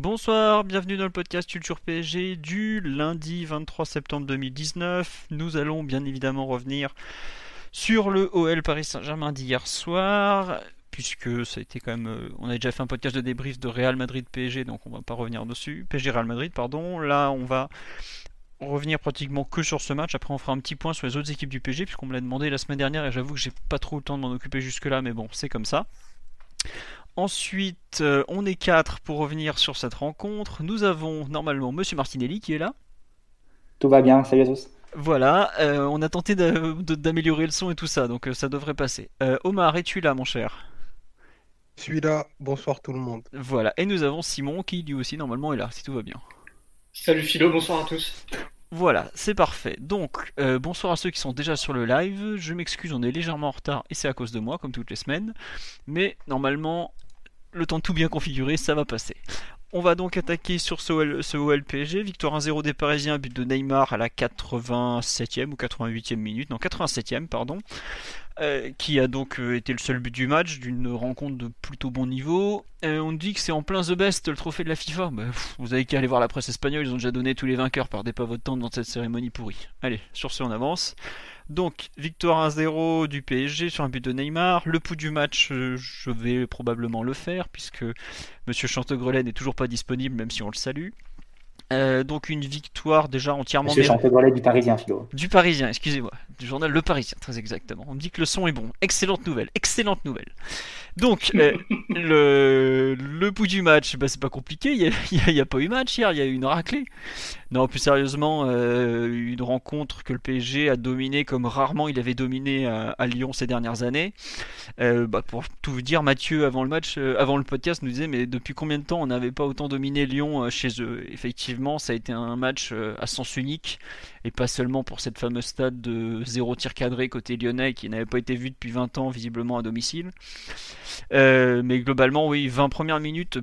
Bonsoir, bienvenue dans le podcast Culture PSG du lundi 23 septembre 2019. Nous allons bien évidemment revenir sur le OL Paris Saint-Germain d'hier soir, puisque ça a été quand même. euh, On a déjà fait un podcast de débrief de Real Madrid PSG, donc on va pas revenir dessus. PSG Real Madrid, pardon. Là, on va revenir pratiquement que sur ce match. Après, on fera un petit point sur les autres équipes du PSG, puisqu'on me l'a demandé la semaine dernière et j'avoue que j'ai pas trop le temps de m'en occuper jusque-là, mais bon, c'est comme ça. Ensuite, euh, on est quatre pour revenir sur cette rencontre. Nous avons normalement Monsieur Martinelli qui est là. Tout va bien, salut à tous. Voilà, euh, on a tenté d'améliorer le son et tout ça, donc euh, ça devrait passer. Euh, Omar, es-tu là, mon cher? Celui-là, bonsoir tout le monde. Voilà, et nous avons Simon qui lui aussi normalement est là, si tout va bien. Salut Philo, bonsoir à tous. Voilà, c'est parfait. Donc, euh, bonsoir à ceux qui sont déjà sur le live. Je m'excuse, on est légèrement en retard et c'est à cause de moi, comme toutes les semaines. Mais normalement, le temps de tout bien configurer, ça va passer. On va donc attaquer sur ce ce OL PSG. Victoire 1-0 des Parisiens, but de Neymar à la 87e ou 88e minute. Non, 87e, pardon. Euh, qui a donc euh, été le seul but du match, d'une rencontre de plutôt bon niveau. Euh, on dit que c'est en plein The Best, le trophée de la FIFA. Bah, vous avez qu'à aller voir la presse espagnole, ils ont déjà donné tous les vainqueurs, perdez pas votre temps dans cette cérémonie pourrie. Allez, sur ce on avance. Donc, victoire 1-0 du PSG sur un but de Neymar. Le pouls du match, je vais probablement le faire, puisque Monsieur Chantegrelet n'est toujours pas disponible, même si on le salue. Euh, donc une victoire déjà entièrement Monsieur méritée. Du Parisien, Philo. Du Parisien, excusez-moi. Du journal Le Parisien, très exactement. On me dit que le son est bon. Excellente nouvelle, excellente nouvelle. Donc, euh, le, le bout du match, bah, c'est pas compliqué. Il n'y a pas eu match hier, il y a eu une raclée. Non, plus sérieusement, euh, une rencontre que le PSG a dominé comme rarement il avait dominé à, Lyon ces dernières années. Euh, bah, pour tout vous dire, Mathieu, avant le match, euh, avant le podcast, nous disait mais depuis combien de temps on n'avait pas autant dominé Lyon chez eux? Effectivement, ça a été un match à sens unique et pas seulement pour cette fameuse stade de zéro tir cadré côté lyonnais qui n'avait pas été vu depuis 20 ans visiblement à domicile. Mais globalement, oui, 20 premières minutes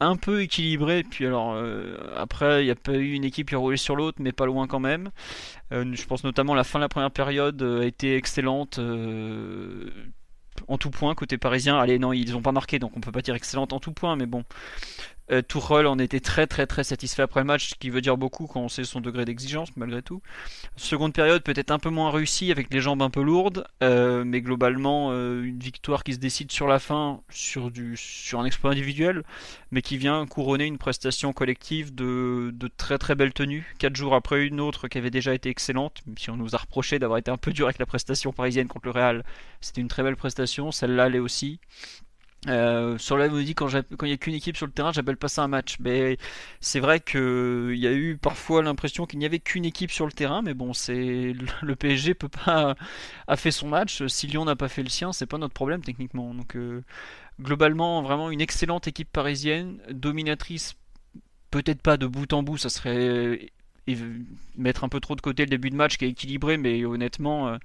un peu équilibrées. Puis alors euh, après, il n'y a pas eu une équipe qui a roulé sur l'autre, mais pas loin quand même. Euh, je pense notamment la fin de la première période euh, a été excellente. en tout point côté parisien. Allez, non, ils n'ont pas marqué, donc on peut pas dire excellente en tout point, mais bon. Euh, Tourelle en était très très très satisfait après le match, ce qui veut dire beaucoup quand on sait son degré d'exigence malgré tout. Seconde période peut-être un peu moins réussie avec les jambes un peu lourdes, euh, mais globalement euh, une victoire qui se décide sur la fin sur, un exploit individuel, mais qui vient couronner une prestation collective de, de très très belle tenue. Quatre jours après une autre qui avait déjà été excellente, même si on nous a reproché d'avoir été un peu dur avec la prestation parisienne contre le Real, c'était une très belle prestation, celle-là l'est aussi. Euh, sur la dit quand il n'y a qu'une équipe sur le terrain, j'appelle pas ça un match. Mais c'est vrai que il y a eu parfois l'impression qu'il n'y avait qu'une équipe sur le terrain, mais bon, c'est le PSG peut pas a fait son match. Si Lyon n'a pas fait le sien, c'est pas notre problème techniquement. Donc euh, globalement, vraiment une excellente équipe parisienne, dominatrice. Peut-être pas de bout en bout, ça serait et mettre un peu trop de côté le début de match qui est équilibré, mais honnêtement. euh,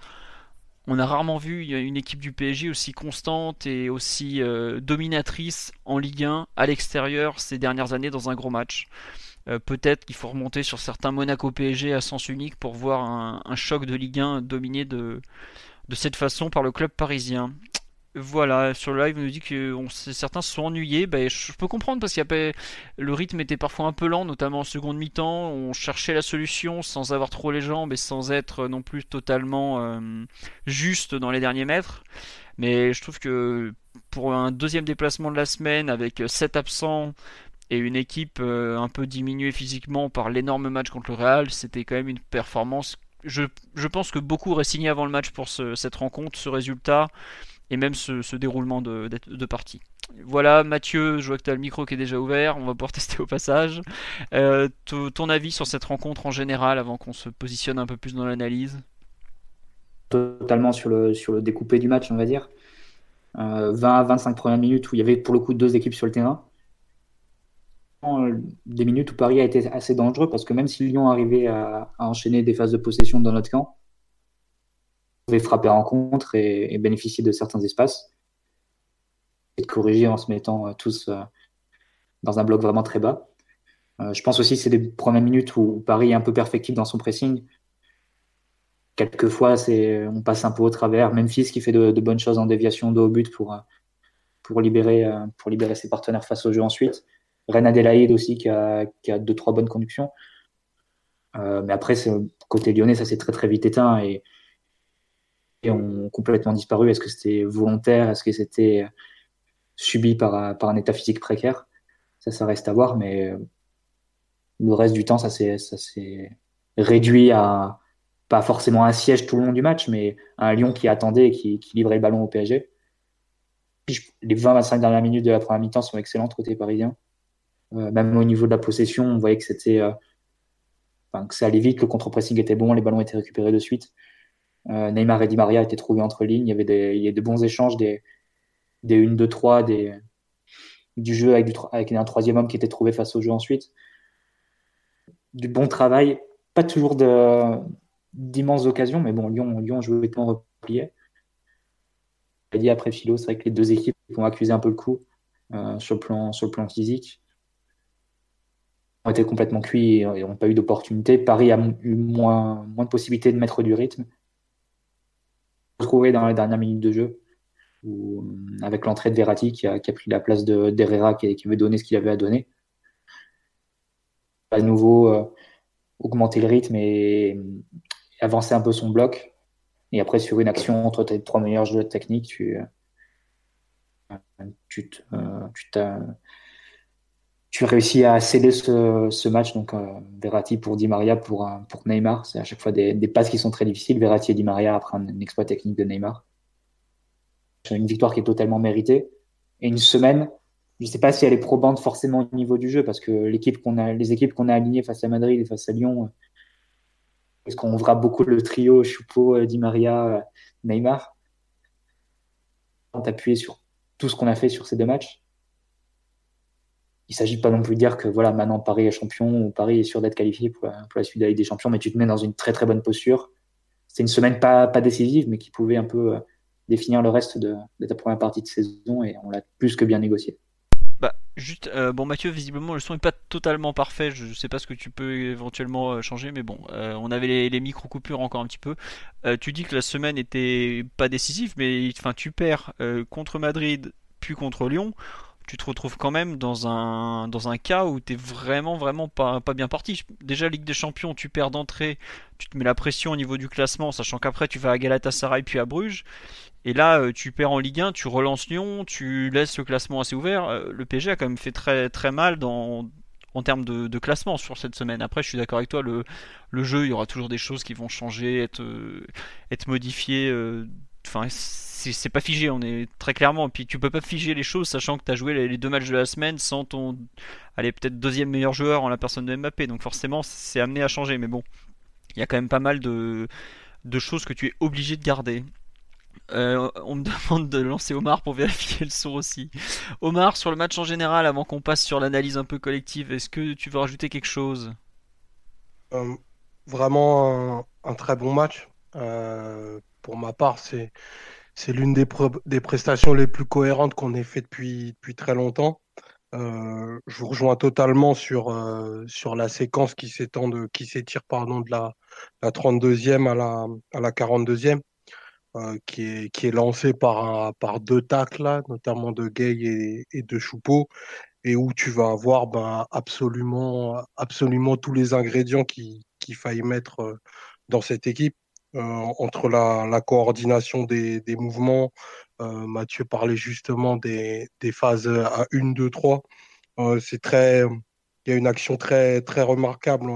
on a rarement vu une équipe du PSG aussi constante et aussi euh, dominatrice en Ligue 1 à l'extérieur ces dernières années dans un gros match. Euh, Peut-être qu'il faut remonter sur certains Monaco PSG à sens unique pour voir un, un choc de Ligue 1 dominé de, de cette façon par le club parisien. Voilà, sur le live, on nous dit que certains se sont ennuyés. Ben, je peux comprendre parce que le rythme était parfois un peu lent, notamment en seconde mi-temps. On cherchait la solution sans avoir trop les jambes et sans être non plus totalement euh, juste dans les derniers mètres. Mais je trouve que pour un deuxième déplacement de la semaine avec 7 absents et une équipe euh, un peu diminuée physiquement par l'énorme match contre le Real, c'était quand même une performance. Je, pense que beaucoup auraient signé avant le match pour ce, cette rencontre, ce résultat et même ce, ce déroulement de, de, partie. voilà, Mathieu, je vois que tu as le micro qui est déjà ouvert, on va pouvoir tester au passage. Euh, ton avis sur cette rencontre en général avant qu'on se positionne un peu plus dans l'analyse? Totalement sur le, sur le découpé du match, on va dire. 20 à 25 premières minutes où il y avait pour le coup deux équipes sur le terrain. Des minutes où Paris a été assez dangereux parce que même si Lyon arrivait à, enchaîner des phases de possession dans notre camp, pouvait frapper en contre et bénéficier de certains espaces et de corriger en se mettant euh, tous euh, dans un bloc vraiment très bas. Euh, je pense aussi que c'est des premières minutes où Paris est un peu perfectible dans son pressing. Quelquefois, on passe un peu au travers. Memphis qui fait de, bonnes choses en déviation de haut but pour, pour, libérer, pour libérer ses partenaires face au jeu ensuite. Ren Adelaide aussi qui a, qui a deux, trois bonnes conductions. mais après, côté lyonnais, ça s'est très très vite éteint et ont complètement disparu. Est-ce que c'était volontaire? Est-ce que c'était subi par, par un état physique précaire? Ça, ça reste à voir, mais euh, le reste du temps, ça s'est réduit à pas forcément un siège tout le long du match, mais un Lyon qui attendait et qui, livrait le ballon au PSG. Les 20-25 dernières minutes de la première mi-temps sont excellentes côté parisien. Euh, même au niveau de la possession, on voyait que c'était euh, que ça allait vite, le contre-pressing était bon, les ballons étaient récupérés de suite. Neymar et Di Maria étaient trouvés entre lignes, il y avait des, de bons échanges, des, des 1, 2, 3, des, du jeu avec, du, avec un troisième homme qui était trouvé face au jeu ensuite. Du bon travail, pas toujours d'immenses occasions, mais bon, Lyon, Lyon jouait tellement replié. Dit après Philo, c'est vrai que les deux équipes ont accusé un peu le coup euh, sur, le plan, physique. Ont été complètement cuits et n'ont pas eu d'opportunité. Paris a eu moins, moins de possibilités de mettre du rythme. Retrouvé dans les dernières minutes de jeu. Euh, avec l'entrée de Verratti qui a, pris la place de d'Herrera qui, qui, avait donné ce qu'il avait à donner. À nouveau, euh, augmenter le rythme et, avancer un peu son bloc. Et après, sur une action entre tes trois meilleurs joueurs techniques, tu, euh, tu, tu, tu réussis à sceller ce, ce match. Donc, Verratti pour Di Maria, pour, pour Neymar. C'est à chaque fois des, des, passes qui sont très difficiles. Verratti et Di Maria après un exploit technique de Neymar une victoire qui est totalement méritée. Et une semaine, je ne sais pas si elle est probante forcément au niveau du jeu, parce que l'équipe qu'on a, les équipes qu'on a alignées face à Madrid et face à Lyon, est-ce qu'on verra beaucoup le trio Choupo, Di Maria, Neymar? Appuyer sur tout ce qu'on a fait sur ces deux matchs. Il ne s'agit pas non plus de dire que voilà, maintenant Paris est champion ou Paris est sûr d'être qualifié pour la, suite de la Ligue des Champions, mais tu te mets dans une très très bonne posture. C'est une semaine pas, pas décisive, mais qui pouvait un peu définir le reste de, ta première partie de saison et on l'a plus que bien négocié. Bah, euh, bon Mathieu, visiblement le son n'est pas totalement parfait, je sais pas ce que tu peux éventuellement euh, changer, mais bon, euh, on avait les, micro-coupures encore un petit peu. tu dis que la semaine était pas décisive, mais tu perds contre Madrid, puis contre Lyon tu te retrouves quand même dans un, dans un cas où tu es vraiment, vraiment pas, pas bien parti. Déjà, Ligue des Champions, tu perds d'entrée, tu te mets la pression au niveau du classement, sachant qu'après tu vas à Galatasaray puis à Bruges. Et là, euh, tu perds en Ligue 1, tu relances Lyon, tu laisses le classement assez ouvert. Euh, le PSG a quand même fait très, très mal dans, en termes de, classement sur cette semaine. Après, je suis d'accord avec toi, le, le, jeu, il y aura toujours des choses qui vont changer, être, euh, être modifiées. Enfin, c'est pas figé, on est très clairement. Puis tu peux pas figer les choses sachant que tu as joué les, deux matchs de la semaine sans ton, allez, peut-être deuxième meilleur joueur en la personne de Mbappé. Donc forcément, c'est amené à changer. Mais bon, il y a quand même pas mal de, choses que tu es obligé de garder. Euh, on me demande de lancer Omar pour vérifier le son aussi. Omar, sur le match en général, avant qu'on passe sur l'analyse un peu collective, est-ce que tu veux rajouter quelque chose? Euh, Vraiment un, très bon match. Euh, pour ma part, c'est c'est l'une des, des, prestations les plus cohérentes qu'on ait fait depuis, depuis très longtemps. je vous rejoins totalement sur, sur la séquence qui s'étend de qui s'étire pardon de la, la 32e à la, à la 42e. Euh, qui, est, qui est lancé par, par deux tacles, notamment de Gay et, de Choupeau, et où tu vas avoir ben, absolument, absolument tous les ingrédients qu'il faille mettre euh, dans cette équipe. Euh, entre la, coordination des, mouvements, Mathieu parlait justement des, phases à 1, 2, 3. C'est très, il y a une action très, très remarquable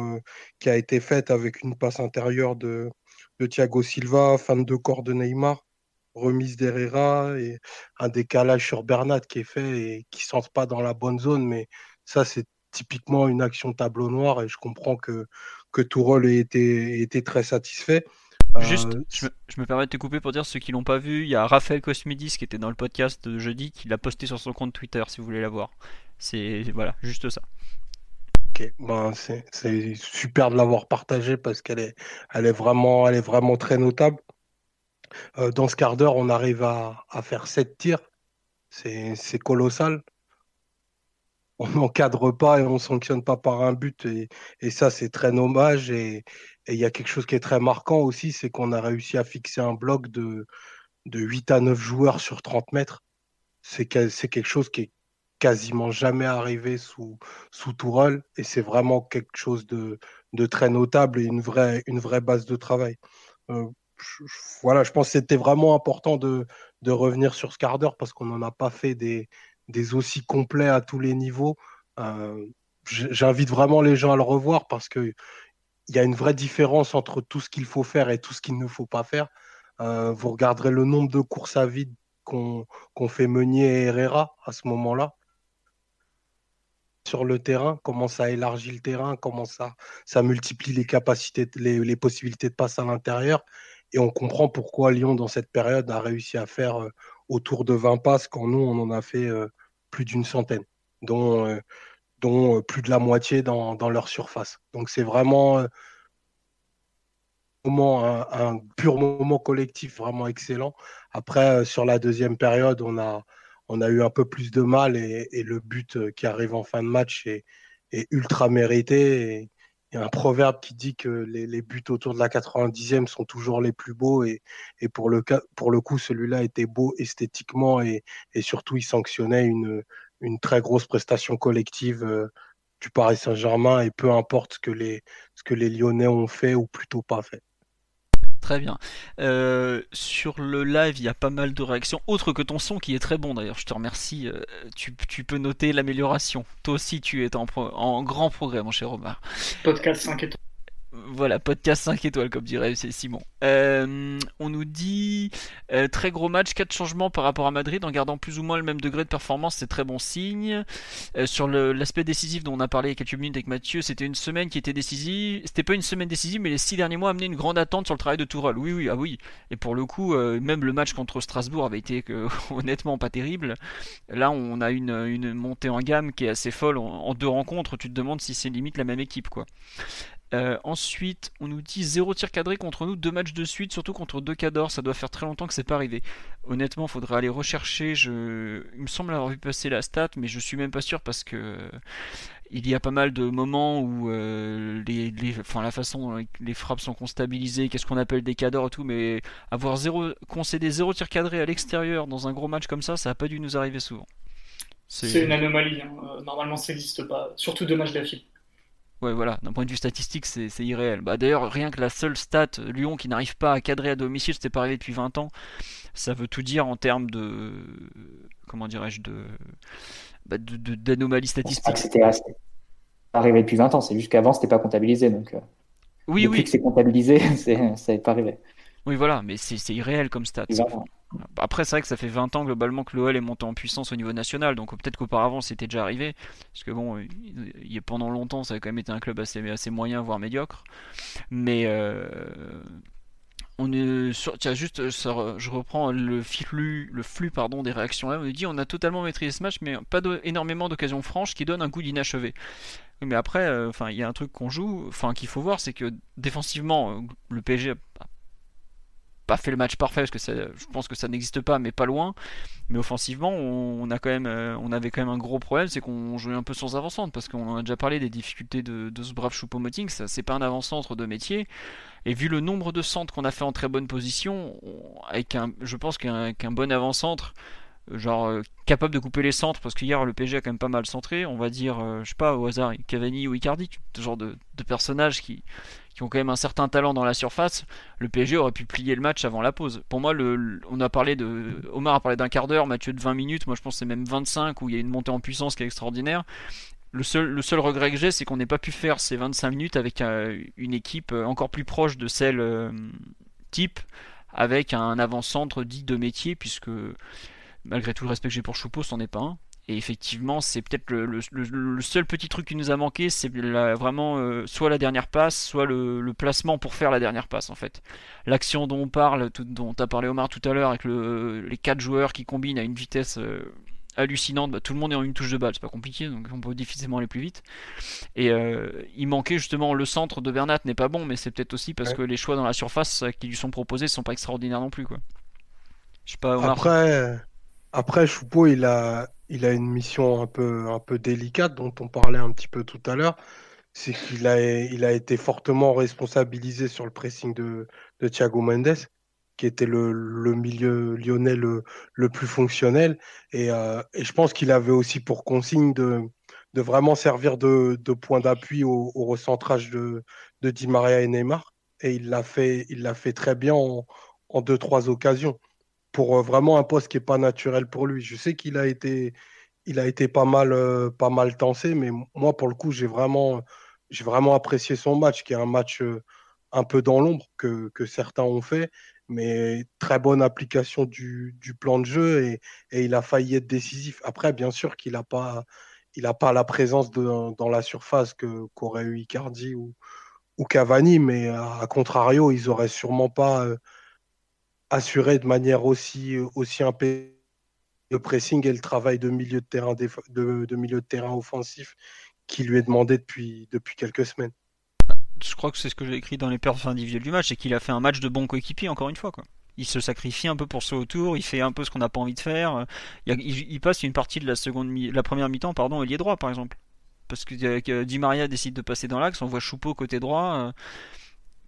qui a été faite avec une passe intérieure de, de Thiago Silva, fan de corps de Neymar, remise d'Herrera et un décalage sur Bernat qui est fait et qui ne sent pas dans la bonne zone. Mais ça, c'est typiquement une action tableau noir et je comprends que, que Tourol ait été, été très satisfait. Juste, euh, je, me, permets de te couper pour dire ceux qui l'ont pas vu, il y a Raphaël Cosmidis qui était dans le podcast de jeudi qui l'a posté sur son compte Twitter si vous voulez la voir. C'est voilà, juste ça. Ok, ben, c'est super de l'avoir partagé parce qu'elle est, elle est, vraiment, elle est vraiment très notable. Euh, dans ce quart d'heure, on arrive à, à faire 7 tirs. C'est colossal on n'encadre pas et on sanctionne pas par un but. Et, ça, c'est très dommage. Et il y a quelque chose qui est très marquant aussi, c'est qu'on a réussi à fixer un bloc de, de 8 à 9 joueurs sur 30 mètres. C'est quelque chose qui est quasiment jamais arrivé sous, sous Tourelle. Et c'est vraiment quelque chose de, de, très notable et une vraie, une vraie base de travail. Euh, voilà, je pense que c'était vraiment important de, de revenir sur ce quart d'heure parce qu'on n'en a pas fait des, des aussi complets à tous les niveaux. Euh, j'invite vraiment les gens à le revoir parce qu'il y a une vraie différence entre tout ce qu'il faut faire et tout ce qu'il ne faut pas faire. Euh, vous regarderez le nombre de courses à vide qu'on fait Meunier et Herrera à ce moment-là sur le terrain, comment ça élargit le terrain, comment ça, multiplie les capacités, les, possibilités de passe à l'intérieur. Et on comprend pourquoi Lyon, dans cette période, a réussi à faire euh, autour de 20 passes quand nous, on en a fait plus d'une centaine, euh, dont euh, plus de la moitié dans, dans leur surface. Donc c'est vraiment euh, un, un, pur moment collectif vraiment excellent. Après, sur la deuxième période, on a, on a eu un peu plus de mal et, le but qui arrive en fin de match est, ultra mérité. il y a un proverbe qui dit que les, buts autour de la 90e sont toujours les plus beaux et, et pour, le pour le coup, celui-là était beau esthétiquement et, et, surtout il sanctionnait une, une très grosse prestation collective euh, du Paris Saint-Germain et peu importe ce que, les, ce que les Lyonnais ont fait ou plutôt pas fait. Très bien. Euh, sur le live, il y a pas mal de réactions, autres que ton son qui est très bon d'ailleurs. Je te remercie. Euh, tu, tu, peux noter l'amélioration. Toi aussi, tu es en, en grand progrès, mon cher Omar. Podcast 5 étoiles. Voilà, podcast 5 étoiles, comme dirait Simon. Euh, on nous dit euh, très gros match, 4 changements par rapport à Madrid en gardant plus ou moins le même degré de performance, c'est très bon signe. Euh, sur l'aspect décisif dont on a parlé il y a quelques minutes avec Mathieu, c'était une semaine qui était décisive. C'était pas une semaine décisive, mais les 6 derniers mois amenaient une grande attente sur le travail de Tourelle. Oui, oui, ah oui. Et pour le coup, même le match contre Strasbourg avait été honnêtement pas terrible. Là, on a une, une, montée en gamme qui est assez folle. En, en deux rencontres, tu te demandes si c'est limite la même équipe, quoi. Euh, ensuite, on nous dit 0 tir cadré contre nous, deux matchs de suite, surtout contre deux cadors. Ça doit faire très longtemps que c'est pas arrivé. Honnêtement, il faudrait aller rechercher. Je... Il me semble avoir vu passer la stat, mais je suis même pas sûr parce que il y a pas mal de moments où euh, les, la façon dont les frappes sont constabilisées, qu'est-ce qu'on appelle des cadors et tout, mais avoir zéro, concéder 0 tir cadré à l'extérieur dans un gros match comme ça, ça a pas dû nous arriver souvent. C'est une anomalie. Hein. Euh, normalement, ça n'existe pas. Surtout deux matchs d'affilée. Ouais, voilà, d'un point de vue statistique, c'est irréel. Bah, D'ailleurs, rien que la seule stat, Lyon qui n'arrive pas à cadrer à domicile, c'était pas arrivé depuis 20 ans, ça veut tout dire en termes de. Comment dirais-je De. Bah, d'anomalie statistique. C'était arrivé depuis 20 ans, c'est juste qu'avant, c'était pas comptabilisé. Donc, euh, oui, depuis oui. que c'est comptabilisé, ça n'est pas arrivé. Oui, voilà, mais c'est irréel comme stat. Après, c'est vrai que ça fait 20 ans globalement que l'OL est monté en puissance au niveau national, donc peut-être qu'auparavant c'était déjà arrivé, parce que bon, il, pendant longtemps ça a quand même été un club assez, moyen, voire médiocre. Mais euh, on est sur, tiens, juste, je reprends le flux, le flux pardon, des réactions là. On nous dit on a totalement maîtrisé ce match, mais pas énormément d'occasions franches qui donnent un goût d'inachevé. Mais après, euh, il y a un truc qu'on joue, enfin, qu'il faut voir, c'est que défensivement, euh, le PSG pas fait le match parfait parce que je pense que ça n'existe pas, mais pas loin. Mais offensivement, on, a quand euh, on avait quand même un gros problème, c'est qu'on jouait un peu sans avant-centre parce qu'on a déjà parlé des difficultés de, ce brave Choupo-Moting. Ça, c'est pas un avant-centre de métier. Et vu le nombre de centres qu'on a fait en très bonne position, avec un, je pense qu'un bon avant-centre genre euh, capable de couper les centres parce qu'hier le PSG a quand même pas mal centré on va dire euh, je sais pas au hasard Cavani ou Icardi ce genre de, de personnages qui, qui ont quand même un certain talent dans la surface, le PSG aurait pu plier le match avant la pause. Pour moi, le, on a parlé de, Omar a parlé d'un quart d'heure, Mathieu de 20 minutes, moi je pense c'est même 25 où il y a une montée en puissance qui est extraordinaire. Le seul, le seul regret que j'ai, c'est qu'on n'ait pas pu faire ces 25 minutes avec euh, une équipe euh, encore plus proche de celle euh, type, avec un avant-centre dit de métier, puisque malgré tout le respect que j'ai pour Choupo, c'en est pas un. Et effectivement, c'est peut-être le, seul petit truc qui nous a manqué, c'est vraiment euh, soit la dernière passe, soit le, placement pour faire la dernière passe en fait. L'action dont on parle, dont tu as parlé Omar tout à l'heure, avec les quatre joueurs qui combinent à une vitesse euh, hallucinante, bah, tout le monde est en une touche de balle, c'est pas compliqué, donc on peut difficilement aller plus vite. Et euh, il manquait justement le centre de Bernat n'est pas bon, mais c'est peut-être aussi parce que les choix dans la surface qui lui sont proposés sont pas extraordinaires non plus quoi. Je sais pas. Omar. Après, après Choupeau, il a il a une mission un peu, un peu délicate dont on parlait un petit peu tout à l'heure. C'est qu'il a, il a été fortement responsabilisé sur le pressing de, de Thiago Mendes, qui était le, le milieu lyonnais le, le plus fonctionnel. Et, euh, et je pense qu'il avait aussi pour consigne de, de vraiment servir de, de point d'appui au, au, recentrage de, de Di Maria et Neymar. Et il l'a fait, fait très bien en, en deux, trois occasions pour euh, vraiment un poste qui n'est pas naturel pour lui. Je sais qu'il a été, il a été pas mal, euh, pas mal tensé, mais moi, pour le coup, j'ai vraiment, j'ai vraiment apprécié son match, qui est un match euh, un peu dans l'ombre que, que, certains ont fait, mais très bonne application du, du plan de jeu et, et, il a failli être décisif. Après, bien sûr qu'il n'a pas, il a pas la présence dans la surface que qu'aurait eu Icardi ou, ou Cavani, mais à, contrario, ils auraient sûrement pas assurer de manière aussi, aussi impériale le pressing et le travail de milieu de terrain, de, milieu de terrain offensif qui lui est demandé depuis, depuis quelques semaines. Je crois que c'est ce que j'ai écrit dans les perfs individuels du match, c'est qu'il a fait un match de bon coéquipier, encore une fois. Quoi. Il se sacrifie un peu pour ce autour, il fait un peu ce qu'on n'a pas envie de faire. Il, passe une partie de la, seconde la première mi-temps pardon, ailier droit, par exemple. Parce que Di Maria décide de passer dans l'axe, on voit Choupeau côté droit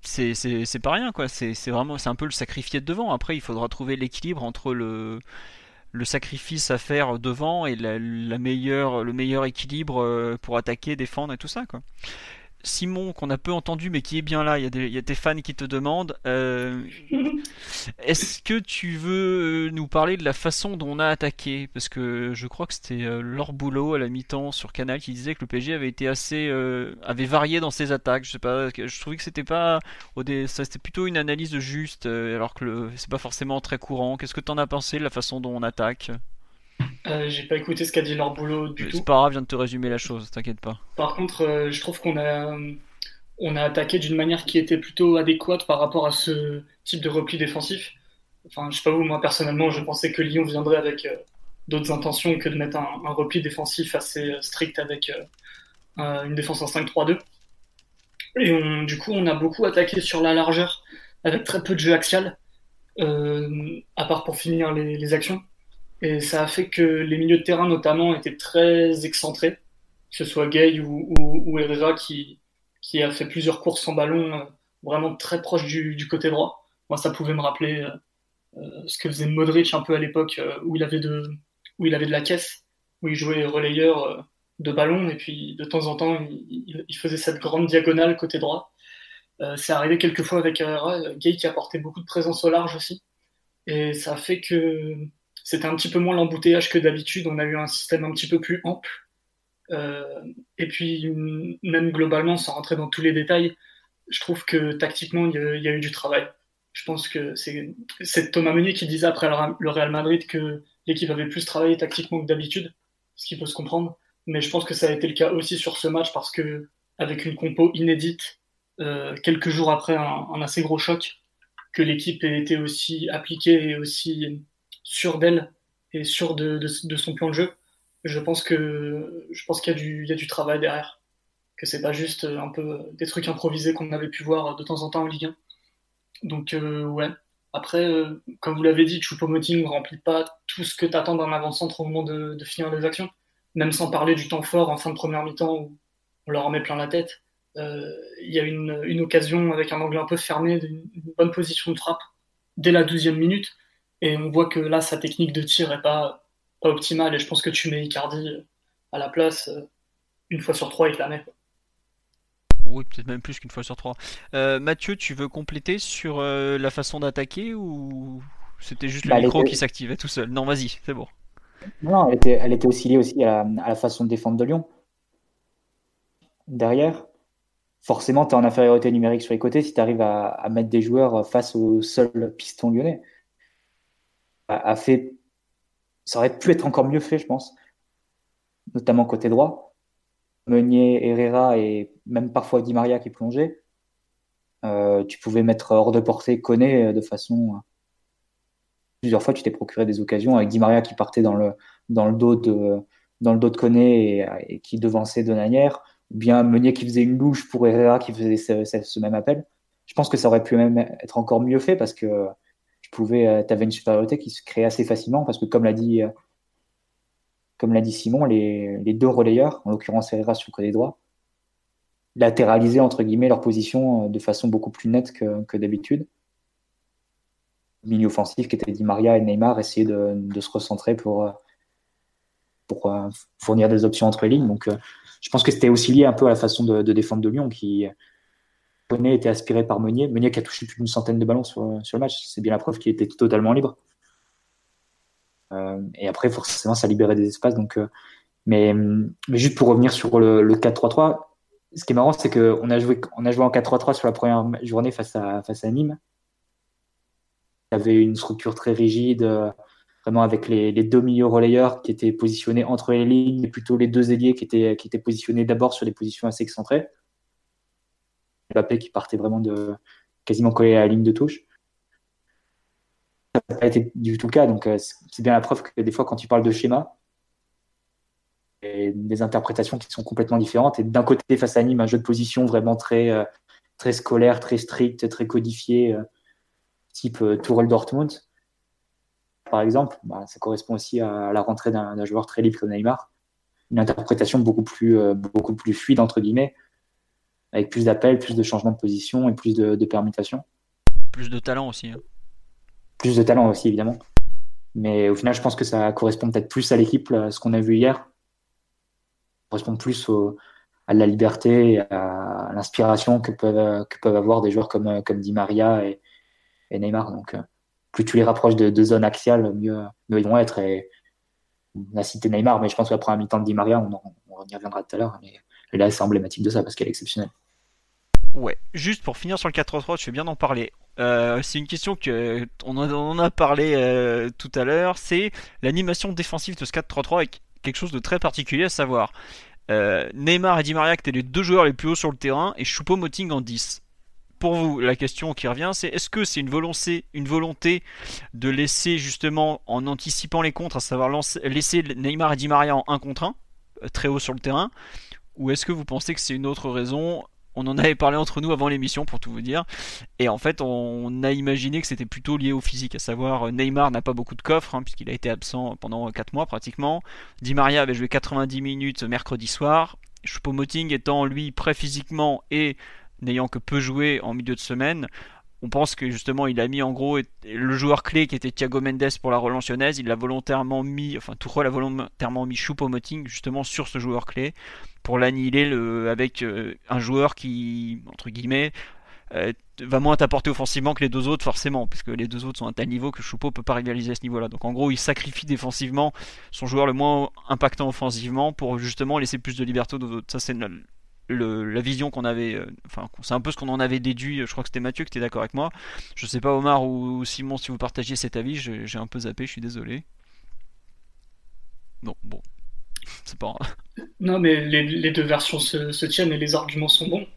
c'est pas rien quoi. C'est vraiment c'est un peu le sacrifier de devant. Après il faudra trouver l'équilibre entre le sacrifice à faire devant et le meilleur équilibre euh, pour attaquer défendre et tout ça Simon, qu'on a peu entendu, mais qui est bien là, il y a des, il y a des fans qui te demandent. Euh, est-ce que tu veux nous parler de la façon dont on a attaqué? Parce que je crois que c'était euh, Laure Boulot à la mi-temps sur Canal qui disait que le PSG avait été assez, euh, avait varié dans ses attaques. Je sais pas, je trouvais que c'était pas, ça c'était plutôt une analyse juste, alors que c'est pas forcément très courant. Qu'est-ce que tu en as pensé de la façon dont on attaque? Euh, j'ai pas écouté ce qu'a dit leur boulot du tout. C'est pas grave, je viens de te résumer la chose, t'inquiète pas. Par contre, euh, je trouve qu'on a, on a attaqué d'une manière qui était plutôt adéquate par rapport à ce type de repli défensif. Enfin, je sais pas vous, moi personnellement, je pensais que Lyon viendrait avec euh, d'autres intentions que de mettre un, repli défensif assez strict avec une défense en 5-3-2. Et on, du coup, on a beaucoup attaqué sur la largeur avec très peu de jeu axial, à part pour finir les, les actions. Et ça a fait que les milieux de terrain, notamment, étaient très excentrés, que ce soit Gay ou, ou, Herrera qui, qui a fait plusieurs courses en ballon euh, vraiment très proche du, côté droit. Moi, ça pouvait me rappeler euh, euh ce que faisait Modric un peu à l'époque où, il avait de, où il avait de la caisse, où il jouait relayeur de ballon et puis de temps en temps, il, il faisait cette grande diagonale côté droit. C'est arrivé quelques fois avec Herrera, Gay qui apportait beaucoup de présence au large aussi. Et ça a fait que c'était un petit peu moins l'embouteillage que d'habitude. On a eu un système un petit peu plus ample. Euh, et puis, même globalement, sans rentrer dans tous les détails, je trouve que tactiquement, il y, a, eu du travail. Je pense que c'est Thomas Meunier qui disait après le Real Madrid que l'équipe avait plus travaillé tactiquement que d'habitude, ce qui peut se comprendre. Mais je pense que ça a été le cas aussi sur ce match parce que, avec une compo inédite, euh, quelques jours après un, un, assez gros choc, que l'équipe ait été aussi appliquée et aussi sûr d'elle et sûr de, son plan de jeu, je pense que je pense qu'il y a du travail derrière, que c'est pas juste un peu des trucs improvisés qu'on avait pu voir de temps en temps en Ligue 1. Donc euh, ouais. Après, euh, comme vous l'avez dit, Choupo-Moting ne remplit pas tout ce que t'attends d'un avant-centre au moment de, finir les actions, même sans parler du temps fort en fin de première mi-temps où on leur en met plein la tête. Euh, il y a une, occasion avec un angle un peu fermé, une, bonne position de frappe dès la douzième minute et on voit que là, sa technique de tir est pas, pas optimale. Et je pense que tu mets Icardi à la place, euh, une fois sur trois, il te la met. Oui, peut-être même plus qu'une fois sur trois. Euh, Mathieu, tu veux compléter sur euh, la façon d'attaquer ou c'était juste le bah, micro qui s'activait tout seul? Non, vas-y, c'est bon. Non, elle était, elle était aussi liée aussi à la, façon de défendre de Lyon. Derrière, forcément, tu es en infériorité numérique sur les côtés si tu arrives à, mettre des joueurs face au seul piston lyonnais. A, fait, ça aurait pu être encore mieux fait, je pense, notamment côté droit. Meunier, Herrera et même parfois Di Maria qui plongeait. Euh, tu pouvais mettre hors de portée Koné de façon. Plusieurs fois, tu t'es procuré des occasions avec Di Maria qui partait dans le, dans le dos de, dans le dos de Koné et, qui devançait Donanière ou bien Meunier qui faisait une louche pour Herrera qui faisait ce, même appel. Je pense que ça aurait pu même être encore mieux fait parce que euh, avais une supériorité qui se créait assez facilement parce que comme l'a dit, euh, Simon, les, deux relayeurs, en l'occurrence Herrera sur le côté droit, latéralisaient entre guillemets leur position euh, de façon beaucoup plus nette que, d'habitude. Milieu offensif qui était dit Maria et Neymar essayaient de, se recentrer pour, fournir des options entre les lignes. Donc je pense que c'était aussi lié un peu à la façon de, défendre de Lyon qui Était aspiré par Meunier. Meunier qui a touché plus d'une centaine de ballons sur, le match. C'est bien la preuve qu'il était totalement libre. Euh, et après, forcément, ça libérait des espaces. Donc, euh, mais, juste pour revenir sur le, 4-3-3, ce qui est marrant, c'est qu'on a joué, a joué en 4-3-3 sur la première journée face à, face à Nîmes. Il y avait une structure très rigide, vraiment avec les, deux milieux relayeurs qui étaient positionnés entre les lignes, et plutôt les deux ailiers qui étaient, qui étaient positionnés d'abord sur des positions assez excentrées. Mbappé qui partait vraiment de quasiment collé à la ligne de touche. Ça n'a pas été du tout le cas, donc euh, c'est bien la preuve que des fois, quand tu parles de schéma, et des interprétations qui sont complètement différentes. Et d'un côté, face à Nîmes, un jeu de position vraiment très, euh, très scolaire, très strict, très codifié, euh, type Tourelle Dortmund par exemple, bah, ça correspond aussi à la rentrée d'un joueur très libre comme Neymar. Une interprétation beaucoup plus, beaucoup plus fluide, entre guillemets, avec plus d'appels, plus de changements de position et plus de, permutations. Plus de talent aussi. Hein. Plus de talent aussi, évidemment. Mais au final, je pense que ça correspond peut-être plus à l'équipe, ce qu'on a vu hier. Ça correspond plus à la liberté, à l'inspiration que peuvent, que peuvent avoir des joueurs comme, comme Di Maria et, et Neymar. Donc, euh, plus tu les rapproches de, de zones axiales, mieux, ils vont être. Et on a cité Neymar, mais je pense qu'après un mi-temps de Di Maria, on, on, y reviendra tout à l'heure. Mais là, c'est emblématique de ça parce qu'elle est exceptionnelle. Ouais, juste pour finir sur le 4-3-3, je fais bien d'en parler. Euh, c'est une question que on en a parlé euh, tout à l'heure. C'est l'animation défensive de ce 4-3-3 avec quelque chose de très particulier à savoir. Euh, Neymar et Di Maria étaient les deux joueurs les plus hauts sur le terrain et Choupo-Moting en 10 pour vous, la question qui revient, c'est est-ce que c'est une volonté, une volonté de laisser justement en anticipant les contres, à savoir laisser Neymar et Di Maria en 1 contre 1, euh, très haut sur le terrain, ou est-ce que vous pensez que c'est une autre raison? On en avait parlé entre nous avant l'émission pour tout vous dire. Et en fait, on a imaginé que c'était plutôt lié au physique, à savoir euh, Neymar n'a pas beaucoup de coffres, hein, puisqu'il a été absent pendant 4 mois pratiquement. Di Maria avait joué 90 minutes mercredi soir. Choupo-Moting étant lui prêt physiquement et n'ayant que peu joué en milieu de semaine, on pense que justement il a mis en gros le joueur clé qui était Thiago Mendes pour la relance lyonnaise, il l'a volontairement mis, enfin Tourelle a volontairement mis Choupo-Moting justement sur ce joueur clé pour l'annihiler avec euh, un joueur qui, entre guillemets, euh, va moins t'apporter offensivement que les deux autres forcément, puisque les deux autres sont à tel niveau que Choupo peut pas rivaliser à ce niveau-là. Donc en gros, il sacrifie défensivement son joueur le moins impactant offensivement pour justement laisser plus de liberté aux autres. Ça c'est la vision qu'on avait, euh, c'est un peu ce qu'on en avait déduit, je crois que c'était Mathieu qui était d'accord avec moi. Je sais pas Omar ou Simon si vous partagiez cet avis, j'ai un peu zappé, je suis désolé. Non, bon, c'est pas Non mais les, deux versions se, tiennent et les arguments sont bons.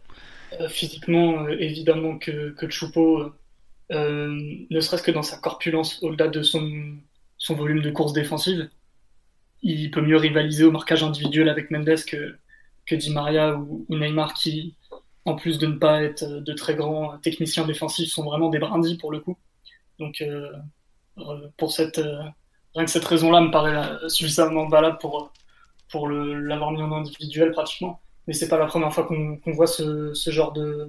Euh, physiquement, euh, évidemment que, que Choupo, ne serait-ce que dans sa corpulence, au-delà de son, son volume de course défensive, il peut mieux rivaliser au marquage individuel avec Mendes que, que Di Maria ou, Neymar qui, en plus de ne pas être de très grands techniciens défensifs, sont vraiment des brindilles pour le coup. Donc, euh, euh, pour cette, euh, rien que cette raison-là me paraît suffisamment valable pour, pour l'avoir mis en individuel pratiquement. Mais c'est pas la première fois qu'on voit ce, ce, genre de,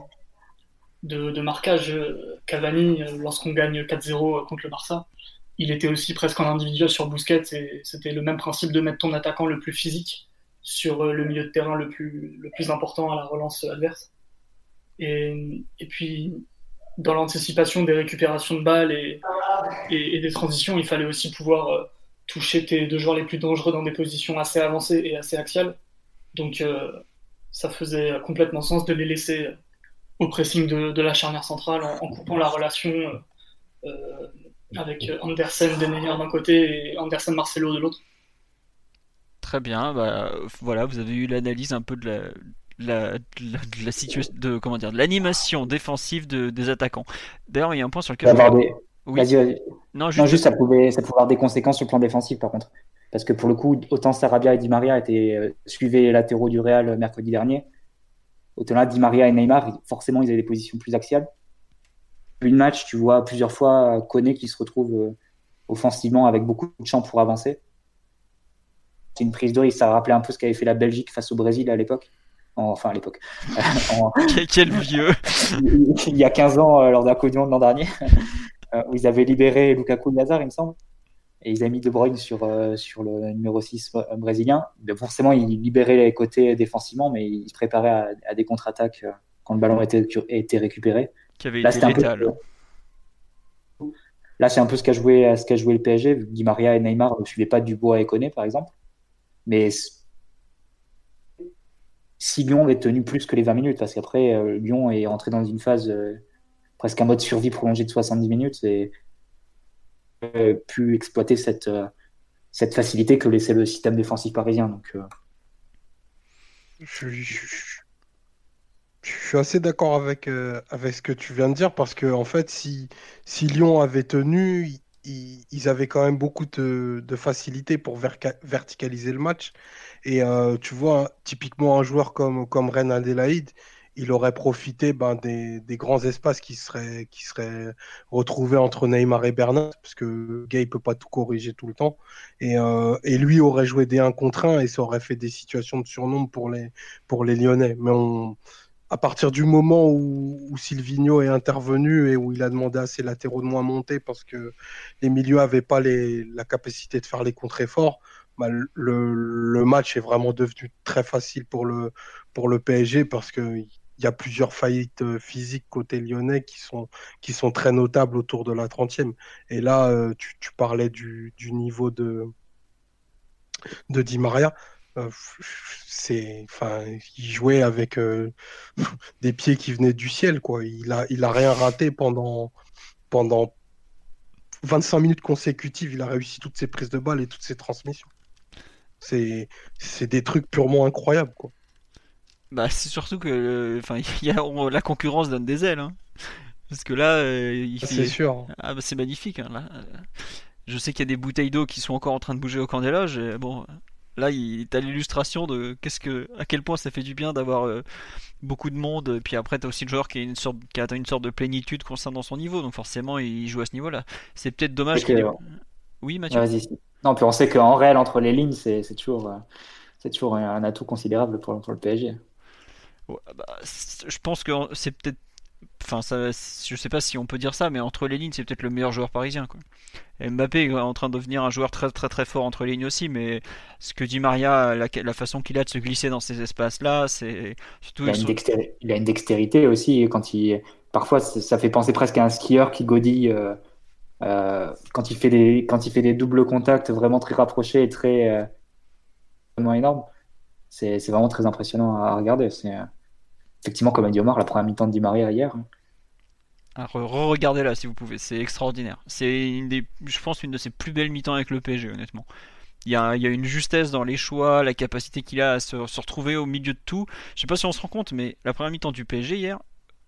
de, marquage. Cavani, lorsqu'on gagne 4-0 contre le Barça, il était aussi presque en individuel sur Busquets et c'était le même principe de mettre ton attaquant le plus physique sur euh, le milieu de terrain le plus, le plus important à la relance adverse. Et, et puis, dans l'anticipation des récupérations de balles et, et, des transitions, il fallait aussi pouvoir euh, toucher tes deux joueurs les plus dangereux dans des positions assez avancées et assez axiales. Donc, euh, ça faisait complètement sens de les laisser au pressing de, la charnière centrale en, coupant la relation avec Andersen, Denayer d'un côté et Andersen, Marcelo de l'autre. Très bien, bah, voilà, vous avez eu l'analyse un peu de la, la, la, situation de comment dire de l'animation défensive de, des attaquants. D'ailleurs, il y a un point sur lequel. Oui. Vas-y, vas-y. Non, juste, ça pouvait, ça pouvait avoir des conséquences sur le plan défensif, par contre. Parce que pour le coup, autant Sarabia et Di Maria étaient euh, suivaient les latéraux du Real euh, mercredi dernier, autant là, Di Maria et Neymar, forcément, ils avaient des positions plus axiales. Une match, tu vois plusieurs fois Koné qui se retrouve euh, offensivement avec beaucoup de champs pour avancer. C'est une prise de risque. Ça rappelait un peu ce qu'avait fait la Belgique face au Brésil à l'époque enfin à l'époque. Quel vieux Il y a 15 ans, euh, lors d'un coup de l'an dernier, euh, où ils avaient libéré Lukaku de Lazare, il me semble. Et ils avaient mis De Bruyne sur, euh, sur le numéro 6 brésilien. forcément, ils libéraient les côtés défensivement, mais ils se préparaient à, des contre-attaques quand le ballon était, était récupéré. Qui avait Là, été létal. Là, c'est un peu ce qu'a joué, ce qu'a joué le PSG. Di Maria et Neymar ne suivaient pas Dubois et Koné, par exemple. Mais si Lyon avait tenu plus que les 20 minutes, parce qu'après, euh, Lyon est entré dans une phase euh, presque un mode survie prolongé de 70 minutes et euh, pu exploiter cette, cette facilité que laissait le système défensif parisien. Donc, je, suis assez d'accord avec, avec ce que tu viens de dire, parce que en fait, si, si Lyon avait tenu, ils, avaient quand même beaucoup de, de facilité pour verticaliser le match. Et euh, tu vois, typiquement un joueur comme, comme Ren Adelaide, il aurait profité ben, des, grands espaces qui seraient, retrouvés entre Neymar et Bernat, parce que Gay peut pas tout corriger tout le temps. Et, euh, lui aurait joué des 1 contre 1 et ça aurait fait des situations de surnombre pour les, pour les Lyonnais. Mais on, à partir du moment où, où, Silvino est intervenu et où il a demandé à ses latéraux de moins monter parce que les milieux n'avaient pas la capacité de faire les contre-efforts, bah, le, match est vraiment devenu très facile pour le, PSG parce qu'il y a plusieurs faillites euh, physiques côté lyonnais qui sont, qui sont très notables autour de la 30e. Et là, euh, tu, parlais du, niveau de, de Di Maria. Euh, c'est, enfin, il jouait avec des pieds qui venaient du ciel, quoi. Il a, il a rien raté pendant, pendant 25 minutes consécutives. Il a réussi toutes ses prises de balles et toutes ses transmissions. C'est, c'est des trucs purement incroyables, quoi. Bah, c'est surtout que enfin, y a, la concurrence donne des ailes. Hein. Parce que là, euh, c'est sûr. Ah, bah, c'est magnifique. Hein, là. Je sais qu'il y a des bouteilles d'eau qui sont encore en train de bouger au camp des loges. bon, là, il t'as l'illustration de qu'est-ce que, à quel point ça fait du bien d'avoir euh, beaucoup de monde. Puis après, t'as aussi le joueur qui, a une sorte, qui a une sorte de plénitude concernant son niveau. Donc forcément, il joue à ce niveau-là. C'est peut-être dommage qu'il. Oui, Mathieu. Non, puis on sait qu'en réel, entre les lignes, c'est toujours, euh, c'est toujours un atout considérable pour, le PSG. Bah, je pense que c'est peut-être. Enfin, ça, je sais pas si on peut dire ça, mais entre les lignes, c'est peut-être le meilleur joueur parisien. Quoi. Mbappé est en train de devenir un joueur très très très fort entre les lignes aussi, mais ce que dit Maria, la, façon qu'il a de se glisser dans ces espaces-là, c'est surtout. Il a, une dextérité aussi quand il. Parfois, ça fait penser presque à un skieur qui godille. Euh, euh, quand, il fait des, quand il fait des doubles contacts vraiment très rapprochés et très euh, vraiment énormes, c'est vraiment très impressionnant à regarder. C'est euh, effectivement, comme a dit Omar, la première mi-temps de Di Maria hier. Hein. re-regardez là si vous pouvez, c'est extraordinaire. C'est une des, je pense, une de ses plus belles mi-temps avec le PSG, honnêtement. Il y, a, une justesse dans les choix, la capacité qu'il a à se, se, retrouver au milieu de tout. Je sais pas si on se rend compte, mais la première mi-temps du PSG hier,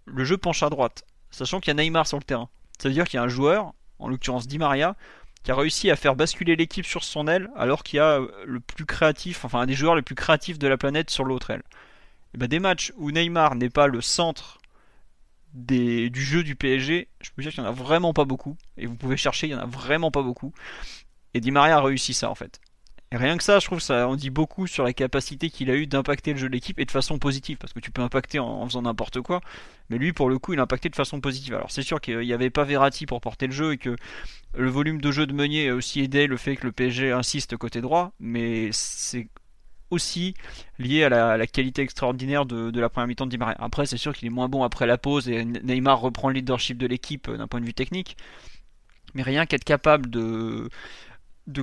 le jeu penche à droite, sachant qu'il y a Neymar sur le terrain. Ça veut dire qu'il y a un joueur en l'occurrence Di Maria, qui a réussi à faire basculer l'équipe sur son aile alors qu'il y a euh, le plus créatif, enfin un des joueurs les plus créatifs de la planète sur l'autre aile. Et ben, des matchs où Neymar n'est pas le centre du jeu du PSG, je peux dire qu'il n'y en a vraiment pas beaucoup. Et vous pouvez chercher, il n'y en a vraiment pas beaucoup. Et Di Maria a réussi ça en fait. Rien que ça, je trouve ça en dit beaucoup sur la capacité qu'il a eu d'impacter le jeu de l'équipe et de façon positive, parce que tu peux impacter en, faisant n'importe quoi, mais lui pour le coup il a impacté de façon positive. Alors c'est sûr qu'il n'y avait pas Verratti pour porter le jeu et que le volume de jeu de Meunier a aussi aidé le fait que le PSG insiste côté droit, mais c'est aussi lié à la, qualité extraordinaire de, la première mi-temps de Di. Après c'est sûr qu'il est moins bon après la pause et Neymar reprend le leadership de l'équipe euh, d'un point de vue technique, mais rien qu'être capable de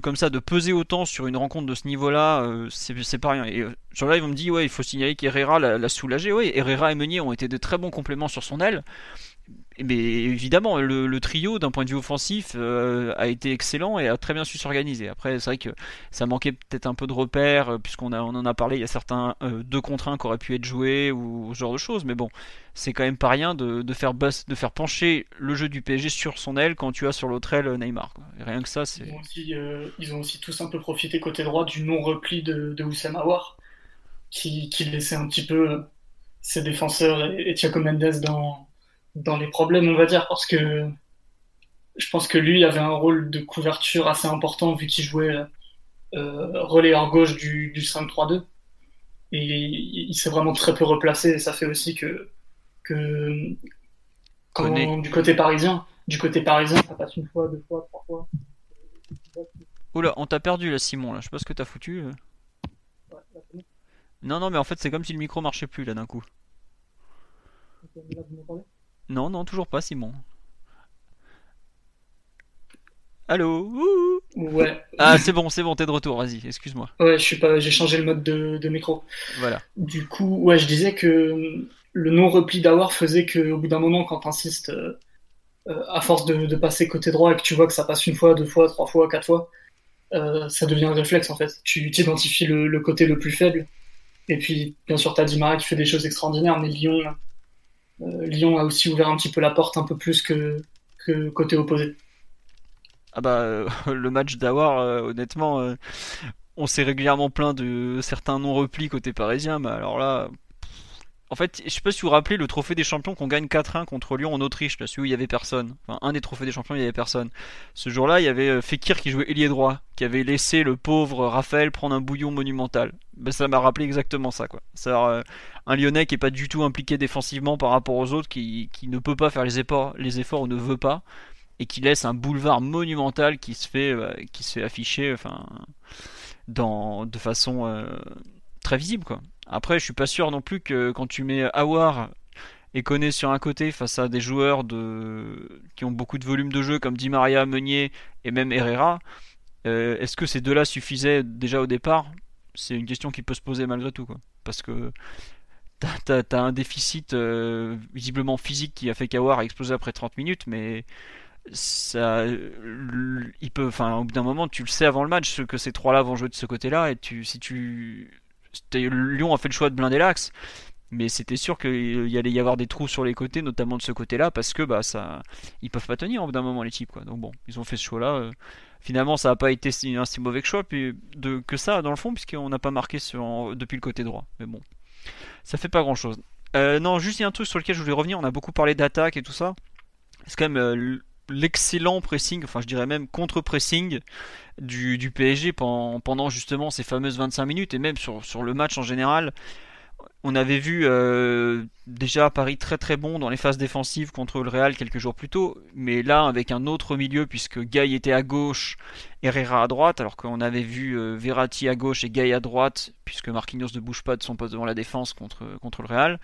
comme ça de peser autant sur une rencontre de ce niveau-là, euh, c'est pas rien. Et euh, là, ils vont me dire ouais, il faut signaler qu'Herrera l'a soulagé. Oui, Herrera et Meunier ont été de très bons compléments sur son aile. Mais évidemment, le, trio, d'un point de vue offensif, euh, a été excellent et a très bien su s'organiser. Après, c'est vrai que ça manquait peut-être un peu de repères, euh, puisqu'on on en a parlé, il y a certains euh, deux contre un qui auraient pu être joués ou ce genre de choses. Mais bon, c'est quand même pas rien de, faire de faire pencher le jeu du PSG sur son aile quand tu as sur l'autre aile Neymar. rien que ça, c'est. Ils, ont aussi tous un peu profité côté droit du non-repli de, de Oussama Aouar, qui, laissait un petit peu ses défenseurs et, et Thiago Mendes dans dans les problèmes, on va dire, parce que je pense que lui avait un rôle de couverture assez important vu qu'il jouait euh, relais hors gauche du, du 5-3-2. Et il, s'est vraiment très peu replacé et ça fait aussi que, que quand, du côté parisien, du côté parisien, ça passe une fois, deux fois, trois fois. Oula, on t'a perdu là, Simon. Là. Je sais pas ce que t'as foutu. Euh. non, non, mais en fait, c'est comme si le micro marchait plus là d'un coup. Non, non, toujours pas, Simon. Allô Ouais. Ah, c'est bon, c'est bon, t'es de retour, vas-y, excuse-moi. Ouais, je suis pas, j'ai changé le mode de, micro. Voilà. Du coup, ouais, je disais que le non-repli d'Awar faisait qu'au bout d'un moment, quand t'insistes, euh, euh, à force de, passer côté droit et que tu vois que ça passe une fois, deux fois, trois fois, quatre fois, euh, ça devient un réflexe en fait. Tu identifies le, côté le plus faible. Et puis, bien sûr, t'as Dimara qui fait des choses extraordinaires, mais Lyon, euh, Lyon a aussi ouvert un petit peu la porte un peu plus que, que côté opposé. Ah bah euh, le match d'Awar, euh, honnêtement, on s'est régulièrement plaint de certains non-replis côté parisien, mais alors là, en fait, je sais pas si vous vous rappelez le trophée des champions qu'on gagne 4-1 contre Lyon en Autriche, là, celui où il y avait personne. Enfin, un des trophées des champions, il y avait personne. Ce jour-là, il y avait Fekir qui jouait ailier droit, qui avait laissé le pauvre Raphaël prendre un bouillon monumental. Ben, ça m'a rappelé exactement ça, quoi. Ça, un Lyonnais qui est pas du tout impliqué défensivement par rapport aux autres, qui, ne peut pas faire les efforts, les efforts ou ne veut pas, et qui laisse un boulevard monumental qui se fait, euh, qui se fait afficher, enfin, dans, de façon euh, très visible, quoi. Après, je suis pas sûr non plus que quand tu mets Awar et connaît sur un côté face à des joueurs de... qui ont beaucoup de volume de jeu comme Di Maria, Meunier et même Herrera, euh, est-ce que ces deux-là suffisaient déjà au départ? C'est une question qui peut se poser malgré tout, quoi. Parce que t'as as, un déficit euh, visiblement physique qui a fait qu'Awar a explosé après 30 minutes, mais ça, il peut, enfin, au bout d'un moment, tu le sais avant le match que ces trois-là vont jouer de ce côté-là, et si tu, Lyon a fait le choix de blinder l'axe, mais c'était sûr qu'il allait y avoir des trous sur les côtés, notamment de ce côté-là, parce que bah ça, ils peuvent pas tenir au bout d'un moment les types, quoi. Donc bon, ils ont fait ce choix-là. Euh, finalement, ça n'a pas été un si mauvais choix puis que ça dans le fond, puisqu'on n'a pas marqué depuis le côté droit. Mais bon, ça fait pas grand chose. Euh, non, juste il y a un truc sur lequel je voulais revenir. On a beaucoup parlé d'attaque et tout ça. C'est quand même euh, l'excellent pressing, enfin je dirais même contre-pressing du, PSG pendant, justement ces fameuses 25 minutes et même sur, sur le match en général. On avait vu euh, déjà Paris très très bon dans les phases défensives contre le Real quelques jours plus tôt, mais là avec un autre milieu puisque Gay était à gauche, Herrera à droite, alors qu'on avait vu euh, Verratti à gauche et Gay à droite, puisque Marquinhos ne bouge pas de son poste devant la défense contre, contre le Real.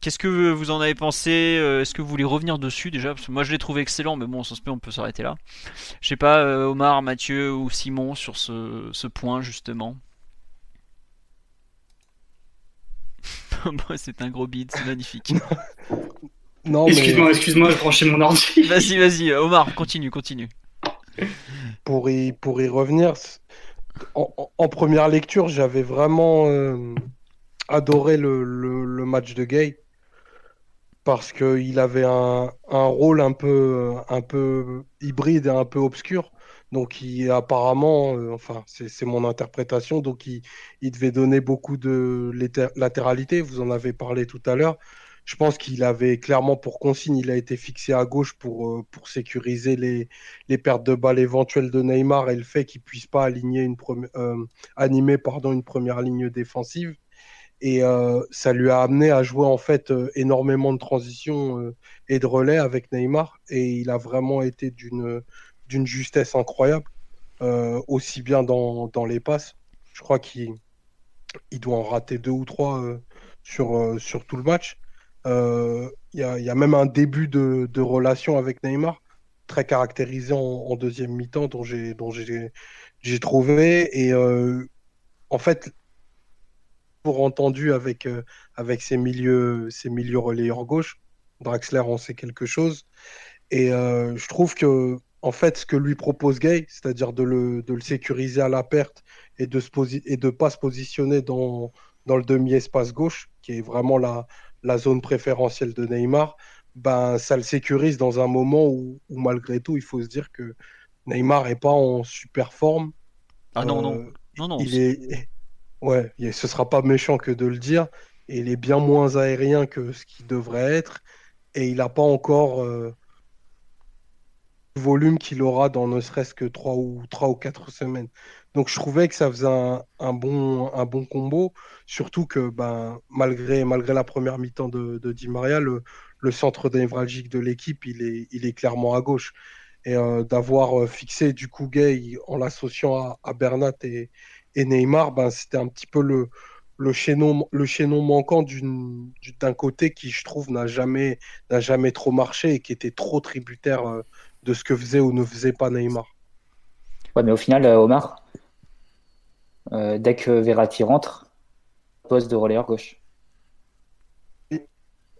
Qu'est-ce que vous en avez pensé euh, Est-ce que vous voulez revenir dessus déjà? Parce que moi je l'ai trouvé excellent, mais bon, sans se on peut s'arrêter là. Je sais pas, Omar, Mathieu ou Simon sur ce, ce point justement. c'est un gros bide, c'est magnifique. non, excuse-moi, excuse-moi, je branchais mon ordi. vas-y, vas-y, Omar, continue, continue. Pour y, pour y revenir, en, première lecture, j'avais vraiment euh, adoré le, le, match de Gay parce qu'il avait un, un, rôle un peu, un peu hybride et un peu obscur. Donc, il, apparemment, euh, enfin, c'est mon interprétation, donc il, il, devait donner beaucoup de latéralité. Vous en avez parlé tout à l'heure. Je pense qu'il avait clairement pour consigne, il a été fixé à gauche pour, euh, pour sécuriser les, les, pertes de balles éventuelles de Neymar et le fait qu'il puisse pas aligner une euh, animer pardon, une première ligne défensive. Et ça lui a amené à jouer en fait énormément de transitions et de relais avec Neymar. Et il a vraiment été d'une d'une justesse incroyable, euh, aussi bien dans, dans, les passes. Je crois qu'il il doit en rater deux ou trois euh, sur, euh, sur tout le match. Il y a, y, a, même un début de, de, relation avec Neymar, très caractérisé en, deuxième mi-temps, dont j'ai j'ai trouvé. Et en fait, entendu avec, avec ses milieux, ses milieux relayeurs gauche, Draxler en sait quelque chose. Et je trouve que en fait, ce que lui propose Gay, c'est-à-dire de le, de le, sécuriser à la perte et de ne pas se positionner dans, dans le demi-espace gauche, qui est vraiment la, la zone préférentielle de Neymar, ben, ça le sécurise dans un moment où, malgré tout, il faut se dire que Neymar n'est pas en super forme. Ah non, non, euh, non, non. Il est... Ouais, ce sera pas méchant que de le dire. Et il est bien moins aérien que ce qu'il devrait être. Et il n'a pas encore euh, le volume qu'il aura dans ne serait-ce que 3 ou, 3 ou 4 semaines. Donc je trouvais que ça faisait un, bon, combo, surtout que ben, malgré, malgré la première mi-temps de, Di Maria, le, centre névralgique de l'équipe, il est, il est clairement à gauche. Et euh, d'avoir euh, fixé du coup Gay en l'associant à, Bernat et, et Neymar, ben, c'était un petit peu le, le, chaînon, le chaînon manquant d'un côté qui, je trouve, n'a jamais, jamais trop marché et qui était trop tributaire euh, de ce que faisait ou ne faisait pas Neymar. Ouais, mais au final, Omar, dès que Verratti rentre, poste de relayeur gauche.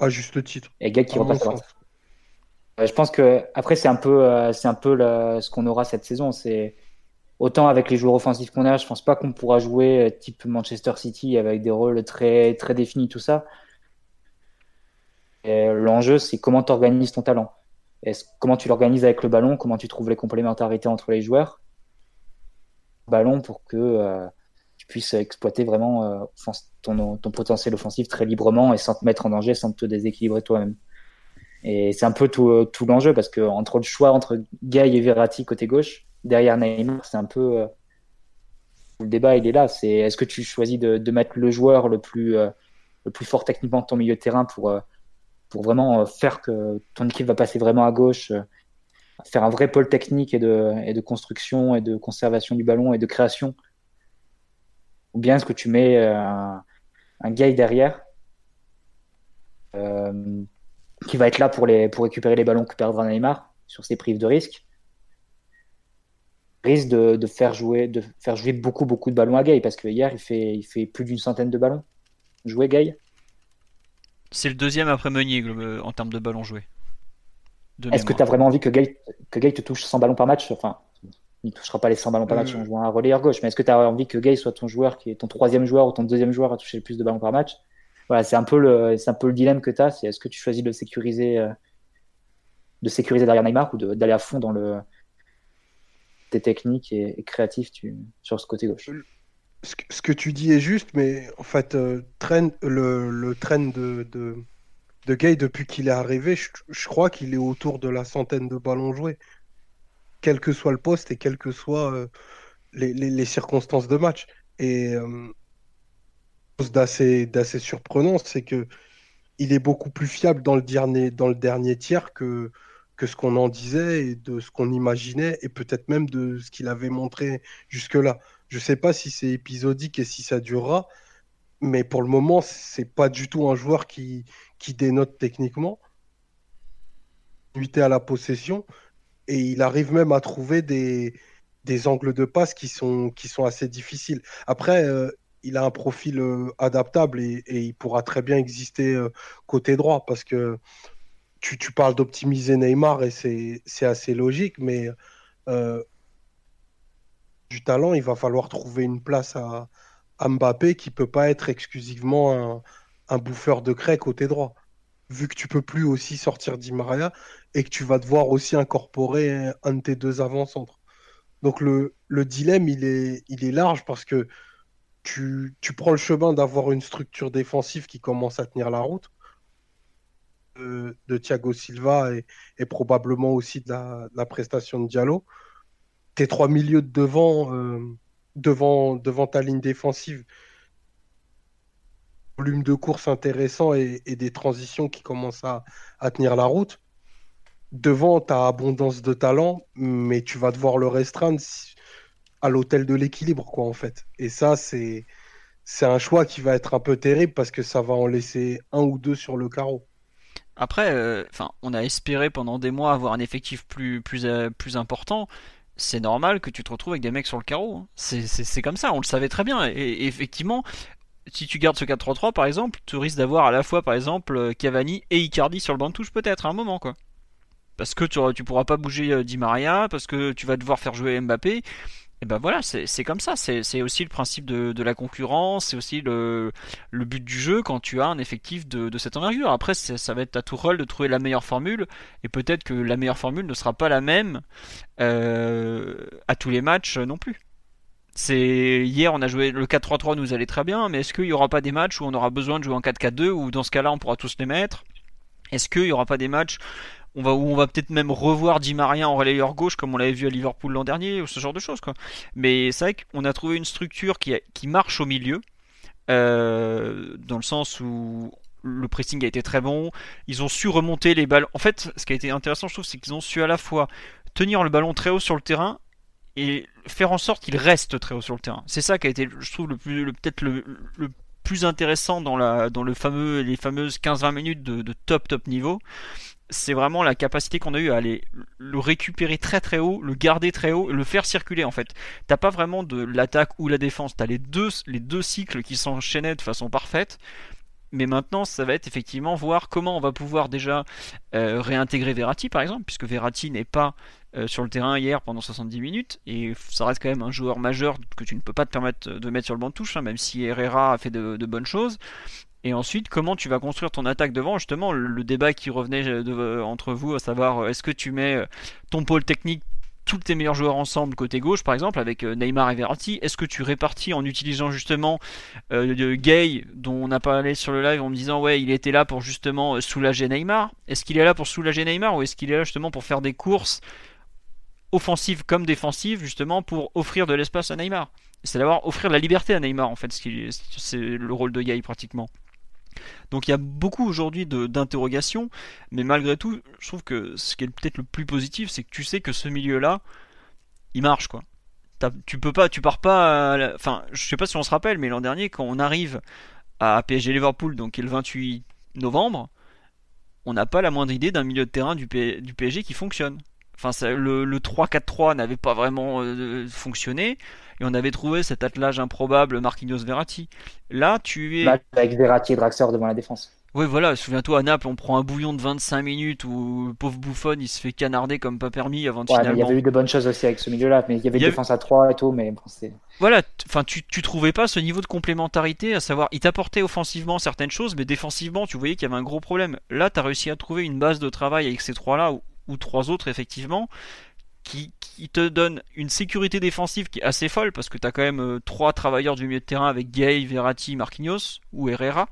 À juste titre. Et Gag qui repasse euh, Je pense que après c'est un peu, euh, c'est un peu ce qu'on aura cette saison. C'est autant avec les joueurs offensifs qu'on a, je pense pas qu'on pourra jouer euh, type Manchester City avec des rôles très définis tout ça. L'enjeu c'est comment tu organises ton talent. comment tu l'organises avec le ballon, comment tu trouves les complémentarités entre les joueurs? Ballon pour que puisses exploiter vraiment euh, ton, potentiel offensif très librement et sans te mettre en danger, sans te déséquilibrer toi-même. Et c'est un peu tout, euh, l'enjeu parce que entre le choix entre Gay et Verratti côté gauche, derrière Neymar, c'est un peu. Euh, le débat, il est là. C'est est-ce que tu choisis de, mettre le joueur le plus, le plus fort techniquement de ton milieu de terrain pour, pour vraiment faire que ton équipe va passer vraiment à gauche, faire un vrai pôle technique et de, et de construction et de conservation du ballon et de création? Ou bien est-ce que tu mets euh, un, un guy derrière euh, qui va être là pour, les, pour récupérer les ballons que perdra Neymar sur ses prises de risque? Risque de, de, faire jouer de faire jouer beaucoup beaucoup de ballons à Gay parce que hier il fait il fait plus d'une centaine de ballons. Jouer Gay? C'est le deuxième après Meunier en termes de ballons joués. Est-ce que tu as vraiment envie que Gay, que Gay te touche 100 ballons par match? Enfin il ne touchera pas les 100 ballons par match en jouant un relayeur gauche. Mais est-ce que tu as envie que Gay soit ton joueur, qui est ton troisième joueur ou ton deuxième joueur à toucher le plus de ballons par match? Voilà, c'est un peu le, un peu le dilemme que tu as. C'est est-ce que tu choisis de sécuriser, euh, de sécuriser derrière Neymar ou d'aller à fond dans le tes techniques et, créatifs tu, sur ce côté gauche ce que, tu dis est juste, mais en fait, euh, le, le train de, de, Gay depuis qu'il est arrivé, je, crois qu'il est autour de la centaine de ballons joués quel que soit le poste et quelles que soient euh, les, circonstances de match. Et euh, chose d'assez surprenant, c'est que il est beaucoup plus fiable dans le dernier tiers que, que ce qu'on en disait et de ce qu'on imaginait et peut-être même de ce qu'il avait montré jusque-là. Je ne sais pas si c'est épisodique et si ça durera, mais pour le moment, c'est pas du tout un joueur qui, qui dénote techniquement. à la possession, et il arrive même à trouver des, des angles de passe qui sont, qui sont assez difficiles. Après, euh, il a un profil euh, adaptable et, il pourra très bien exister euh, côté droit parce que tu, parles d'optimiser Neymar et c'est assez logique, mais du talent, il va falloir trouver une place à, Mbappé qui peut pas être exclusivement un, bouffeur de craie côté droit vu que tu peux plus aussi sortir d'Imaria et que tu vas devoir aussi incorporer un de tes deux avant-centres. Donc le, le, dilemme, il est, large parce que tu prends le chemin d'avoir une structure défensive qui commence à tenir la route de, Thiago Silva et, probablement aussi de la, prestation de Diallo. Tes trois milieux de devant, euh, devant, devant ta ligne défensive, volume de course intéressant et, des transitions qui commencent à, tenir la route. Devant, tu as abondance de talent, mais tu vas devoir le restreindre à l'hôtel de l'équilibre, quoi, en fait. Et ça, c'est un choix qui va être un peu terrible parce que ça va en laisser un ou deux sur le carreau. Après, euh, enfin, on a espéré pendant des mois avoir un effectif plus, plus, euh, plus important c'est normal que tu te retrouves avec des mecs sur le carreau. Hein. C'est comme ça, on le savait très bien. Et, effectivement, si tu gardes ce 4-3-3 par exemple, tu risques d'avoir à la fois par exemple Cavani et Icardi sur le banc de touche peut-être à un moment quoi. Parce que tu, tu pourras pas bouger euh, Di Maria, parce que tu vas devoir faire jouer Mbappé. Et ben voilà, c'est comme ça. C'est aussi le principe de, la concurrence, c'est aussi le, but du jeu quand tu as un effectif de, cette envergure. Après, ça va être à tout rôle de trouver la meilleure formule, et peut-être que la meilleure formule ne sera pas la même euh, à tous les matchs non plus. C'est hier on a joué le 4-3-3 nous allait très bien, mais est-ce qu'il n'y aura pas des matchs où on aura besoin de jouer en 4-4-2 ou dans ce cas-là on pourra tous les mettre? Est-ce qu'il n'y aura pas des matchs on va, on va peut-être même revoir Di Maria en relayeur gauche comme on l'avait vu à Liverpool l'an dernier ou ce genre de choses quoi. Mais c'est vrai qu'on a trouvé une structure qui, qui marche au milieu, euh, dans le sens où le pressing a été très bon, ils ont su remonter les ballons. En fait, ce qui a été intéressant, je trouve, c'est qu'ils ont su à la fois tenir le ballon très haut sur le terrain et faire en sorte qu'il reste très haut sur le terrain. C'est ça qui a été, je trouve, le plus, le, peut-être le, plus intéressant dans, la, dans le fameux, les fameuses 15-20 minutes de, de, top top niveau c'est vraiment la capacité qu'on a eu à aller le récupérer très très haut, le garder très haut, le faire circuler en fait. T'as pas vraiment de l'attaque ou la défense, t'as les deux, les deux cycles qui s'enchaînaient de façon parfaite. Mais maintenant, ça va être effectivement voir comment on va pouvoir déjà euh, réintégrer Verratti par exemple, puisque Verratti n'est pas euh, sur le terrain hier pendant 70 minutes, et ça reste quand même un joueur majeur que tu ne peux pas te permettre de mettre sur le banc de touche, hein, même si Herrera a fait de, de bonnes choses. Et ensuite, comment tu vas construire ton attaque devant Justement, le, débat qui revenait de, entre vous, à savoir, euh, est-ce que tu mets euh, ton pôle technique tous tes meilleurs joueurs ensemble côté gauche par exemple avec euh, Neymar et Verratti Est-ce que tu répartis en utilisant justement euh, Gay dont on a parlé sur le live en me disant ouais il était là pour justement soulager Neymar? Est-ce qu'il est là pour soulager Neymar ou est-ce qu'il est là justement pour faire des courses offensives comme défensives justement pour offrir de l'espace à Neymar? C'est d'avoir offrir de la liberté à Neymar en fait, c'est le rôle de Gay pratiquement. Donc il y a beaucoup aujourd'hui d'interrogations, mais malgré tout, je trouve que ce qui est peut-être le plus positif, c'est que tu sais que ce milieu-là, il marche quoi. Tu peux pas, tu pars pas. Enfin, je sais pas si on se rappelle, mais l'an dernier, quand on arrive à PSG Liverpool, donc est le 28 novembre, on n'a pas la moindre idée d'un milieu de terrain du PSG qui fonctionne. Enfin, le, le 3-4-3 n'avait pas vraiment euh, fonctionné et on avait trouvé cet attelage improbable Marquinhos Verratti. Là, tu es. avec Verratti et Draxler devant la défense. Oui, voilà, souviens-toi à Naples, on prend un bouillon de 25 minutes où le pauvre Bouffon il se fait canarder comme pas permis avant de ouais, finalement. il y avait eu de bonnes choses aussi avec ce milieu-là, mais il y avait une défense à 3 et tout, mais. Voilà, enfin, tu, tu trouvais pas ce niveau de complémentarité, à savoir, il t'apportait offensivement certaines choses, mais défensivement, tu voyais qu'il y avait un gros problème. Là, tu as réussi à trouver une base de travail avec ces trois-là, ou, ou trois autres, effectivement, qui, te donne une sécurité défensive qui est assez folle parce que tu as quand même euh, trois travailleurs du milieu de terrain avec Gay, Verratti, Marquinhos ou Herrera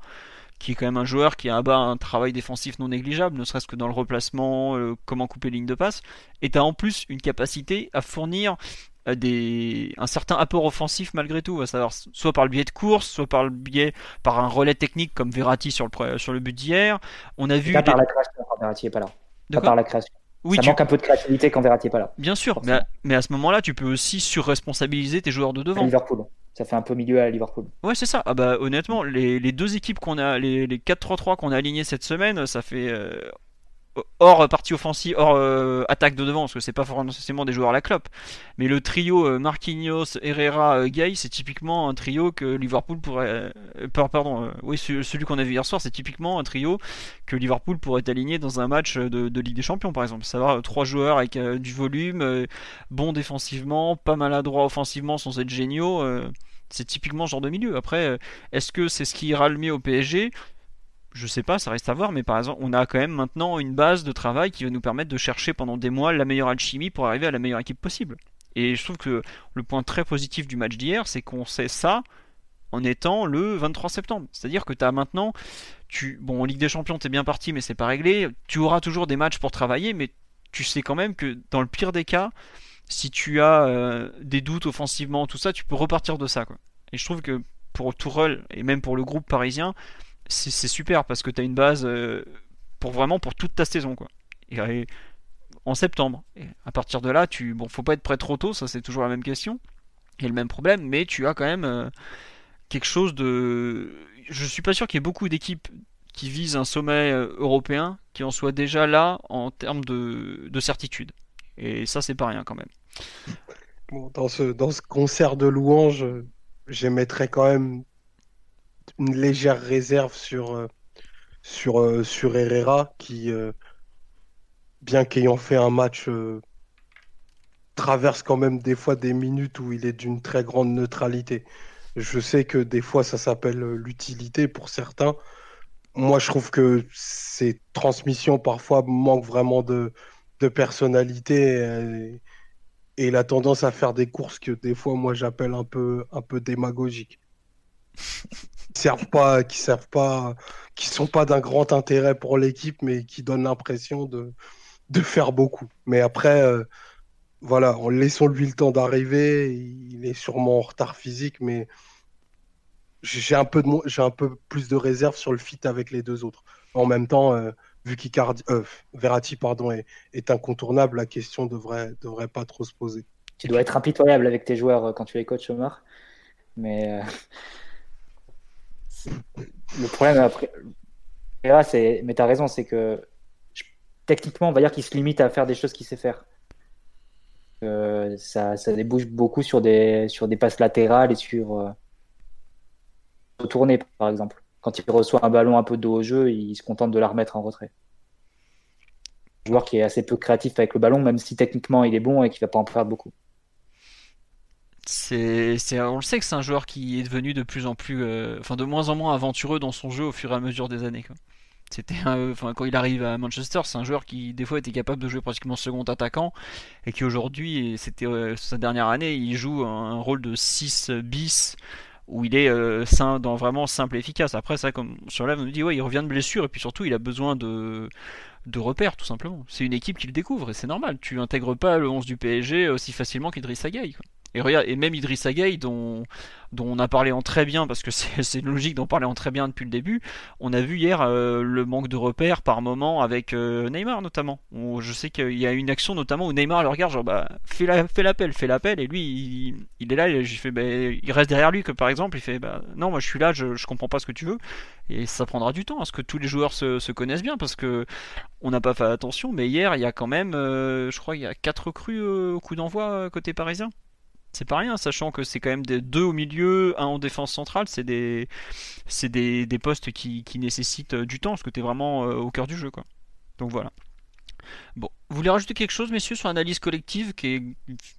qui est quand même un joueur qui a un, travail défensif non négligeable, ne serait-ce que dans le replacement, euh, comment couper ligne de passe, et tu as en plus une capacité à fournir euh, des, un certain apport offensif malgré tout, à savoir soit par le biais de course, soit par le biais par un relais technique comme Verratti sur le, sur le but d'hier. On a vu. Pas par la création, Verratti est pas là. pas par la création. Oui, ça manque un peu de créativité quand Verratti n'est pas là. Bien sûr, mais à, mais à, ce moment-là, tu peux aussi surresponsabiliser tes joueurs de devant. Liverpool. Ça fait un peu milieu à Liverpool. Ouais, c'est ça. Ah bah, honnêtement, les, les deux équipes qu'on a, les, les 4-3-3 qu'on a alignées cette semaine, ça fait euh, hors partie offensive, hors euh, attaque de devant, parce que c'est pas forcément des joueurs à la clope. Mais le trio euh, Marquinhos, Herrera, euh, Gay, c'est typiquement un trio que Liverpool pourrait. pardon, oui, celui qu'on a vu hier soir, c'est typiquement un trio que Liverpool pourrait aligner dans un match de, Ligue des Champions, par exemple. Savoir trois joueurs avec du volume, bon défensivement, pas maladroit offensivement sans être géniaux. c'est typiquement ce genre de milieu. Après, est-ce que c'est ce qui ira le mieux au PSG je sais pas, ça reste à voir, mais par exemple, on a quand même maintenant une base de travail qui va nous permettre de chercher pendant des mois la meilleure alchimie pour arriver à la meilleure équipe possible. Et je trouve que le point très positif du match d'hier, c'est qu'on sait ça en étant le 23 septembre. C'est-à-dire que tu as maintenant, tu, bon, en Ligue des Champions, tu es bien parti, mais c'est pas réglé. Tu auras toujours des matchs pour travailler, mais tu sais quand même que dans le pire des cas, si tu as euh, des doutes offensivement, tout ça, tu peux repartir de ça. Et je trouve que pour Tourelle et même pour le groupe parisien, c'est super parce que tu as une base euh, pour vraiment pour toute ta saison quoi. En septembre. Et à partir de là, tu bon, faut pas être prêt trop tôt, ça c'est toujours la même question et le même problème, mais tu as quand même euh, quelque chose de. Je suis pas sûr qu'il y ait beaucoup d'équipes qui visent un sommet euh, européen qui en soient déjà là en termes de, de certitude. Et ça, c'est pas rien quand même. dans, ce, dans ce concert de louanges, j'émettrais quand même une légère réserve sur, euh, euh, Herrera, qui, euh, bien qu'ayant fait un match, traverse quand même des fois des minutes où il est d'une très grande neutralité. Je sais que des fois ça s'appelle l'utilité pour certains. Moi, je trouve que ces transmissions parfois manquent vraiment de, de personnalité et, il a tendance à faire des courses que des fois moi j'appelle un peu, un peu démagogiques. Qui servent pas, qui servent pas, qui sont pas d'un grand intérêt pour l'équipe, mais qui donnent l'impression de, de faire beaucoup. Mais après, euh, voilà, en laissant lui le temps d'arriver, il est sûrement en retard physique, mais j'ai un peu de j'ai un peu plus de réserve sur le fit avec les deux autres. En même temps, euh, vu qu'Icardi, euh, Verratti pardon est, incontournable, la question devrait devrait pas trop se poser. Tu dois être impitoyable avec tes joueurs euh, quand tu les coaches Omar, mais le problème après, c'est, mais as raison, c'est que techniquement, on va dire qu'il se limite à faire des choses qu'il sait faire. ça, ça, débouche beaucoup sur des, sur des passes latérales et sur, retourner, par exemple. Quand il reçoit un ballon un peu de dos au jeu, il se contente de la remettre en retrait. Un joueur qui est assez peu créatif avec le ballon, même si techniquement il est bon et qu'il va pas en perdre beaucoup. C'est, on le sait que c'est un joueur qui est devenu de plus en plus, euh, enfin de moins en moins aventureux dans son jeu au fur et à mesure des années. C'était, enfin quand il arrive à Manchester, c'est un joueur qui des fois était capable de jouer pratiquement second attaquant et qui aujourd'hui, c'était euh, sa dernière année, il joue un, rôle de 6 bis où il est euh, dans vraiment simple et efficace. Après, ça, comme sur là, on nous dit, ouais, il revient de blessure et puis surtout, il a besoin de, de repères, tout simplement. C'est une équipe qui le découvre et c'est normal. Tu intègres pas le 11 du PSG aussi facilement qu'Idriss Gueye. Et, et même Idriss Gueye, dont, on a parlé en très bien, parce que c'est logique d'en parler en très bien depuis le début, on a vu hier euh, le manque de repères par moment avec euh, Neymar notamment. je sais qu'il y a une action notamment où Neymar le regarde, genre bah fais l'appel, fais l'appel, et lui il, est là, il, fait, bah, il reste derrière lui, que par exemple, il fait bah non, moi je suis là, je, je comprends pas ce que tu veux, et ça prendra du temps à ce que tous les joueurs se, se connaissent bien, parce que on n'a pas fait attention, mais hier il y a quand même, euh, je crois, il y a 4 recrues au coup d'envoi côté parisien. C'est pas rien, sachant que c'est quand même deux au milieu, un en défense centrale, c'est des, postes qui, nécessitent euh, du temps, parce que tu vraiment euh, au cœur du jeu. Quoi. Donc voilà. Bon, vous voulez rajouter quelque chose, messieurs, sur l'analyse collective qui est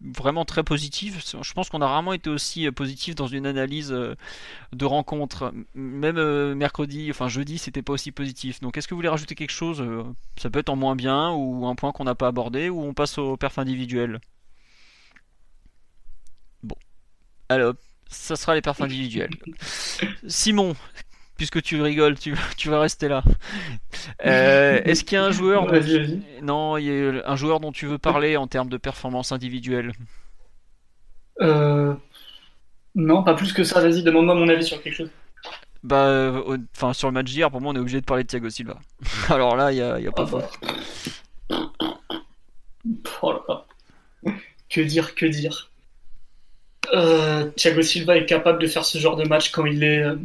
vraiment très positive? Je pense qu'on a rarement été aussi euh, positif dans une analyse de rencontre. Même mercredi, enfin jeudi, c'était pas aussi positif. Donc est-ce que vous voulez rajouter quelque chose Ça peut être en moins bien, ou un point qu'on n'a pas abordé, ou on passe au perf individuel? Alors, ça sera les perfs individuels. Simon, puisque tu rigoles, tu, vas rester là. Euh, est-ce qu'il y a un joueur non, il y a un joueur dont tu veux parler en termes de performance individuelle euh, Non, pas plus que ça. Vas-y, demande-moi mon avis sur quelque chose. Bah, enfin, sur le match d'hier, pour moi, on est obligé de parler de Thiago Silva. Alors là, il n'y a, y a, pas ah, Oh là là. Que dire, que dire euh, Thiago Silva est capable de faire ce genre de match quand il est euh,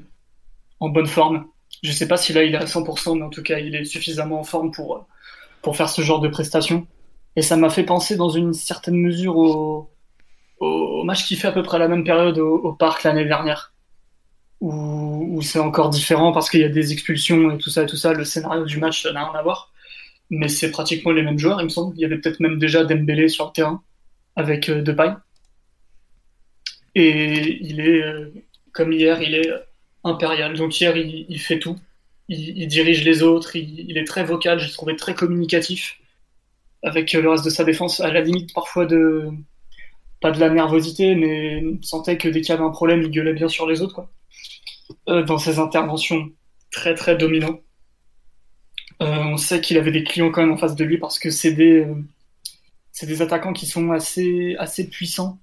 en bonne forme. Je sais pas si là il est à 100%, mais en tout cas il est suffisamment en forme pour, euh, pour faire ce genre de prestation. Et ça m'a fait penser dans une certaine mesure au, au match qui fait à peu près la même période au, parc l'année dernière. Où, c'est encore différent parce qu'il y a des expulsions et tout ça ça. Le scénario du match n'a rien à voir. Mais c'est pratiquement les mêmes joueurs, il me semble. Il y avait peut-être même déjà Dembélé sur le terrain avec Depay. Et il est, euh, comme hier, il est impérial. Donc hier, il, fait tout. Il, dirige les autres. Il, est très vocal. J'ai trouvé très communicatif avec le reste de sa défense. À la limite, parfois de pas de la nervosité, mais sentait que dès qu'il y avait un problème, il gueulait bien sur les autres. Quoi. Euh, dans ses interventions très très dominant. Euh, on sait qu'il avait des clients quand même en face de lui parce que c'est des, c'est des attaquants qui sont assez, assez puissants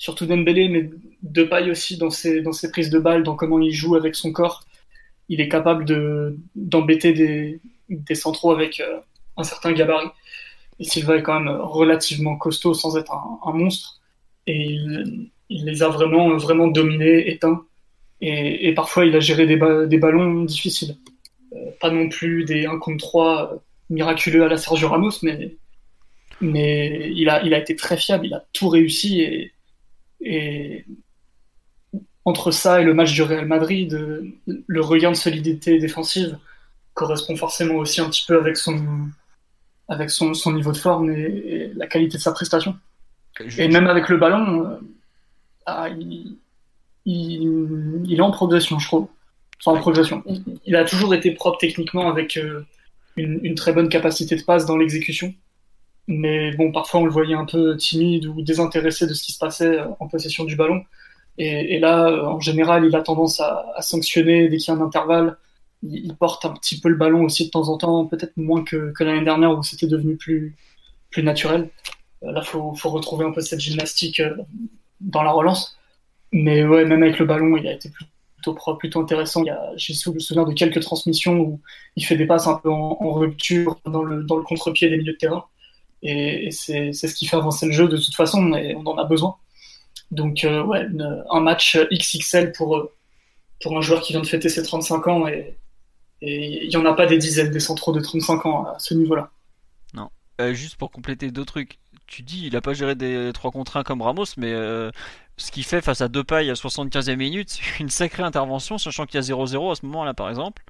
surtout Dembélé, mais de paille aussi dans ses, dans ses prises de balles, dans comment il joue avec son corps. Il est capable de, d'embêter des, des centraux avec euh, un certain gabarit. Et Silva est quand même relativement costaud sans être un, monstre. Et il, les a vraiment, vraiment dominés, éteints. Et, parfois, il a géré des, des ballons difficiles. Euh, pas non plus des 1 contre 3 miraculeux à la Sergio Ramos, mais mais il a, il a été très fiable, il a tout réussi et, et entre ça et le match du Real Madrid, le regain de solidité défensive correspond forcément aussi un petit peu avec son, avec son, son niveau de forme et, la qualité de sa prestation. Et même avec le ballon, euh, ah, il, il, est en progression, je trouve. Enfin, en progression. Il, a toujours été propre techniquement avec euh, une, une, très bonne capacité de passe dans l'exécution. Mais bon, parfois on le voyait un peu timide ou désintéressé de ce qui se passait euh, en possession du ballon. Et, là, euh, en général, il a tendance à, sanctionner dès qu'il y a un intervalle. Il, porte un petit peu le ballon aussi de temps en temps, peut-être moins que, l'année dernière où c'était devenu plus, plus naturel. Euh, là, il faut, faut, retrouver un peu cette gymnastique dans la relance. Mais ouais, même avec le ballon, il a été plutôt plutôt intéressant. J'ai souvenir de quelques transmissions où il fait des passes un peu en, rupture dans le, dans le contre-pied des milieux de terrain. Et, et c'est ce qui fait avancer le jeu de toute façon, et on en a besoin. Donc, euh, ouais, un match XXL pour, euh, pour un joueur qui vient de fêter ses 35 ans et il n'y en a pas des dizaines des centraux de 35 ans à ce niveau-là. Non. Euh, juste pour compléter deux trucs. Tu dis il a pas géré des 3 contre 1 comme Ramos, mais ce qu'il fait face à pailles à 75e minute, une sacrée intervention, sachant qu'il y a 0-0 à ce moment-là, par exemple.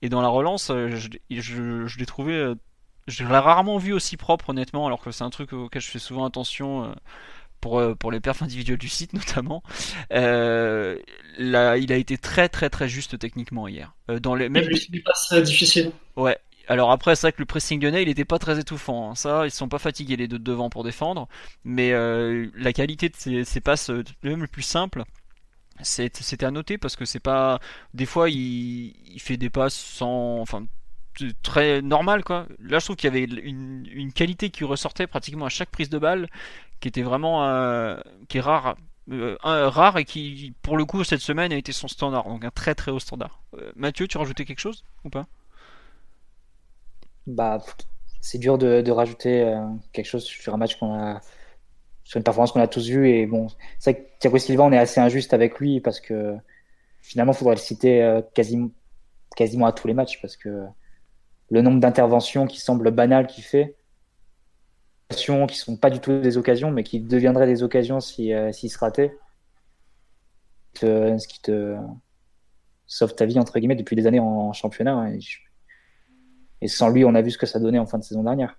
Et dans la relance, je, je l'ai trouvé. Je l'ai rarement vu aussi propre, honnêtement, alors que c'est un truc auquel je fais souvent attention pour, euh, pour les perfs individuels du site notamment. Euh, là, il a été très très très juste techniquement hier. Euh, dans les même pas difficile. Ouais. Alors après, c'est vrai que le pressing lyonnais, il n'était pas très étouffant. Hein. Ça, ils sont pas fatigués les deux de devant pour défendre, mais la qualité de ses, passes, même le plus simple, c'était à noter parce que c'est pas. Des fois, il, il, fait des passes sans. Enfin, très normal quoi. Là, je trouve qu'il y avait une, qualité qui ressortait pratiquement à chaque prise de balle qui était vraiment euh, euh, rare et qui pour le coup cette semaine a été son standard. Donc un très très haut standard. Euh, Mathieu tu rajoutais quelque chose ou pas? Bah c'est dur de, rajouter quelque chose sur un match qu'on a sur une performance qu'on a tous vue. Et bon c'est vrai que Thiago on est assez injuste avec lui parce que finalement il faudrait le citer quasiment quasiment à tous les matchs parce que le nombre d'interventions qui semble banal qu'il fait qui sont pas du tout des occasions, mais qui deviendraient des occasions s'ils si, euh, se rataient. ce qui te sauve ta vie, entre guillemets, depuis des années en, championnat. Et, sans lui, on a vu ce que ça donnait en fin de saison dernière.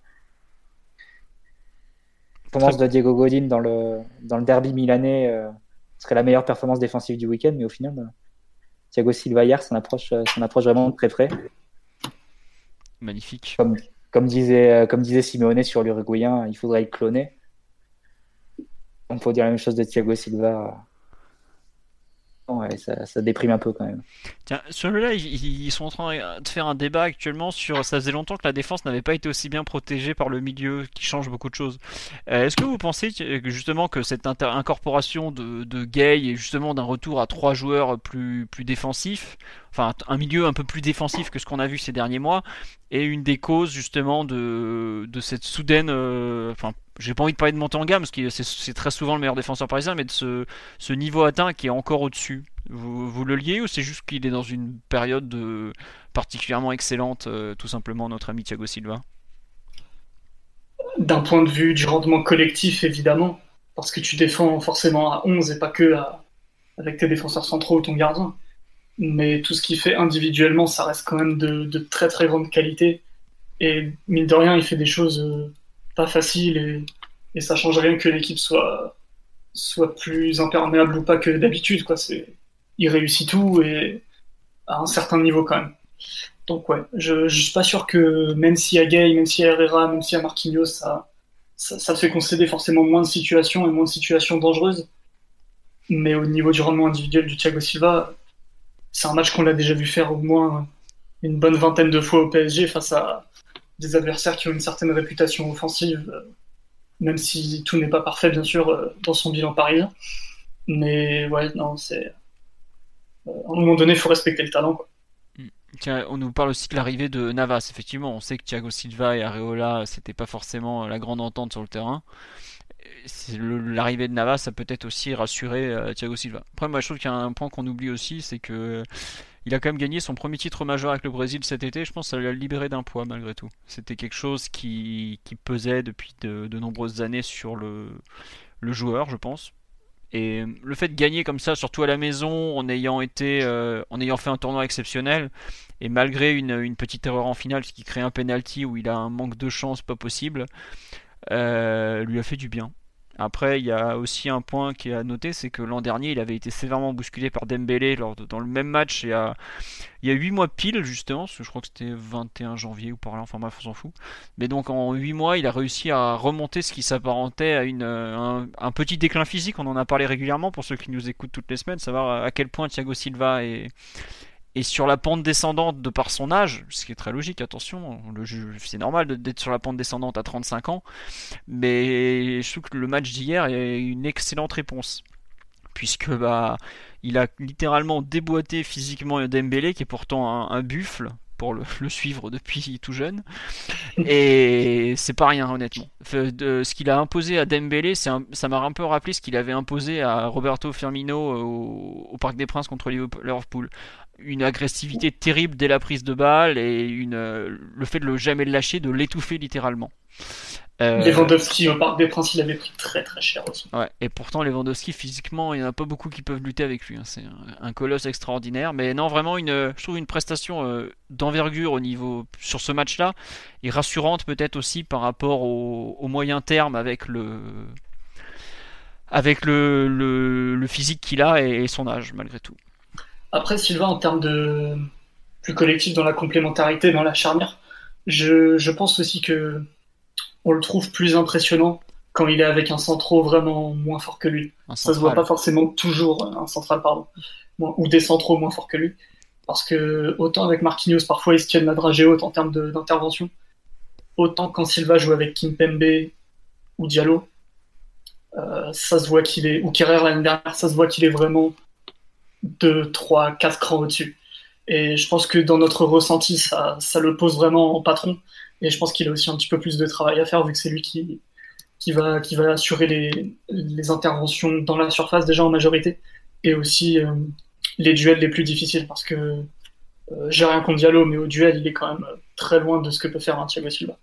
La performance de Diego Godin dans le, dans le derby milanais euh, serait la meilleure performance défensive du week-end, mais au final, euh, Thiago Silva hier s'en approche, approche vraiment de très près. Magnifique. Comme, comme disait, euh, comme disait Simeone sur l'Uruguayen, il faudrait le cloner. On peut dire la même chose de Thiago Silva ça, déprime un peu quand même. Tiens, sur le là, ils, sont en train de faire un débat actuellement sur. Ça faisait longtemps que la défense n'avait pas été aussi bien protégée par le milieu, qui change beaucoup de choses. Euh, est-ce que vous pensez que justement que cette incorporation de, de Gay et justement d'un retour à trois joueurs plus, plus défensifs, enfin un milieu un peu plus défensif que ce qu'on a vu ces derniers mois, est une des causes justement de, cette soudaine. Euh, enfin, j'ai pas envie de parler de monter en gamme, parce que c'est très souvent le meilleur défenseur parisien, mais de ce, niveau atteint qui est encore au-dessus. Vous, le liez ou c'est juste qu'il est dans une période de, particulièrement excellente, euh, tout simplement, notre ami Thiago Silva? D'un point de vue du rendement collectif, évidemment, parce que tu défends forcément à 11 et pas que avec tes défenseurs centraux ou ton gardien. Mais tout ce qu'il fait individuellement, ça reste quand même de, de, très très grande qualité. Et mine de rien, il fait des choses. Euh, pas facile et, et ça change rien que l'équipe soit, soit plus imperméable ou pas que d'habitude. Quoi. C'est, il réussit tout et à un certain niveau quand même. Donc ouais, je, je suis pas sûr que même y a Gay, même y a Herrera, même y a Marquinhos, ça, ça, ça, fait concéder forcément moins de situations et moins de situations dangereuses. Mais au niveau du rendement individuel du Thiago Silva, c'est un match qu'on l'a déjà vu faire au moins une bonne vingtaine de fois au PSG face à, des adversaires qui ont une certaine réputation offensive, euh, même si tout n'est pas parfait, bien sûr, euh, dans son bilan parisien. Mais ouais, non, c'est. Euh, à un moment donné, il faut respecter le talent. Quoi. Mm. Tiens, on nous parle aussi de l'arrivée de Navas. Effectivement, on sait que Thiago Silva et Areola, c'était pas forcément la grande entente sur le terrain. L'arrivée de Navas a peut-être aussi rassuré Thiago Silva. Après, moi, je trouve qu'il y a un point qu'on oublie aussi, c'est que il a quand même gagné son premier titre majeur avec le Brésil cet été. Je pense que ça l'a libéré d'un poids malgré tout. C'était quelque chose qui, pesait depuis de, nombreuses années sur le, le joueur, je pense. Et le fait de gagner comme ça, surtout à la maison, en ayant été, euh, en ayant fait un tournoi exceptionnel, et malgré une, petite erreur en finale, ce qui crée un penalty où il a un manque de chance pas possible, euh, lui a fait du bien. Après, il y a aussi un point qui est à noter, c'est que l'an dernier, il avait été sévèrement bousculé par Dembélé lors dans le même match il y, a, il y a 8 mois pile, justement, je crois que c'était 21 janvier ou par là, enfin bref, on s'en fout. Mais donc en 8 mois, il a réussi à remonter ce qui s'apparentait à une, un, petit déclin physique. On en a parlé régulièrement pour ceux qui nous écoutent toutes les semaines, savoir à quel point Thiago Silva est, et sur la pente descendante de par son âge, ce qui est très logique, attention, c'est normal d'être sur la pente descendante à 35 ans, mais je trouve que le match d'hier est une excellente réponse. Puisque bah, il a littéralement déboîté physiquement Dembélé, qui est pourtant un buffle, pour le, suivre depuis tout jeune. Et c'est pas rien, honnêtement. Ce qu'il a imposé à Dembélé, ça m'a un peu rappelé ce qu'il avait imposé à Roberto Firmino euh, au, Parc des Princes contre Liverpool. Une agressivité terrible dès la prise de balle et une, le fait de le jamais le lâcher, de l'étouffer littéralement. Euh... Lewandowski au Parc des Princes, il avait pris très très cher aussi. Ouais, et pourtant Lewandowski physiquement, il n'y en a pas beaucoup qui peuvent lutter avec lui. Hein. C'est un, colosse extraordinaire, mais non vraiment une, je trouve une prestation euh, d'envergure au niveau sur ce match-là et rassurante peut-être aussi par rapport au, moyen terme avec le avec le, le, physique qu'il a et, son âge malgré tout. Après Sylvain, en termes de plus collectif dans la complémentarité, dans la charnière, je, je pense aussi que on le trouve plus impressionnant quand il est avec un centraux vraiment moins fort que lui. Ça se voit pas forcément toujours, un central, pardon, ou des centraux moins forts que lui. Parce que autant avec Marquinhos, parfois ils se tiennent la dragée haute en termes d'intervention, autant quand Silva joue avec Kimpembe ou Diallo, euh, ça se voit qu'il est, ou Kerrer l'année dernière, ça se voit qu'il est vraiment 2, 3, 4 crans au-dessus. Et je pense que dans notre ressenti, ça, ça le pose vraiment en patron. Et je pense qu'il a aussi un petit peu plus de travail à faire vu que c'est lui qui, qui, va, qui va assurer les, les, interventions dans la surface déjà en majorité et aussi euh, les duels les plus difficiles parce que euh, j'ai rien contre Diallo, mais au duel, il est quand même très loin de ce que peut faire un Thiago Silva.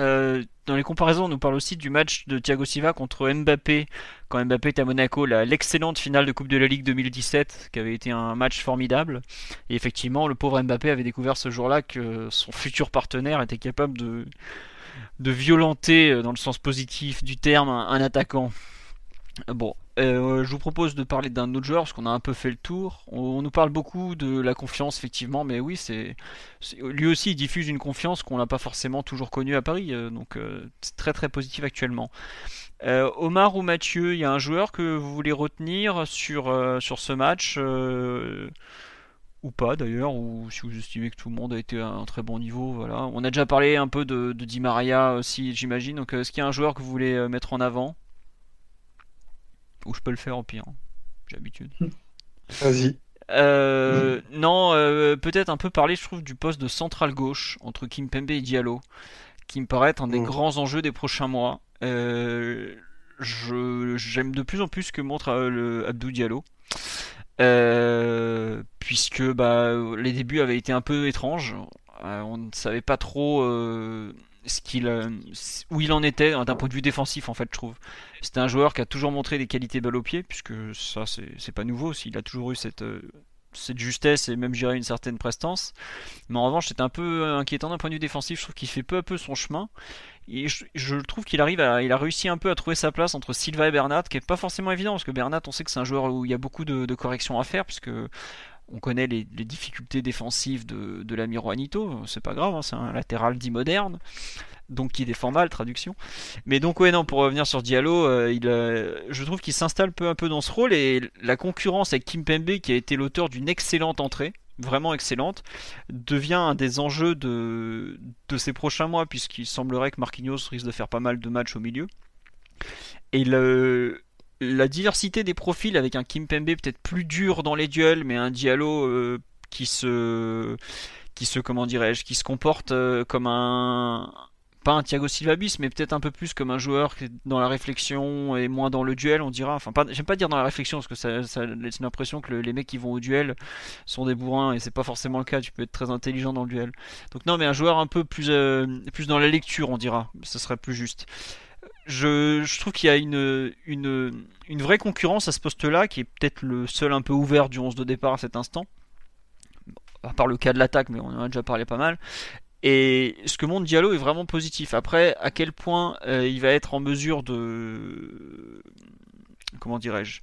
Euh, dans les comparaisons, on nous parle aussi du match de Thiago Silva contre Mbappé quand Mbappé était à Monaco, l'excellente finale de Coupe de la Ligue 2017 qui avait été un match formidable. Et effectivement, le pauvre Mbappé avait découvert ce jour-là que son futur partenaire était capable de, de violenter, euh, dans le sens positif du terme, un, attaquant. Bon, euh, je vous propose de parler d'un autre joueur parce qu'on a un peu fait le tour. On, nous parle beaucoup de la confiance, effectivement, mais oui, c'est lui aussi il diffuse une confiance qu'on n'a pas forcément toujours connue à Paris, euh, donc c'est très très positif actuellement. Omar ou Mathieu, il y a un joueur que vous voulez retenir sur, sur ce match ou pas d'ailleurs, ou si vous estimez que tout le monde a été à un très bon niveau, voilà. On a déjà parlé un peu de, de Di Maria aussi, j'imagine. Donc, est-ce qu'il y a un joueur que vous voulez euh, mettre en avant? Ou je peux le faire au pire, hein. j'ai l'habitude. Vas-y. Euh, non, euh, peut-être un peu parler, je trouve, du poste de central gauche entre Kim Pembe et Diallo, qui me paraît être un des mm. grands enjeux des prochains mois. j'aime de plus en plus ce que montre le Abdou Diallo. Euh, puisque bah, les débuts avaient été un peu étranges. Euh, on ne savait pas trop euh, qu'il, où il en était d'un point de vue défensif en fait je trouve. C'était un joueur qui a toujours montré des qualités balle au pied puisque ça c'est pas nouveau, s'il a toujours eu cette cette justesse et même gérer une certaine prestance. Mais en revanche, c'était un peu inquiétant d'un point de vue défensif. Je trouve qu'il fait peu à peu son chemin. Et je, trouve qu'il arrive il a réussi un peu à trouver sa place entre Silva et Bernat, qui est pas forcément évident parce que Bernat, on sait que c'est un joueur où il y a beaucoup de, corrections à faire, puisque on connaît les, difficultés défensives de, l'ami Juanito, c'est pas grave, hein, c'est un latéral dit moderne, donc qui défend mal, traduction. Mais donc ouais non, pour revenir sur Diallo, euh, euh, je trouve qu'il s'installe peu à peu dans ce rôle et la concurrence avec Kim Pembe, qui a été l'auteur d'une excellente entrée, vraiment excellente, devient un des enjeux de, de ces prochains mois, puisqu'il semblerait que Marquinhos risque de faire pas mal de matchs au milieu. Et le, la diversité des profils avec un Kim Pembe peut-être plus dur dans les duels, mais un Diallo euh, qui se qui se comment dirais-je qui se comporte euh, comme un pas un Thiago Silva bis, mais peut-être un peu plus comme un joueur dans la réflexion et moins dans le duel, on dira. Enfin, j'aime pas dire dans la réflexion parce que ça, ça laisse l'impression que les mecs qui vont au duel sont des bourrins et c'est pas forcément le cas. Tu peux être très intelligent dans le duel. Donc non, mais un joueur un peu plus, euh, plus dans la lecture, on dira. Ce serait plus juste. Je, je trouve qu'il y a une, une, une vraie concurrence à ce poste-là, qui est peut-être le seul un peu ouvert du 11 de départ à cet instant à part le cas de l'attaque, mais on en a déjà parlé pas mal. Et ce que montre Diallo est vraiment positif. Après, à quel point euh, il va être en mesure de. Comment dirais-je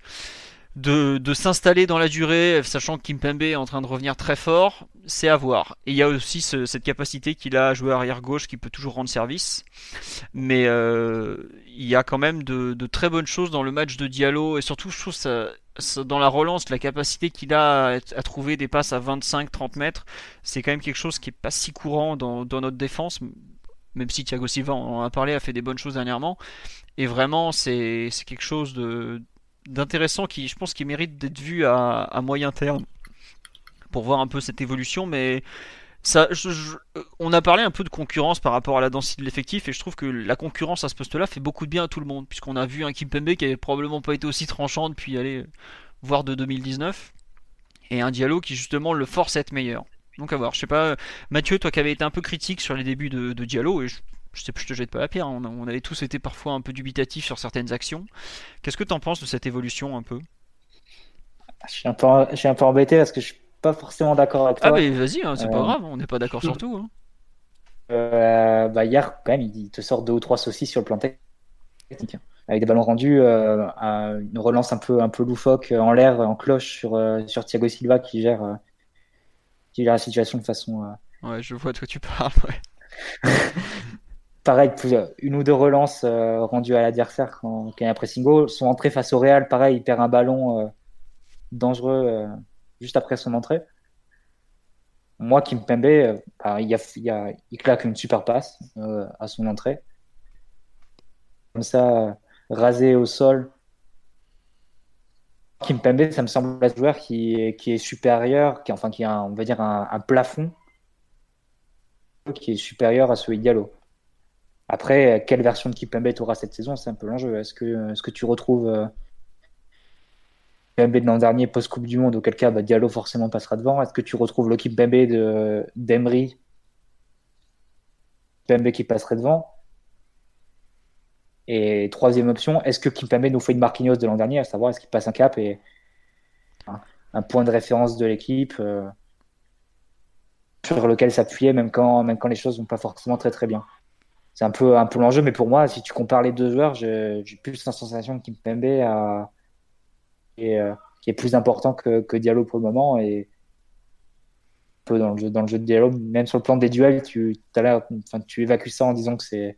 de, s'installer dans la durée, sachant que Kimpembe est en train de revenir très fort, c'est à voir. Et il y a aussi cette capacité qu'il a à jouer arrière gauche qui peut toujours rendre service. Mais euh, il y a quand même de, très bonnes choses dans le match de Diallo et surtout je trouve ça, dans la relance, la capacité qu'il a à, trouver des passes à 25-30 mètres, c'est quand même quelque chose qui est pas si courant dans, notre défense. Même si Thiago Silva, on en a parlé, a fait des bonnes choses dernièrement. Et vraiment, c'est quelque chose de, d'intéressant qui, je pense, qui mérite d'être vu à, moyen terme pour voir un peu cette évolution. Mais ça, on a parlé un peu de concurrence par rapport à la densité de l'effectif et je trouve que la concurrence à ce poste-là fait beaucoup de bien à tout le monde puisqu'on a vu un Kimpembe qui avait probablement pas été aussi tranchant depuis aller voir de 2019 et un Diallo qui justement le force à être meilleur. Donc à voir. Je sais pas, Mathieu, toi qui avais été un peu critique sur les débuts de, Diallo et je, je sais plus, je te jette pas la pierre, hein. on, avait tous été parfois un peu dubitatifs sur certaines actions. Qu'est-ce que tu en penses de cette évolution un peu? Je suis, un peu, je suis un peu embêté parce que je suis pas forcément d'accord avec ah, toi. Ah mais vas-y, hein, c'est pas euh, grave, on n'est pas d'accord sur tout. Hein. Euh, bah hier, quand même, il te sort deux ou trois saucisses sur le plan technique. Avec des ballons rendus, euh, une relance un peu, un peu loufoque en l'air, en cloche sur, sur Thiago Silva qui gère, qui gère la situation de façon. Ouais, je vois de quoi tu parles. Ouais. pareil, une ou deux relances euh, rendues à l'adversaire quand, il y a pressing goal. Son entrée face au Real, pareil, il perd un ballon euh, dangereux euh, juste après son entrée. Moi, Kimpembe, il, y a, il, claque une super passe à son entrée. Comme ça, rasé au sol. Kimpembe, ça me semble un joueur qui est, supérieur, qui, enfin, qui a, un, plafond qui est supérieur à celui de Diallo. Après, quelle version de Kipembe tu auras cette saison, c'est un peu l'enjeu. Est-ce que, est que tu retrouves euh, Kipembe de l'an dernier post-Coupe du Monde, auquel cas bah, Diallo forcément passera devant. Est-ce que tu retrouves le Kipembe de, d'Emery? Kipembe qui passerait devant. Et troisième option, est-ce que Kipembe nous fait une Marquinhos de l'an dernier, à savoir est-ce qu'il passe un cap et un, point de référence de l'équipe euh, sur lequel s'appuyer même quand, les choses vont pas forcément très très bien? C'est un peu, un peu l'enjeu. Mais pour moi, si tu compares les deux joueurs, j'ai plus la sensation que Kimpembe et, euh, qui est plus important que, Diallo pour le moment. Et peu dans le jeu, dans le jeu de Diallo, même sur le plan des duels, tu, tu évacues ça en disant que c'est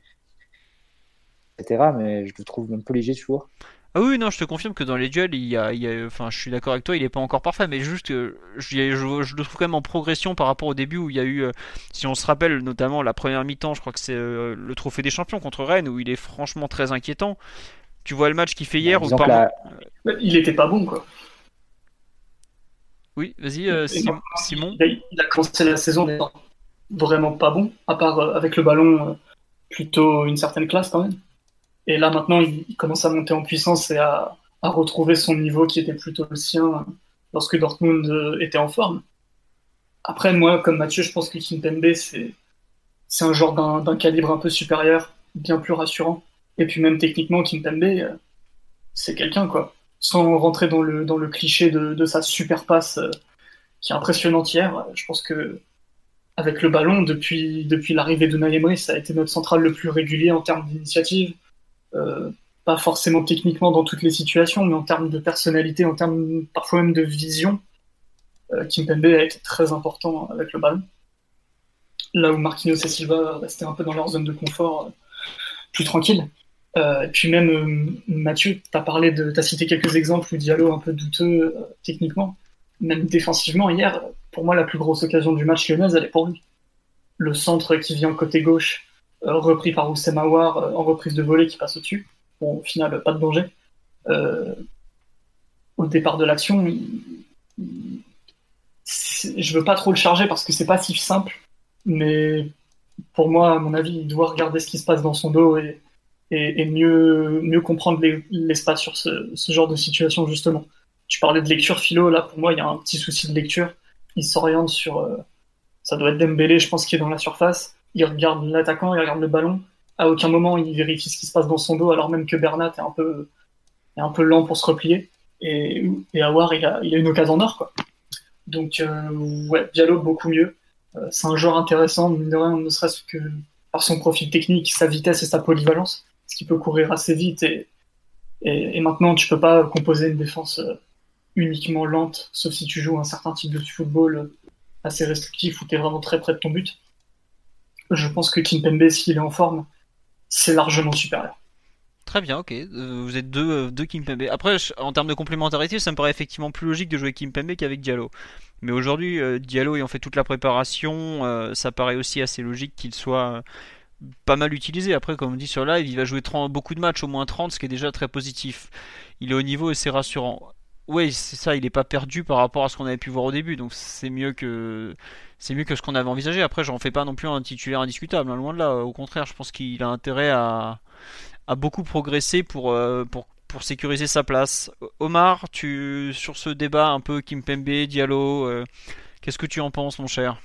etc. Mais je le trouve un peu léger toujours. Ah oui, non, je te confirme que dans les duels, il y a, enfin, je suis d'accord avec toi, il est pas encore parfait, mais juste que je, je, le trouve quand même en progression par rapport au début où il y a eu, euh, si on se rappelle, notamment la première mi-temps, je crois que c'est euh, le trophée des champions contre Rennes où il est franchement très inquiétant. Tu vois le match qu'il fait hier bah, où Il était pas bon, quoi. Oui, vas-y, euh, Simon. Il a, commencé la saison vraiment pas bon, à part avec le ballon, plutôt une certaine classe quand même. Et là, maintenant, il, commence à monter en puissance et à, retrouver son niveau qui était plutôt le sien lorsque Dortmund euh, était en forme. Après, moi, comme Mathieu, je pense que Kimpembe, c'est, c'est un genre d'un, calibre un peu supérieur, bien plus rassurant. Et puis même techniquement, Kimpembe, euh, c'est quelqu'un, quoi. Sans rentrer dans le, cliché de, sa super passe euh, qui est impressionnante hier, je pense que avec le ballon, depuis, l'arrivée de Naïmri, ça a été notre central le plus régulier en termes d'initiative, euh, pas forcément techniquement dans toutes les situations, mais en termes de personnalité, en termes parfois même de vision, euh, Kimpembe a été très important avec le ballon. Là où Marquinhos et Silva restaient un peu dans leur zone de confort, euh, plus tranquille. et puis même Mathieu, tu as parlé de, as cité quelques exemples où Diallo un peu douteux techniquement, même défensivement hier. Pour moi, la plus grosse occasion du match lyonnaise, elle est pour lui. Le centre qui vient côté gauche, euh, repris par Oussem Aouar euh, en reprise de volée qui passe au-dessus. Bon, au final, pas de danger. Euh, au départ de l'action, je veux pas trop le charger parce que c'est pas si simple, mais pour moi, à mon avis, il doit regarder ce qui se passe dans son dos et, mieux, comprendre l'espace sur ce, genre de situation, justement. Tu parlais de lecture philo, là, pour moi, il y a un petit souci de lecture. Il s'oriente sur. Euh, ça doit être Dembélé, je pense, qui est dans la surface. Il regarde l'attaquant, il regarde le ballon. À aucun moment, il vérifie ce qui se passe dans son dos, alors même que Bernat est un peu, lent pour se replier. Et, et Awar, il a, il a une occasion d'or, quoi. Donc, euh, ouais, Diallo, beaucoup mieux. Euh, c'est un joueur intéressant, ne serait-ce que par son profil technique, sa vitesse et sa polyvalence, ce qui peut courir assez vite. Et, et, maintenant, tu peux pas composer une défense euh, uniquement lente, sauf si tu joues un certain type de football assez restrictif où tu es vraiment très près de ton but. Je pense que Kimpembe, s'il est en forme, c'est largement supérieur. Très bien, ok. Euh, vous êtes deux, euh, deux Kimpembe. Après, en termes de complémentarité, ça me paraît effectivement plus logique de jouer Kimpembe qu'avec Diallo. Mais aujourd'hui, euh, Diallo ayant fait toute la préparation, ça paraît aussi assez logique qu'il soit pas mal utilisé. Après, comme on dit sur live, il va jouer beaucoup de matchs, au moins 30, ce qui est déjà très positif. Il est au niveau et c'est rassurant. Oui, c'est ça, il n'est pas perdu par rapport à ce qu'on avait pu voir au début, donc c'est mieux que c'est mieux que ce qu'on avait envisagé. Après, j'en fais pas non plus un titulaire indiscutable, hein, loin de là. Au contraire, je pense qu'il a intérêt à, beaucoup progressé pour, euh, pour, sécuriser sa place. Omar, tu sur ce débat un peu Kimpembe, Diallo, euh, qu'est-ce que tu en penses, mon cher?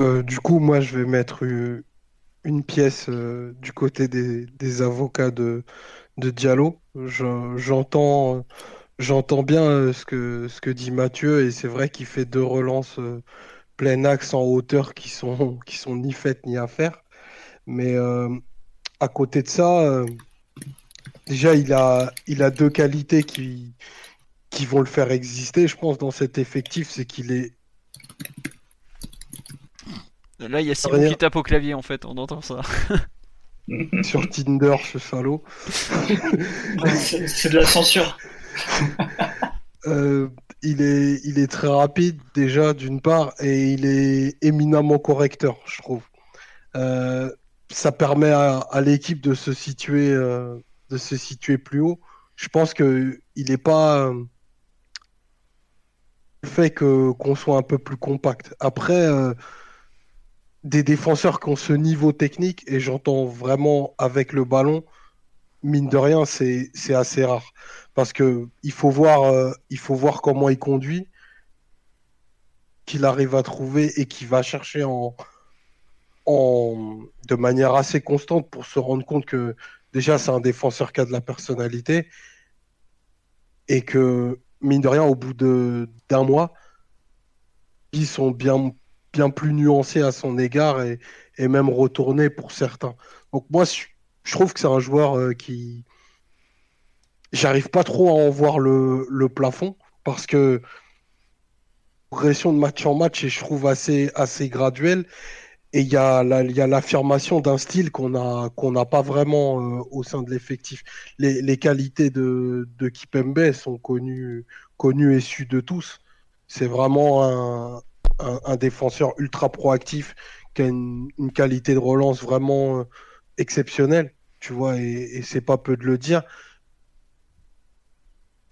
Euh, Du coup, moi, je vais mettre une pièce du côté des, avocats de, de Diallo. J'entends. J'entends bien ce que, ce que dit Mathieu et c'est vrai qu'il fait deux relances plein axe en hauteur qui sont, qui sont ni faites ni à faire. Mais à côté de ça, déjà, il a, il a deux qualités qui, qui vont le faire exister, je pense, dans cet effectif. C'est qu'il est. Là, il y a Simon qui tape au clavier, en fait, on entend ça. Sur Tinder, ce salaud. c'est de la censure. Euh, il, est, très rapide, déjà, d'une part, et il est éminemment correcteur, je trouve. Euh, ça permet à, l'équipe de se situer euh, de se situer plus haut. Je pense que il n'est pas euh, fait que qu'on soit un peu plus compact. Après, des défenseurs qui ont ce niveau technique et j'entends vraiment avec le ballon, mine de rien, c'est assez rare parce que il faut voir il faut voir comment il conduit, qu'il arrive à trouver et qu'il va chercher en de manière assez constante pour se rendre compte que déjà c'est un défenseur qui a de la personnalité et que mine de rien au bout de d'un mois ils sont bien bien plus nuancés à son égard et, même retournés pour certains. Donc moi je trouve que c'est un joueur euh, qui j'arrive pas trop à en voir le, le plafond parce que progression de match en match et je trouve assez assez graduelle et il y a l'affirmation d'un style qu'on n'a qu'on n'a pas vraiment euh, au sein de l'effectif. Les, les, qualités de, de Kipembe sont connues, connues et sues de tous. C'est vraiment un, un, défenseur ultra proactif qui a une, qualité de relance vraiment euh, exceptionnelle, tu vois, et, et c'est pas peu de le dire.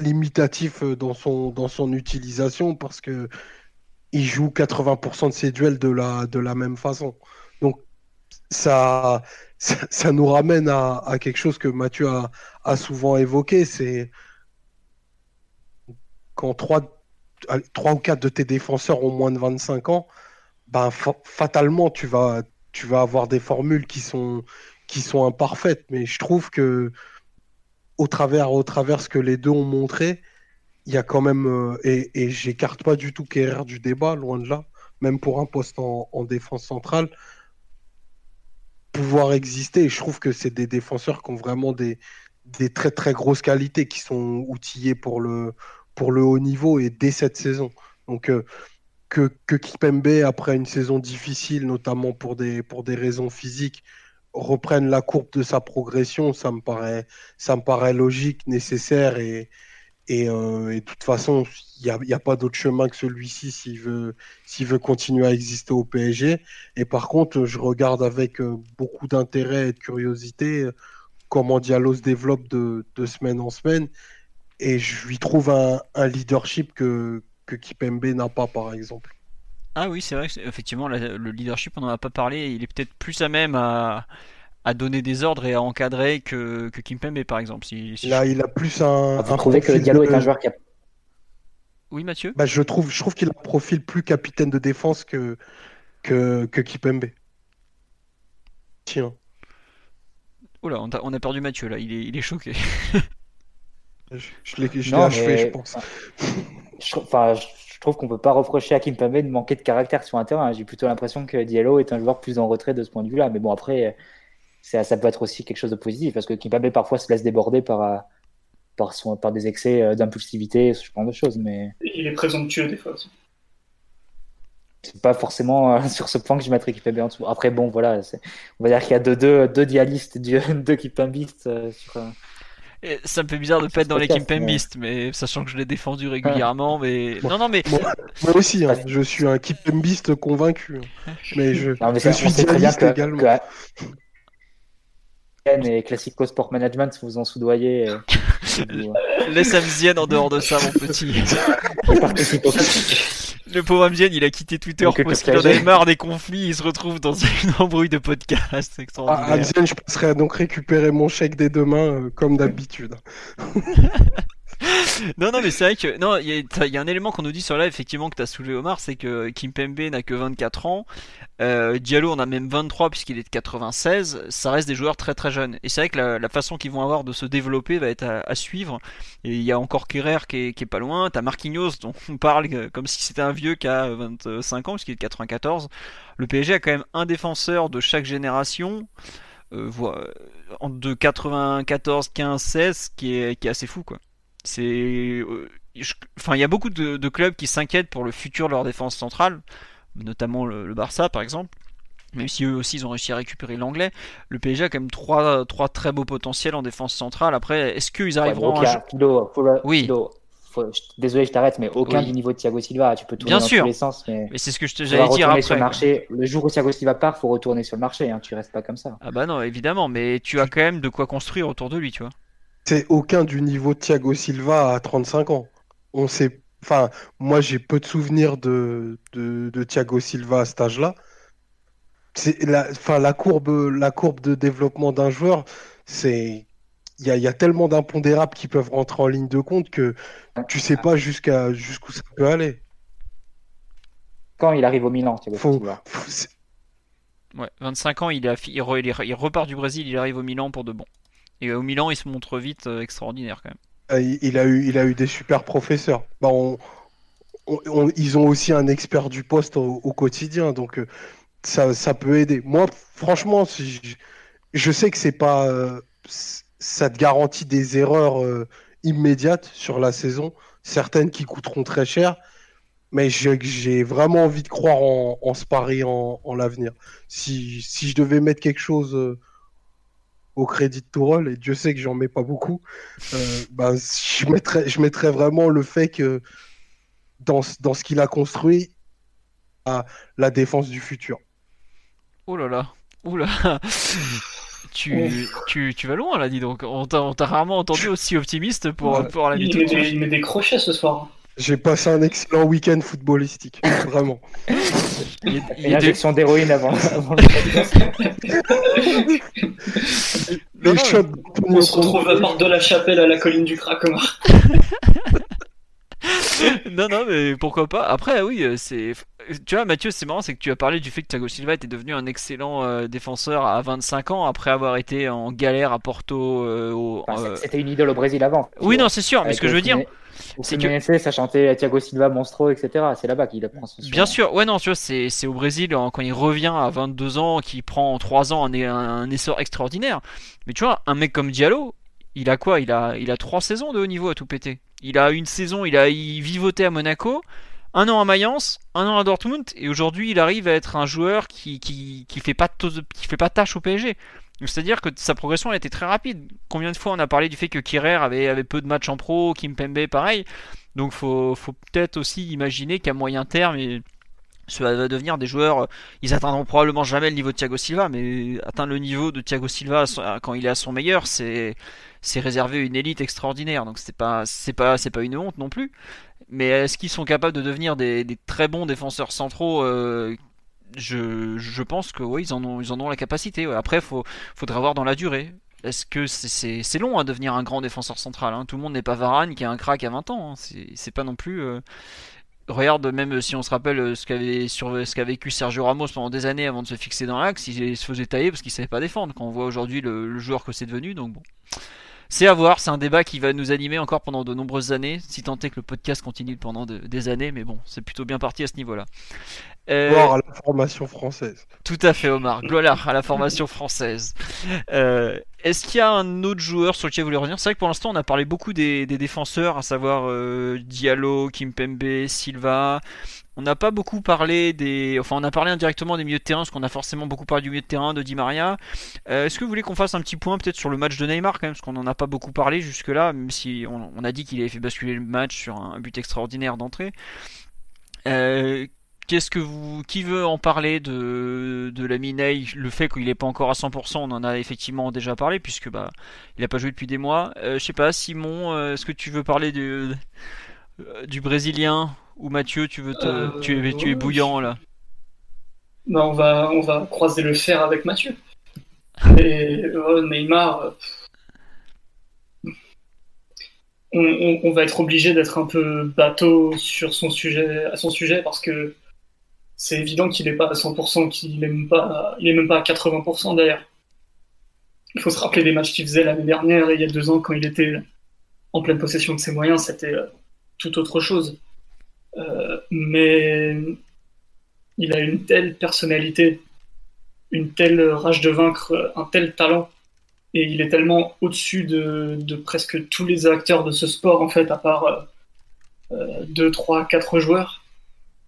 Limitatif euh, dans son, dans son utilisation parce que il joue 80% de ses duels de la, de la même façon. Donc, ça, ça, nous ramène à, quelque chose que Mathieu a, souvent évoqué, c'est quand 3, ou 4 de tes défenseurs ont moins de 25 ans, ben, fatalement, tu vas, tu vas avoir des formules qui sont, qui sont imparfaites. Mais je trouve que au travers, au travers ce que les deux ont montré, il y a quand même, euh, et, j'écarte pas du tout Kerrer du débat, loin de là, même pour un poste en, défense centrale, pouvoir exister. Et je trouve que c'est des défenseurs qui ont vraiment des, des très très grosses qualités, qui sont outillés pour le, pour le haut niveau et dès cette saison. Donc euh, que, que Kipembe, après une saison difficile, notamment pour des, pour des raisons physiques, reprenne la courbe de sa progression, ça me paraît, ça me paraît logique, nécessaire et, euh, et, de toute façon, il n'y a, a, pas d'autre chemin que celui-ci s'il veut, s'il veut continuer à exister au PSG. Et par contre, je regarde avec euh, beaucoup d'intérêt et de curiosité euh, comment Diallo se développe de, de, semaine en semaine. Et je lui trouve un, un leadership que, que Kipembe n'a pas, par exemple. Ah oui, c'est vrai, effectivement, le leadership, on n'en a pas parlé, il est peut-être plus à même à, à, donner des ordres et à encadrer que, que Kimpembe, par exemple. Si, Là, il a plus un. Vous trouvez que Diallo est un joueur qui a. Oui, Mathieu? Bah, Je trouve, je trouve qu'il a un profil plus capitaine de défense que, que, que Kimpembe. Tiens. Oula, on a, on a perdu Mathieu là, il est, il est choqué. je, je l'ai achevé, je pense. enfin, je trouve qu'on peut pas reprocher à Kimpembe de manquer de caractère sur un terrain. J'ai plutôt l'impression que Diallo est un joueur plus en retrait de ce point de vue-là. Mais bon, après, ça, ça peut être aussi quelque chose de positif parce que Kimpembe parfois se laisse déborder par, par, son, par des excès euh, d'impulsivité, ce genre de choses. Mais... Il est présomptueux des fois aussi. C'est pas forcément euh, sur ce point que je mettrais Kimpembe en dessous. Après, bon, voilà, on va dire qu'il y a deux, deux, deux dialistes, deux Kimpembistes euh, sur ça me fait bizarre de pas être dans l'équipe Pembist, mais sachant que je l'ai défendu régulièrement. Mais non, non, mais moi, aussi, hein, je suis un Kimpembist convaincu. Mais je, non, mais je suis très bien que, également. Que... et Classico Sport Management vous en soudoyez. Euh, Laisse Amzien en dehors de ça, mon petit. Le pauvre Amzien, il a quitté Twitter parce qu'il en avait marre des conflits. Il se retrouve dans une embrouille de podcast. Ah, Amzien, je passerai donc récupérer mon chèque dès demain, euh, comme d'habitude. non, non, mais c'est vrai que non, il y, a un élément qu'on nous dit sur là, effectivement, que tu as soulevé Omar, c'est que Kim Pembe n'a que 24 ans. Euh, Diallo en a même 23 puisqu'il est de 96. Ça reste des joueurs très très jeunes. Et c'est vrai que la, façon qu'ils vont avoir de se développer va être à, suivre. Et il y a encore Kerrer qui est, pas loin. T'as Marquinhos dont on parle comme si c'était un vieux qui a 25 ans puisqu'il est de 94. Le PSG a quand même un défenseur de chaque génération. Euh, de 94, 15, 16 qui est, qui est assez fou quoi. C'est, euh, enfin, il y a beaucoup de, clubs qui s'inquiètent pour le futur de leur défense centrale, notamment le, Barça par exemple. Même si eux aussi ils ont réussi à récupérer l'anglais, le PSG a quand même trois, trois très beaux potentiels en défense centrale. Après, est-ce qu'ils arriveront à. oui. désolé, je t'arrête, mais aucun du niveau de Thiago Silva. Tu peux tourner Bien dans sûr. tous les sens. Mais, c'est ce que je j'allais dire après. Sur le, marché. le jour où Thiago Silva part, faut retourner sur le marché. Hein. Tu restes pas comme ça. Ah bah non, évidemment. Mais tu as quand même de quoi construire autour de lui, tu vois c'est aucun du niveau de Thiago Silva à 35 ans. On sait, enfin, moi j'ai peu de souvenirs de, de, Thiago Silva à cet âge-là. C'est la, enfin, la courbe, la courbe de développement d'un joueur, c'est, il y a, tellement d'impondérables qui peuvent rentrer en ligne de compte que tu sais pas jusqu'à jusqu'où ça peut aller. Quand il arrive au Milan, Thiago Silva. ouais, 25 ans, il, a, il, il repart du Brésil, il arrive au Milan pour de bon. Et au Milan, il se montre vite euh, extraordinaire quand même. Ah, il a eu, il a eu des super professeurs. Bah, ils ont aussi un expert du poste au, quotidien, donc euh, ça, ça, peut aider. Moi, franchement, je, sais que c'est pas, euh, ça te garantit des erreurs immédiates sur la saison, certaines qui coûteront très cher, mais j'ai vraiment envie de croire en, ce pari en, l'avenir. Si, si, je devais mettre quelque chose au crédit de Tourelle, et Dieu sait que j'en mets pas beaucoup, euh, ben, je, mettrais, je mettrais vraiment le fait que dans, dans ce qu'il a construit, à la défense du futur. Oh là là, oh là tu, tu, tu, vas loin là, dis donc. On t'a rarement entendu aussi optimiste pour, pour la il, met des, il met des crochets ce soir. J'ai passé un excellent week-end footballistique, vraiment. Il, y a injection d'héroïne avant. avant on se retrouve à part de la chapelle à la colline du Cracomar. non, non, mais pourquoi pas. Après, oui, euh, c'est. Tu vois, Mathieu, c'est marrant, c'est que tu as parlé du fait que Thiago Silva était devenu un excellent euh, défenseur à 25 ans après avoir été en galère à Porto. Euh, c'était une idole au Brésil avant. Oui, non, c'est sûr, mais ce que je veux dire. C'est que ça chantait Thiago Silva, Monstro, etc. C'est là-bas qu'il apprend son Bien sûr, ouais, non, tu vois, c'est au Brésil quand il revient à 22 ans, qu'il prend en 3 ans un, un, essor extraordinaire. Mais tu vois, un mec comme Diallo, il a quoi? Il a, il a 3 saisons de haut niveau à tout péter. Il a une saison, il a il vivoté à Monaco, un an à Mayence, un an à Dortmund, et aujourd'hui il arrive à être un joueur qui, qui, qui fait pas qui fait pas tâche au PSG. C'est-à-dire que sa progression a été très rapide. Combien de fois on a parlé du fait que Kirer avait, peu de matchs en pro, Kim Pembe pareil. Donc faut, faut peut-être aussi imaginer qu'à moyen terme, ça va devenir des joueurs. Ils atteindront probablement jamais le niveau de Thiago Silva, mais atteindre le niveau de Thiago Silva quand il est à son meilleur, c'est c'est réservé une élite extraordinaire. Donc c'est pas pas une honte non plus. Mais est-ce qu'ils sont capables de devenir des, très bons défenseurs centraux je, pense que oui, ils en ont, la capacité. Après, il faudra voir dans la durée. Est-ce que c'est long à devenir un grand défenseur central hein Tout le monde n'est pas Varane qui a un crack à 20 ans. Hein. C'est pas non plus. Euh, regarde, même si on se rappelle euh, ce qu'avait qu'a vécu Sergio Ramos pendant des années avant de se fixer dans l'axe, il se faisait tailler parce qu'il savait pas défendre. Quand on voit aujourd'hui le, joueur que c'est devenu, donc bon. C'est à voir, c'est un débat qui va nous animer encore pendant de nombreuses années, si tant est que le podcast continue pendant des années, mais bon, c'est plutôt bien parti à ce niveau-là. Euh, gloire à la formation française. Tout à fait, Omar. Gloire à la formation française. Euh, est-ce qu'il y a un autre joueur sur lequel vous voulez revenir? C'est vrai que pour l'instant, on a parlé beaucoup des, défenseurs, à savoir euh, Diallo, Kimpembe, Silva. On n'a pas beaucoup parlé des. Enfin, on a parlé indirectement des milieux de terrain, parce qu'on a forcément beaucoup parlé du milieu de terrain de Di Maria. Est-ce que vous voulez qu'on fasse un petit point peut-être sur le match de Neymar, quand même, parce qu'on n'en a pas beaucoup parlé jusque-là, même si on, a dit qu'il avait fait basculer le match sur un but extraordinaire d'entrée. Euh, Qu'est-ce que vous, qui veut en parler de, de la Minei Le fait qu'il n'est pas encore à 100%, on en a effectivement déjà parlé puisque bah il n'a pas joué depuis des mois. Euh, je sais pas, Simon, euh, est-ce que tu veux parler euh, du Brésilien? Ou Mathieu, tu veux te, tu, es, tu es bouillant là. Bah, on va on va croiser le fer avec Mathieu. Et Neymar, on, on, va être obligé d'être un peu bateau sur son sujet à son sujet parce que c'est évident qu'il n'est pas à 100%, qu'il n'est même pas, il est même pas à 80% d'ailleurs. Il faut se rappeler des matchs qu'il faisait l'année dernière et il y a deux ans quand il était en pleine possession de ses moyens, c'était euh, tout autre chose. Mais il a une telle personnalité, une telle rage de vaincre, un tel talent, et il est tellement au-dessus de, presque tous les acteurs de ce sport en fait, à part 2, 3, 4 joueurs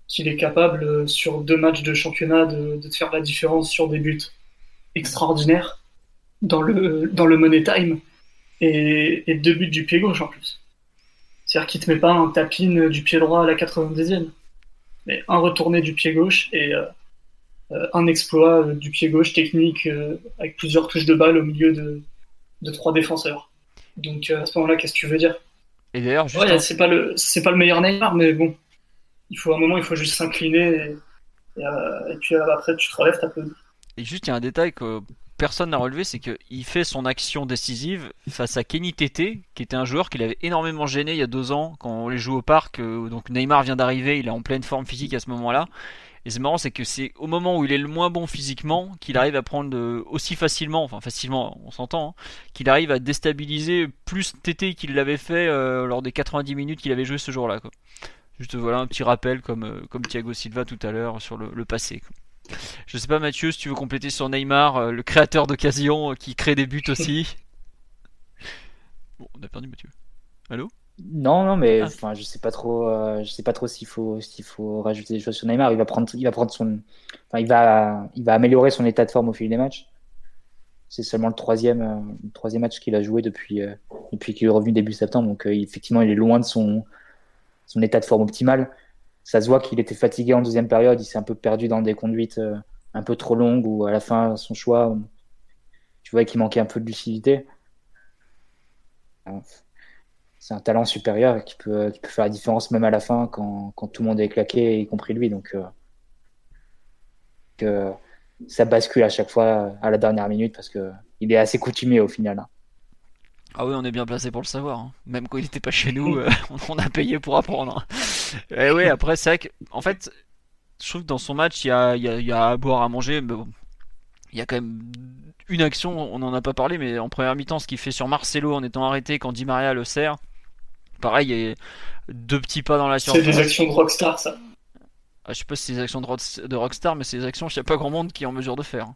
qu'il est capable, euh, sur deux matchs de championnat, de, de, faire la différence sur des buts extraordinaires dans le, dans le money time et deux buts du pied gauche en plus. C'est-à-dire qu'il te met pas un tapin du pied droit à la 90e, mais un retourné du pied gauche et euh, euh, un exploit du pied gauche technique avec plusieurs touches de balle au milieu de, de trois défenseurs. Donc à ce moment-là, qu'est-ce que tu veux dire? Et d'ailleurs, ouais, c'est pas le c'est pas le meilleur Neymar, mais bon, il faut un moment, il faut juste s'incliner et, euh, puis euh, après tu te relèves, ta peu. Et juste, il y a un détail que personne n'a relevé, c'est qu'il fait son action décisive face à Kenny Tété, qui était un joueur qu'il avait énormément gêné il y a deux ans quand on les joue au parc. Euh, donc Neymar vient d'arriver, il est en pleine forme physique à ce moment-là. Et c'est marrant, c'est que c'est au moment où il est le moins bon physiquement qu'il arrive à prendre aussi facilement, enfin facilement, on s'entend, hein, qu'il arrive à déstabiliser plus Tété qu'il l'avait fait lors des 90 minutes qu'il avait joué ce jour-là. Juste voilà un petit rappel comme, euh, comme Thiago Silva tout à l'heure sur le, passé. Je sais pas Mathieu si tu veux compléter sur Neymar, euh, le créateur d'occasion euh, qui crée des buts aussi. Bon, on a perdu Mathieu. Allô? Non, non, mais ah. enfin, je sais pas trop, je sais pas trop s'il faut, s'il faut rajouter des choses sur Neymar. Il va prendre, il va prendre son, enfin, il va, il va améliorer son état de forme au fil des matchs. C'est seulement le troisième, troisième match qu'il a joué depuis, depuis qu'il est revenu début septembre. Donc, effectivement, il est loin de son, son état de forme optimal. Ça se voit qu'il était fatigué en deuxième période, il s'est un peu perdu dans des conduites euh, un peu trop longues ou à la fin, son choix, tu vois qu'il manquait un peu de lucidité. C'est un talent supérieur qui peut, qui peut faire la différence même à la fin quand, tout le monde est claqué, y compris lui. Donc, euh, que ça bascule à chaque fois à la dernière minute parce que il est assez coutumier au final. Hein. Ah oui, on est bien placé pour le savoir. Hein. Même quand il n'était pas chez nous, euh, on a payé pour apprendre. Et eh oui, après, c'est vrai que, en fait, je trouve que dans son match, il y a, y a, à boire, à manger, mais bon, il y a quand même une action, on n'en a pas parlé, mais en première mi-temps, ce qu'il fait sur Marcelo en étant arrêté quand Di Maria le sert, pareil, il y a deux petits pas dans la surface. C'est des actions de rockstar, ça. Ah, je sais pas si c'est des actions de, rockstar, mais c'est des actions n'y a pas grand monde qui est en mesure de faire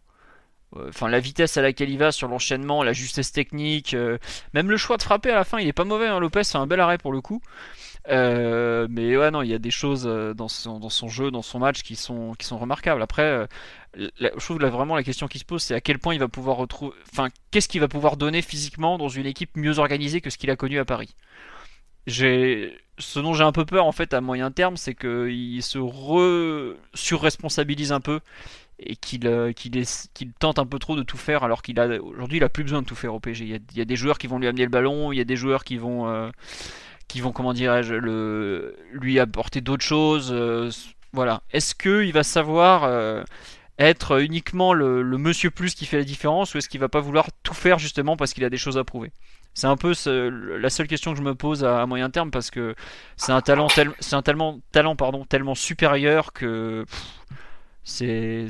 enfin la vitesse à laquelle il va sur l'enchaînement, la justesse technique, euh, même le choix de frapper à la fin, il est pas mauvais. Hein, Lopez fait un bel arrêt pour le coup. Euh, mais ouais, non, il y a des choses euh, dans son, jeu, dans son match qui sont, qui sont remarquables. Après, je trouve vraiment la question qui se pose, c'est à quel point il va pouvoir retrouver. Enfin, qu'est-ce qu'il va pouvoir donner physiquement dans une équipe mieux organisée que ce qu'il a connu à Paris? Ce dont j'ai un peu peur en fait à moyen terme, c'est qu'il se re surresponsabilise un peu et qu'il euh, qu'il tente un peu trop de tout faire alors qu'il a aujourd'hui il a plus besoin de tout faire au PG. Il y, a, des joueurs qui vont lui amener le ballon, il y a des joueurs qui vont euh, qui vont, comment dirais-je, le, lui apporter d'autres choses. voilà. Est-ce qu'il va savoir être uniquement le, monsieur plus qui fait la différence ou est-ce qu'il va pas vouloir tout faire justement parce qu'il a des choses à prouver? C'est un peu la seule question que je me pose à, moyen terme parce que c'est un talent, tellement, talent pardon, tellement supérieur que c'est,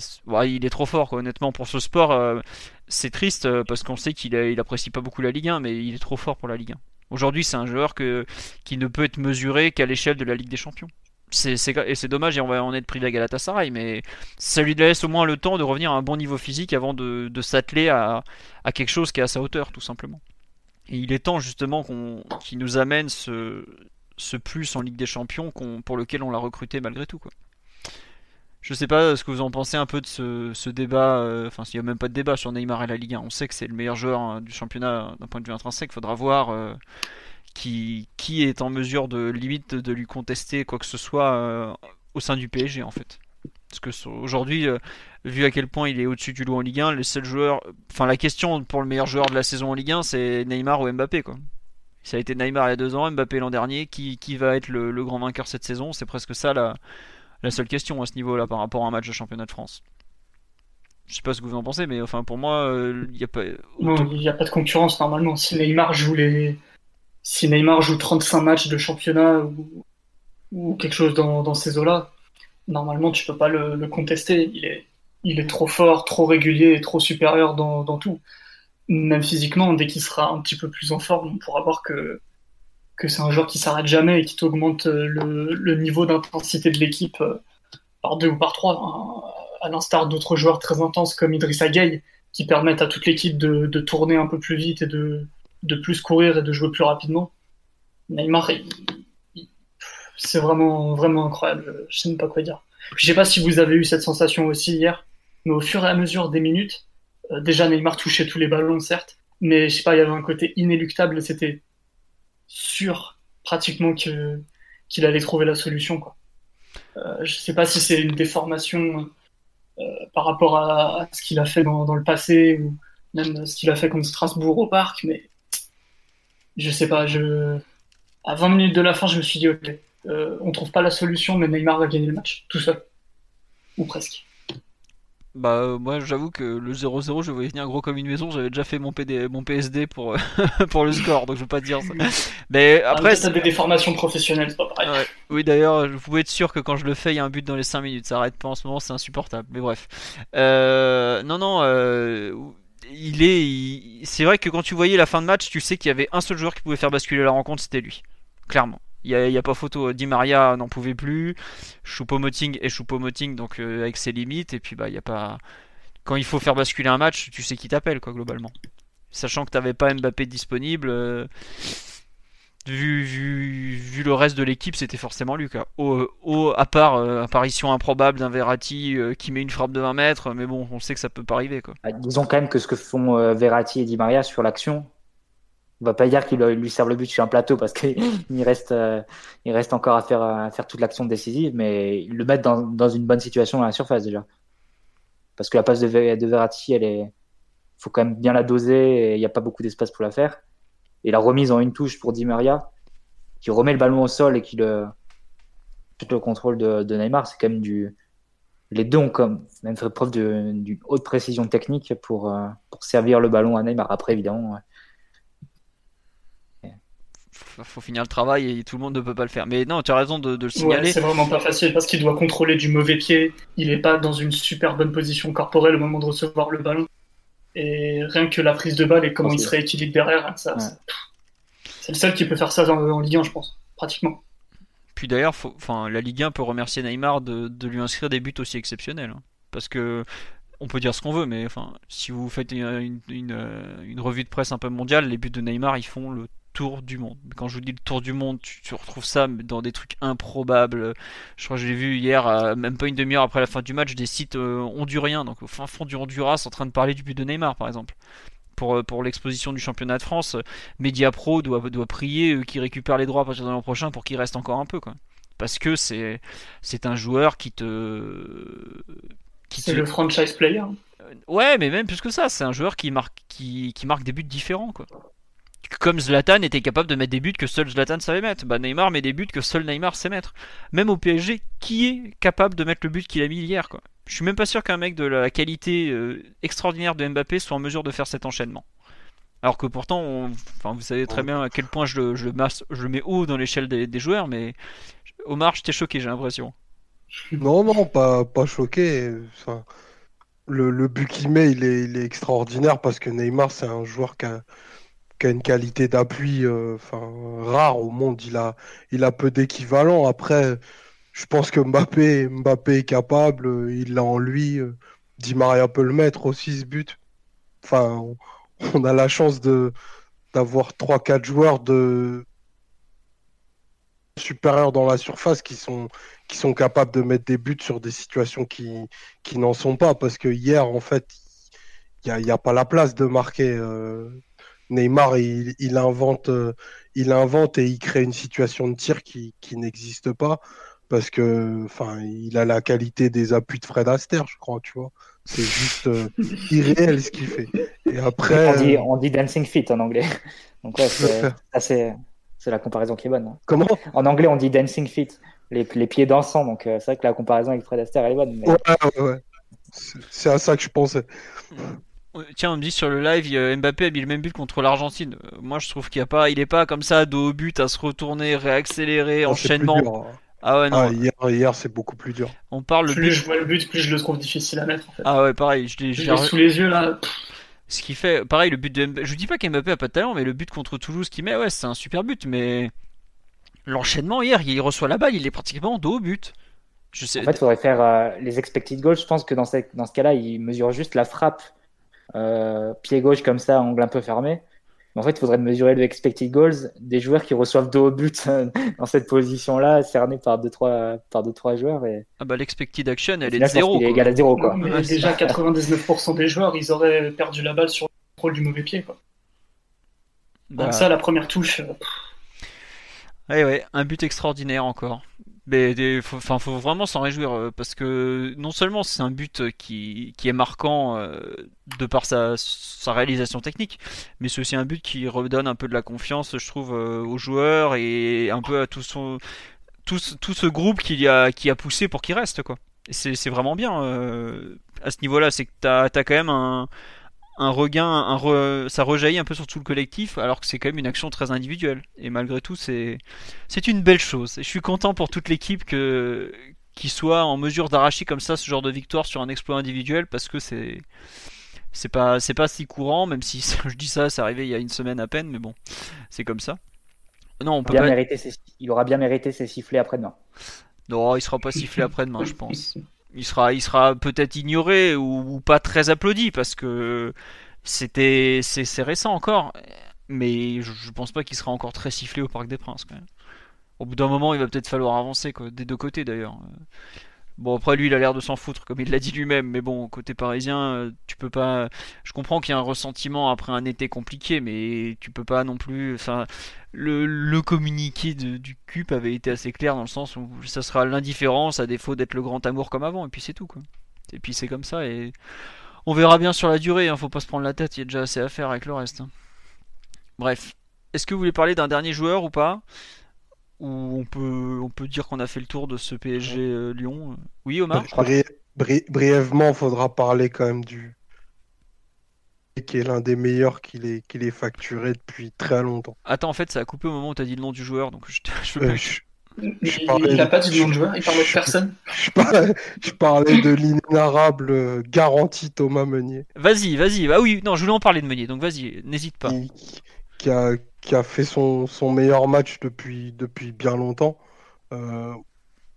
il est trop fort honnêtement pour ce sport. Euh, c'est triste euh, parce qu'on sait qu'il il apprécie pas beaucoup la Ligue 1, mais il est trop fort pour la Ligue 1. Aujourd'hui, c'est un joueur qui ne peut être mesuré qu'à l'échelle de la Ligue des Champions c'est, et c'est dommage et on va en être privé à Galatasaray, mais ça lui laisse au moins le temps de revenir à un bon niveau physique avant de, s'atteler à, quelque chose qui est à sa hauteur, tout simplement. Et il est temps justement qu'on, qu'il nous amène ce, ce plus en Ligue des Champions pour lequel on l'a recruté malgré tout. Quoi. Je sais pas ce que vous en pensez un peu de ce, débat, euh, enfin s'il n'y a même pas de débat sur Neymar et la Ligue 1, on sait que c'est le meilleur joueur hein, du championnat d'un point de vue intrinsèque, faudra voir. Euh, qui, qui est en mesure de limite de lui contester quoi que ce soit euh, au sein du PSG en fait. Parce que aujourd'hui, euh, vu à quel point il est au-dessus du lot en Ligue 1, les seuls joueurs, enfin la question pour le meilleur joueur de la saison en Ligue 1, c'est Neymar ou Mbappé quoi. Ça a été Neymar il y a deux ans, Mbappé l'an dernier. Qui, qui, va être le, grand vainqueur cette saison C'est presque ça la, la seule question à ce niveau-là par rapport à un match de championnat de France. Je sais pas ce que vous en pensez, mais enfin pour moi, euh, il n'y a pas. il n'y a pas de concurrence normalement. Si Neymar joue les, si Neymar joue 35 matchs de championnat ou, quelque chose dans, ces eaux-là, normalement tu peux pas le, contester. Il est, il est trop fort, trop régulier et trop supérieur dans, tout. Même physiquement, dès qu'il sera un petit peu plus en forme, on pourra voir que, que c'est un joueur qui s'arrête jamais et qui augmente le, niveau d'intensité de l'équipe euh, par deux ou par trois, à l'instar d'autres joueurs très intenses comme Idrissa Gueye, qui permettent à toute l'équipe de tourner un peu plus vite et de, de plus courir et de jouer plus rapidement. Neymar, c'est vraiment, vraiment incroyable. Je sais même pas quoi dire. Je sais pas si vous avez eu cette sensation aussi hier, mais au fur et à mesure des minutes, euh, déjà Neymar touchait tous les ballons, certes, mais je sais pas, il y avait un côté inéluctable, c'était sûr pratiquement que qu'il allait trouver la solution. Quoi. Euh, je sais pas si c'est une déformation euh, par rapport à, ce qu'il a fait dans, dans, le passé ou même ce qu'il a fait contre Strasbourg au parc, mais je sais pas, je... à 20 minutes de la fin, je me suis dit, ok, euh, on trouve pas la solution, mais Neymar va gagner le match, tout seul. Ou presque. Bah euh, moi j'avoue que le 0-0 je voyais venir gros comme une maison, j'avais déjà fait mon, PD, mon PSD pour, pour le score, donc je veux pas dire ça. Mais ah, après... Ah, des déformations professionnelles, c'est pas pareil. Oui d'ailleurs, vous pouvez être sûr que quand je le fais, il y a un but dans les 5 minutes, ça arrête pas en ce moment, c'est insupportable. Mais bref. Euh, non non, euh, il est, c'est vrai que quand tu voyais la fin de match, tu sais qu'il y avait un seul joueur qui pouvait faire basculer la rencontre, c'était lui. Clairement. Il n'y a, pas photo. Di Maria n'en pouvait plus. Choupo-Moting et Choupo-Moting, donc euh, avec ses limites. Et puis, bah, il y a pas. Quand il faut faire basculer un match, tu sais qui t'appelle, quoi, globalement. Sachant que tu n'avais pas Mbappé disponible. Euh, vu, vu, le reste de l'équipe, c'était forcément lui. Au, à part euh, apparition improbable d'un Verratti euh, qui met une frappe de 20 mètres, mais bon, on sait que ça peut pas arriver. Quoi. Bah, disons quand même que ce que font Verratti et Di Maria sur l'action, on va pas dire qu'ils lui servent le but sur un plateau parce qu'il reste, il reste encore à faire, à faire toute l'action décisive, mais le mettent dans, dans, une bonne situation à la surface déjà. Parce que la passe de, de Verratti, elle est, faut quand même bien la doser et il n'y a pas beaucoup d'espace pour la faire. Et la remise en une touche pour Di Maria, qui remet le ballon au sol et qui le, tout le contrôle de, Neymar, c'est quand même du. Les deux ont comme, même fait preuve d'une haute précision technique pour, euh, pour servir le ballon à Neymar. Après, évidemment. Faut finir le travail et tout le monde ne peut pas le faire. Mais non, tu as raison de, le signaler. c'est vraiment pas facile parce qu'il doit contrôler du mauvais pied. Il n'est pas dans une super bonne position corporelle au moment de recevoir le ballon. Et rien que la prise de balle et comment il se rééquilibre derrière, hein, ça, c'est le seul qui peut faire ça en, Ligue 1, je pense, pratiquement. Puis d'ailleurs, enfin, la Ligue 1 peut remercier Neymar de, lui inscrire des buts aussi exceptionnels. Hein. parce que on peut dire ce qu'on veut, mais enfin, si vous faites une, une, revue de presse un peu mondiale, les buts de Neymar, ils font le tour du monde. Quand je vous dis le tour du monde, tu, retrouves ça dans des trucs improbables. Je crois que j'ai vu hier, même pas une demi-heure après la fin du match, des sites euh, honduriens, donc au fin fond du Honduras, en train de parler du but de Neymar, par exemple. Pour, euh, pour l'exposition du championnat de France, Media Pro doit, doit prier euh, qu'il récupère les droits à partir de l'an prochain pour qu'il reste encore un peu. Quoi. Parce que c'est, c'est un joueur qui te. c'est le franchise player. Ouais, mais même plus que ça, c'est un joueur qui marque, qui, qui marque des buts différents. Quoi comme Zlatan était capable de mettre des buts que seul Zlatan savait mettre. Bah, Neymar met des buts que seul Neymar sait mettre. Même au PSG, qui est capable de mettre le but qu'il a mis hier quoi? Je suis même pas sûr qu'un mec de la qualité euh, extraordinaire de Mbappé soit en mesure de faire cet enchaînement. Alors que pourtant, enfin, vous savez très bien à quel point je, je, je le mets haut dans l'échelle des, joueurs, mais Omar, j'étais choqué, j'ai l'impression. Non, non, pas, pas choqué. Enfin, le, le but qu'il met, il est, il est, extraordinaire parce que Neymar, c'est un joueur qui a, qui a une qualité d'appui euh, rare au monde. Il a, il a peu d'équivalent. Après, je pense que Mbappé, Mbappé est capable, il l'a en lui. Euh, Di Maria peut le mettre aussi, ce but. Enfin, on, a la chance de d'avoir 3-4 joueurs de supérieurs dans la surface qui sont, qui sont capables de mettre des buts sur des situations qui, qui n'en sont pas. Parce que hier, en fait, il n'y a, pas la place de marquer. Euh, Neymar, il, invente, euh, il invente et il crée une situation de tir qui, n'existe pas parce que, enfin, il a la qualité des appuis de Fred Astaire, je crois, tu vois. C'est juste euh, irréel ce qu'il fait. Et après, on dit, dancing feet en anglais. Donc ouais, c'est la comparaison qui est bonne. Hein. Comment? En anglais, on dit dancing feet, les, pieds dansants. Donc euh, c'est vrai que la comparaison avec Fred Astaire, elle est bonne. Ouais, ouais, ouais. C'est à ça que je pensais. Tiens, on me dit sur le live, Mbappé a mis le même but contre l'Argentine. Euh, moi, je trouve qu'il y a pas, il est pas comme ça dos au but à se retourner, réaccélérer, enchaînement. Hein. Ah ouais non. Ah, hier, hier c'est beaucoup plus dur. On parle plus but... je vois le but, plus je le trouve difficile à mettre. En fait. Ah ouais, pareil. Je l'ai sous les yeux là. Ce qui fait, pareil, le but de Mbappé. Je dis pas qu'Mbappé a pas de talent, mais le but contre Toulouse qu'il met, ouais, c'est un super but. Mais l'enchaînement hier, il reçoit la balle, il est pratiquement dos au but. Je sais... En fait, il faudrait faire euh, les expected goals. Je pense que dans, dans ce cas-là, il mesure juste la frappe euh, pied gauche comme ça, angle un peu fermé. en fait, il faudrait mesurer le expected goals des joueurs qui reçoivent deux but dans cette position-là, cerné par 2-3 par deux, trois joueurs. Et... Ah bah l'expected action, elle est de 0. égal à 0 quoi. déjà 99% des joueurs, ils auraient perdu la balle sur le contrôle du mauvais pied quoi. Donc bah. ça, la première touche. Euh, ouais, ouais, un but extraordinaire encore. Mais il faut, vraiment s'en réjouir euh, parce que non seulement c'est un but qui, qui est marquant euh, de par sa, sa, réalisation technique, mais c'est aussi un but qui redonne un peu de la confiance, je trouve, euh, aux joueurs et un peu à tout, son, tout, tout ce groupe qui a, qui a poussé pour qu'il reste. quoi. C'est vraiment bien à ce niveau-là, c'est que tu as, quand même un, un regain, un ça rejaillit un peu sur tout le collectif, alors que c'est quand même une action très individuelle. Et malgré tout, c'est une belle chose. je suis content pour toute l'équipe que qui soit en mesure d'arracher comme ça ce genre de victoire sur un exploit individuel, parce que c'est c'est pas c'est pas si courant, même si je dis ça, c'est arrivé il y a une semaine à peine, mais bon, c'est comme ça. Non, on peut bien mériter il aura bien mérité ses sifflets après-demain. Non, il sera pas sifflé après-demain, je pense il sera, il sera peut-être ignoré ou, pas très applaudi parce que c'était, c'est, récent encore. Mais je, je pense pas qu'il sera encore très sifflé au Parc des Princes. Quand même. Au bout d'un moment, il va peut-être falloir avancer, des deux côtés d'ailleurs. Bon, après, lui, il a l'air de s'en foutre, comme il l'a dit lui-même. Mais bon, côté parisien, euh, tu peux pas. Je comprends qu'il y a un ressentiment après un été compliqué, mais tu peux pas non plus. Le, communiqué du CUP avait été assez clair dans le sens où ça sera l'indifférence à défaut d'être le grand amour comme avant. Et puis c'est tout, quoi. Et puis c'est comme ça. Et on verra bien sur la durée. Hein, faut pas se prendre la tête. Il y a déjà assez à faire avec le reste. Hein. Bref. Est-ce que vous voulez parler d'un dernier joueur ou pas? Ou on peut, on peut dire qu'on a fait le tour de ce PSG euh, Lyon? Oui, Omar? Brièvement, il faudra parler quand même du. Qui est l'un des meilleurs qu'il ait, qu'il ait facturé depuis très longtemps. Attends, en fait, ça a coupé au moment où tu as dit le nom du joueur, donc je, je euh, il n'a pas dit le nom du joueur, il parlait de personne. Je parlais, de l'inénarrable euh, garantie Thomas Meunier. Vas-y, vas-y. Ah oui, non, je voulais en parler de Meunier, donc vas-y, n'hésite pas. qui, a, qui a fait son, son meilleur match depuis, depuis bien longtemps euh,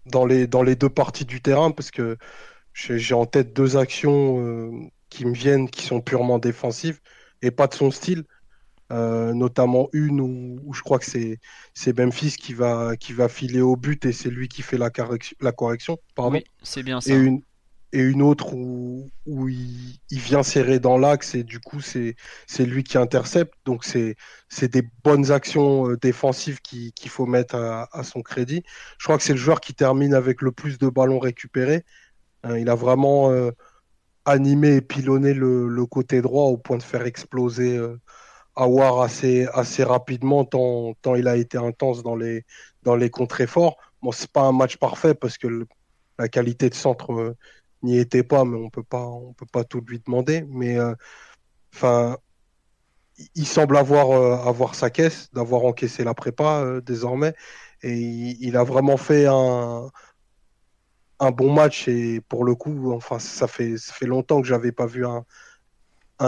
dans, les, dans les deux parties du terrain parce que j'ai en tête deux actions euh, qui me viennent qui sont purement défensives et pas de son style. Euh, notamment une où, je crois que c'est Memphis qui va, qui va filer au but et c'est lui qui fait la, correction, la correction. Pardon. Oui, c'est bien ça. Et une, et une autre où, où il, vient serrer dans l'axe et du coup c'est lui qui intercepte. Donc c'est des bonnes actions euh, défensives qu'il faut mettre à, son crédit. Je crois que c'est le joueur qui termine avec le plus de ballons récupérés. Hein, il a vraiment euh, animé et pilonné le, côté droit au point de faire exploser euh, Awar assez, assez rapidement, tant, tant il a été intense dans les, dans les contre-efforts. Bon, c'est pas un match parfait parce que la qualité de centre euh, n'y était pas, mais on peut pas, on peut pas tout lui demander. Mais euh, enfin, il semble avoir, euh, avoir sa caisse, d'avoir encaissé la prépa désormais, et il, a vraiment fait un, un bon match. Et pour le coup, enfin, ça fait, longtemps que j'avais pas vu un,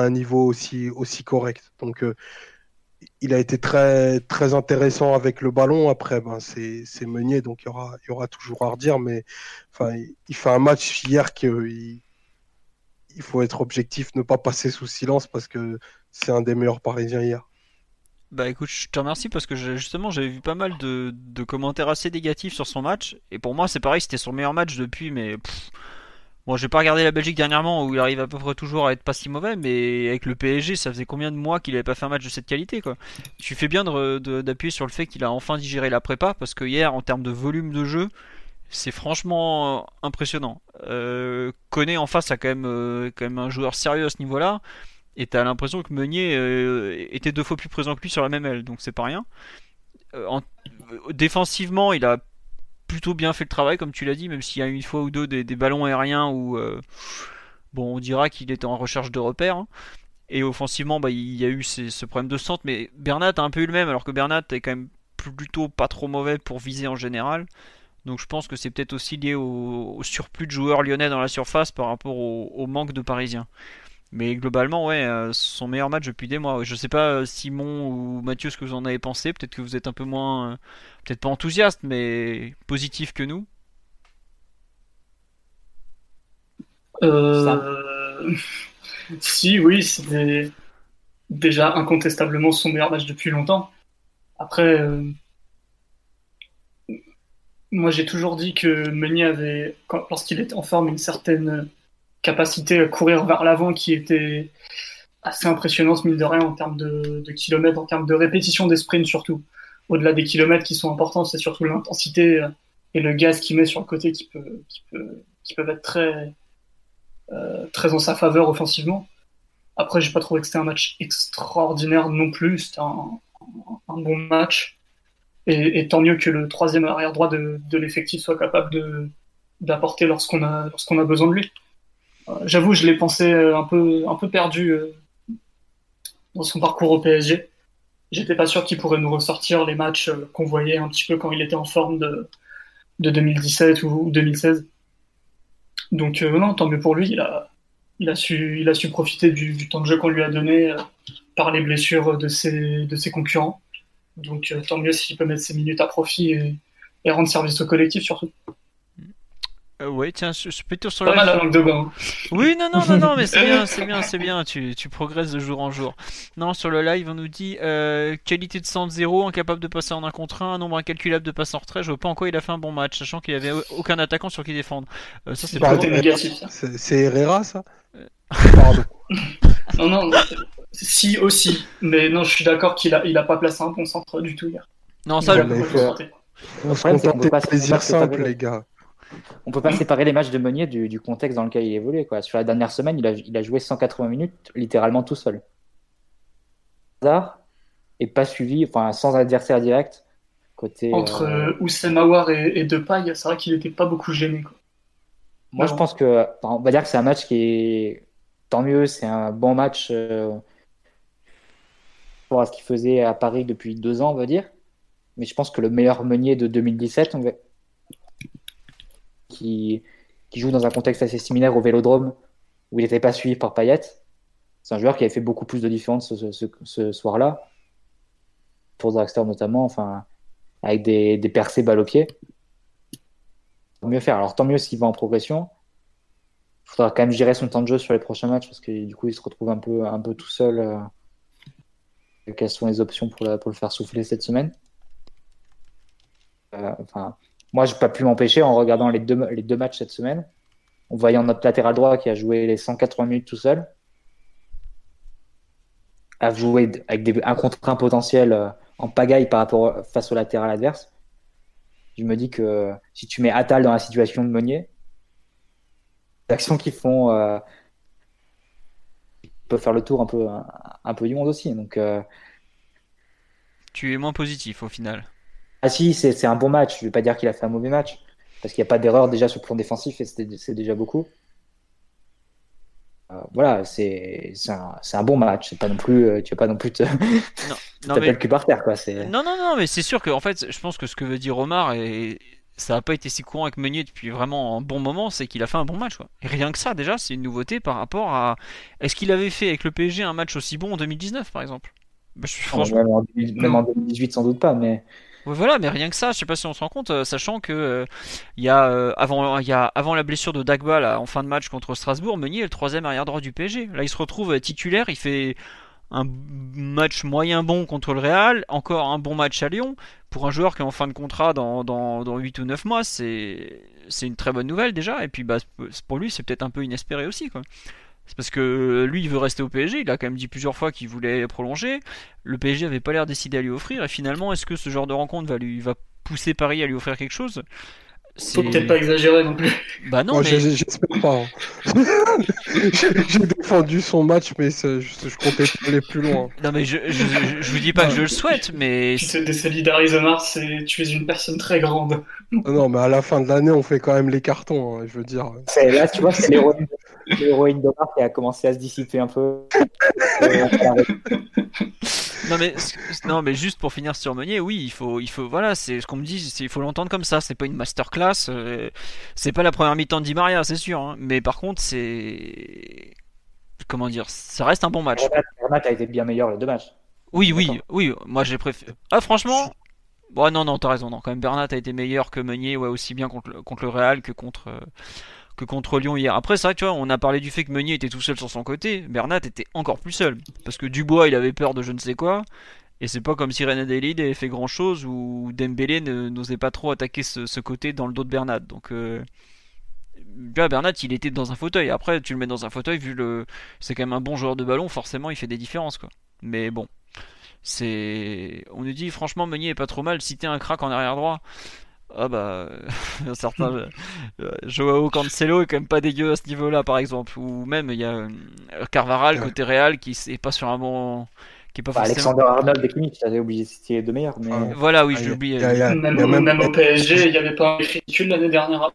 niveau aussi, correct. Donc il a été très, très intéressant avec le ballon. Après, ben, c'est Meunier, donc il y aura, il y aura toujours à redire. Mais enfin, il fait un match hier qu'il il faut être objectif, ne pas passer sous silence parce que c'est un des meilleurs Parisiens hier. Bah écoute, je te remercie parce que justement j'avais vu pas mal de, commentaires assez négatifs sur son match. Et pour moi, c'est pareil, c'était son meilleur match depuis, mais Bon, j'ai pas regardé la Belgique dernièrement où il arrive à peu près toujours à être pas si mauvais, mais avec le PSG, ça faisait combien de mois qu'il avait pas fait un match de cette qualité quoi. Tu fais bien d'appuyer sur le fait qu'il a enfin digéré la prépa parce que hier, en termes de volume de jeu, c'est franchement impressionnant. Euh, en face a quand même, euh, quand même un joueur sérieux à ce niveau-là, et t'as l'impression que Meunier euh, était deux fois plus présent que lui sur la même aile, donc c'est pas rien. Euh, en, défensivement, il a plutôt bien fait le travail, comme tu l'as dit, même s'il y a une fois ou deux des, ballons aériens où euh, bon, on dira qu'il était en recherche de repères. Hein. Et offensivement, bah, il y a eu ce problème de centre, mais Bernat a un peu eu le même, alors que Bernat est quand même plutôt pas trop mauvais pour viser en général. Donc je pense que c'est peut-être aussi lié au, surplus de joueurs lyonnais dans la surface par rapport au manque de Parisiens. Mais globalement, ouais, euh, son meilleur match depuis des mois. Je sais pas, euh, Simon ou Mathieu, ce que vous en avez pensé. Peut-être que vous êtes un peu moins, euh, peut-être pas enthousiaste, mais positif que nous. Si, oui, c'était déjà incontestablement son meilleur match depuis longtemps. Après, moi j'ai toujours dit que Meunier avait, lorsqu'il était en forme, une certaine capacité à courir vers l'avant qui était assez impressionnante, mine de rien, en termes de, kilomètres, en termes de répétition des sprints surtout. Au-delà des kilomètres qui sont importants, c'est surtout l'intensité euh, et le gaz qu'il met sur le côté qui, peut, qui, peut, qui peuvent être très, euh, très en sa faveur offensivement. Après, j'ai pas trouvé que c'était un match extraordinaire non plus. C'était un, bon match. Et, tant mieux que le troisième arrière droit de, l'effectif soit capable d'apporter lorsqu'on a, lorsqu'on a besoin de lui. Euh, j'avoue, je l'ai pensé euh, un peu, un peu perdu euh, dans son parcours au PSG. J'étais pas sûr qu'il pourrait nous ressortir les matchs qu'on voyait un petit peu quand il était en forme de, de 2017 ou 2016. Donc non, tant mieux pour lui. Il a, su, il a su profiter du, temps de jeu qu'on lui a donné par les blessures de ses, de ses concurrents. Donc tant mieux s'il peut mettre ses minutes à profit et rendre service au collectif surtout. Euh, oui, tiens, je, suis plutôt sur Pas mal la langue de bain. Oui, non, non, non, non, mais c'est bien, c'est bien, c'est bien. Tu, tu, progresses de jour en jour. Non, sur le live, on nous dit euh, qualité de centre zéro, incapable de passer en un contre un, nombre incalculable de passes en retrait. Je vois pas en quoi il a fait un bon match, sachant qu'il avait aucun attaquant sur qui défendre. Euh, ça, c'est pas négatif. C'est Herrera, ça? Euh. Pardon. non, non, si aussi, mais non, je suis d'accord qu'il a, il a pas placé un bon centre du tout hier. Non, ça, le... On se contente pas plaisir simple, les gars on peut pas séparer les matchs de Meunier du, contexte dans lequel il évoluait. Quoi. Sur la dernière semaine, il a, il a joué 180 minutes littéralement tout seul. Hasard et pas suivi, enfin sans adversaire direct. Côté, Entre euh... euh et, et Depay, c'est vrai qu'il n'était pas beaucoup gêné. Quoi. Moi, je pense que, on va dire que c'est un match qui est tant mieux, c'est un bon match euh, pour ce qu'il faisait à Paris depuis deux ans, on va dire. Mais je pense que le meilleur Meunier de 2017, on va qui, joue dans un contexte assez similaire au Vélodrome, où il n'était pas suivi par Payet. C'est un joueur qui avait fait beaucoup plus de différence ce, soir-là, pour Dragster notamment, enfin, avec des, percées balles au pied. Tant mieux faire. Alors tant mieux s'il va en progression. Il faudra quand même gérer son temps de jeu sur les prochains matchs parce que du coup il se retrouve un peu, tout seul. Euh, quelles sont les options pour, pour le faire souffler cette semaine euh, Enfin, moi, je n'ai pas pu m'empêcher en regardant les deux, les deux matchs cette semaine, en voyant notre latéral droit qui a joué les 180 minutes tout seul, à jouer avec des, un contre un potentiel euh, en pagaille par rapport face au latéral adverse. Je me dis que si tu mets Atal dans la situation de Meunier, les actions qui font euh, peut faire le tour un peu, un, peu du monde aussi. Donc, euh, Tu es moins positif au final. Ah si, c'est un bon match. Je ne vais pas dire qu'il a fait un mauvais match, parce qu'il n'y a pas d'erreur déjà sur le plan défensif et c'est déjà beaucoup. Euh, voilà, c'est un, un, bon match. C'est pas non plus, euh, tu vas pas non plus te non, mais... par terre quoi. Non non non, mais c'est sûr que en fait, je pense que ce que veut dire Omar et ça n'a pas été si courant avec Meunier depuis vraiment un bon moment, c'est qu'il a fait un bon match. Quoi. Et rien que ça, déjà, c'est une nouveauté par rapport à. Est-ce qu'il avait fait avec le PSG un match aussi bon en 2019, par exemple? Bah, franchement... même, en, 2018, sans doute pas, mais. Voilà, mais rien que ça, je sais pas si on se rend compte, euh, sachant que y, a, avant, la blessure de Dagba en fin de match contre Strasbourg, Meunier est le troisième arrière droit du PSG. Là, il se retrouve titulaire, il fait un match moyen bon contre le Real, encore un bon match à Lyon. Pour un joueur qui est en fin de contrat dans, dans, dans 8 ou 9 mois, c'est une très bonne nouvelle déjà. Et puis bah, pour lui, c'est peut-être un peu inespéré aussi. Quoi. C'est parce que lui, il veut rester au PSG. Il a quand même dit plusieurs fois qu'il voulait prolonger. Le PSG avait pas l'air décidé à lui offrir. Et finalement, est-ce que ce genre de rencontre va, lui, va pousser Paris à lui offrir quelque chose? Faut peut-être pas exagérer non plus. Bah non, mais... j'espère pas. Hein. J'ai défendu son match, mais je, je, comptais pas aller plus loin. Non, mais je, je, je, vous dis pas que je le souhaite, mais. Tu te désolidarises, Mars, tu es une personne très grande. Non, mais à la fin de l'année, on fait quand même les cartons, hein, je veux dire. Là, tu vois, c'est l'héroïne d'Omar qui a commencé à se dissiper un peu. non mais non mais juste pour finir sur Meunier, oui, il faut il faut voilà, c'est ce qu'on me dit, il faut l'entendre comme ça. C'est pas une masterclass, euh, c'est pas la première mi-temps de Di Maria, c'est sûr. Hein. mais par contre, c'est comment dire, ça reste un bon match. Bernat a été bien meilleur les deux matchs. Oui, oui, oui. Moi, j'ai préféré. Ah, franchement. Bon, non, non, t'as raison. Non, quand même, Bernat a été meilleur que Meunier, ouais, aussi bien contre le, contre le Real que contre. Euh, que contre Lyon hier. Après, c'est vrai, tu vois, on a parlé du fait que Meunier était tout seul sur son côté. Bernat était encore plus seul. Parce que Dubois, il avait peur de je ne sais quoi. Et c'est pas comme si René Delide avait fait grand chose ou Dembélé n'osait pas trop attaquer ce, côté dans le dos de Bernat. Donc, euh, Bernat, il était dans un fauteuil. Après, tu le mets dans un fauteuil, vu le. C'est quand même un bon joueur de ballon, forcément, il fait des différences, quoi. Mais bon. C'est. On nous dit, franchement, Meunier est pas trop mal. Si t'es un crack en arrière droit, ah bah, certains. Euh, Joao Cancelo est quand même pas dégueu à ce niveau-là, par exemple. Ou même, il y a euh, Carvaral côté Real qui est pas sur un bon. Qui est pas bah, Alexander Arnold et Kimmich, t'avais oublié c'était de meilleurs. Mais... Voilà, oui, j'ai oublié. Même, au PSG, il n'y avait pas écriture l'année dernière.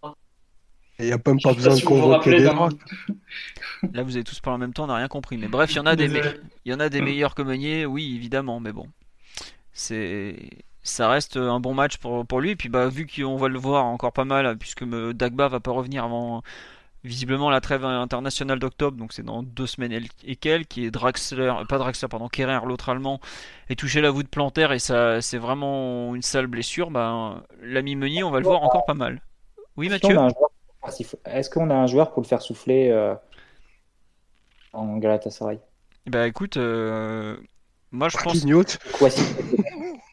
Il n'y a même pas besoin de convoquer des Là, vous avez tous parlé en même temps, on n'a rien compris. Mais bref, il y en a des, il y en a des meilleurs que Meunier, oui, évidemment, mais bon. C'est ça reste un bon match pour, pour lui. Et puis bah, vu qu'on va le voir encore pas mal, puisque Dagba va pas revenir avant visiblement la trêve internationale d'octobre, donc c'est dans deux semaines et quelques, qui est Draxler, pas Draxler, pardon, Kerrer, l'autre allemand, est touché la voûte plantaire et ça c'est vraiment une sale blessure. Bah, L'ami Meunier, on va le voir encore pas mal. Oui, Mathieu Est-ce qu'on a un joueur pour le faire souffler euh, en Galatasaray? Bah écoute, euh, moi je pense.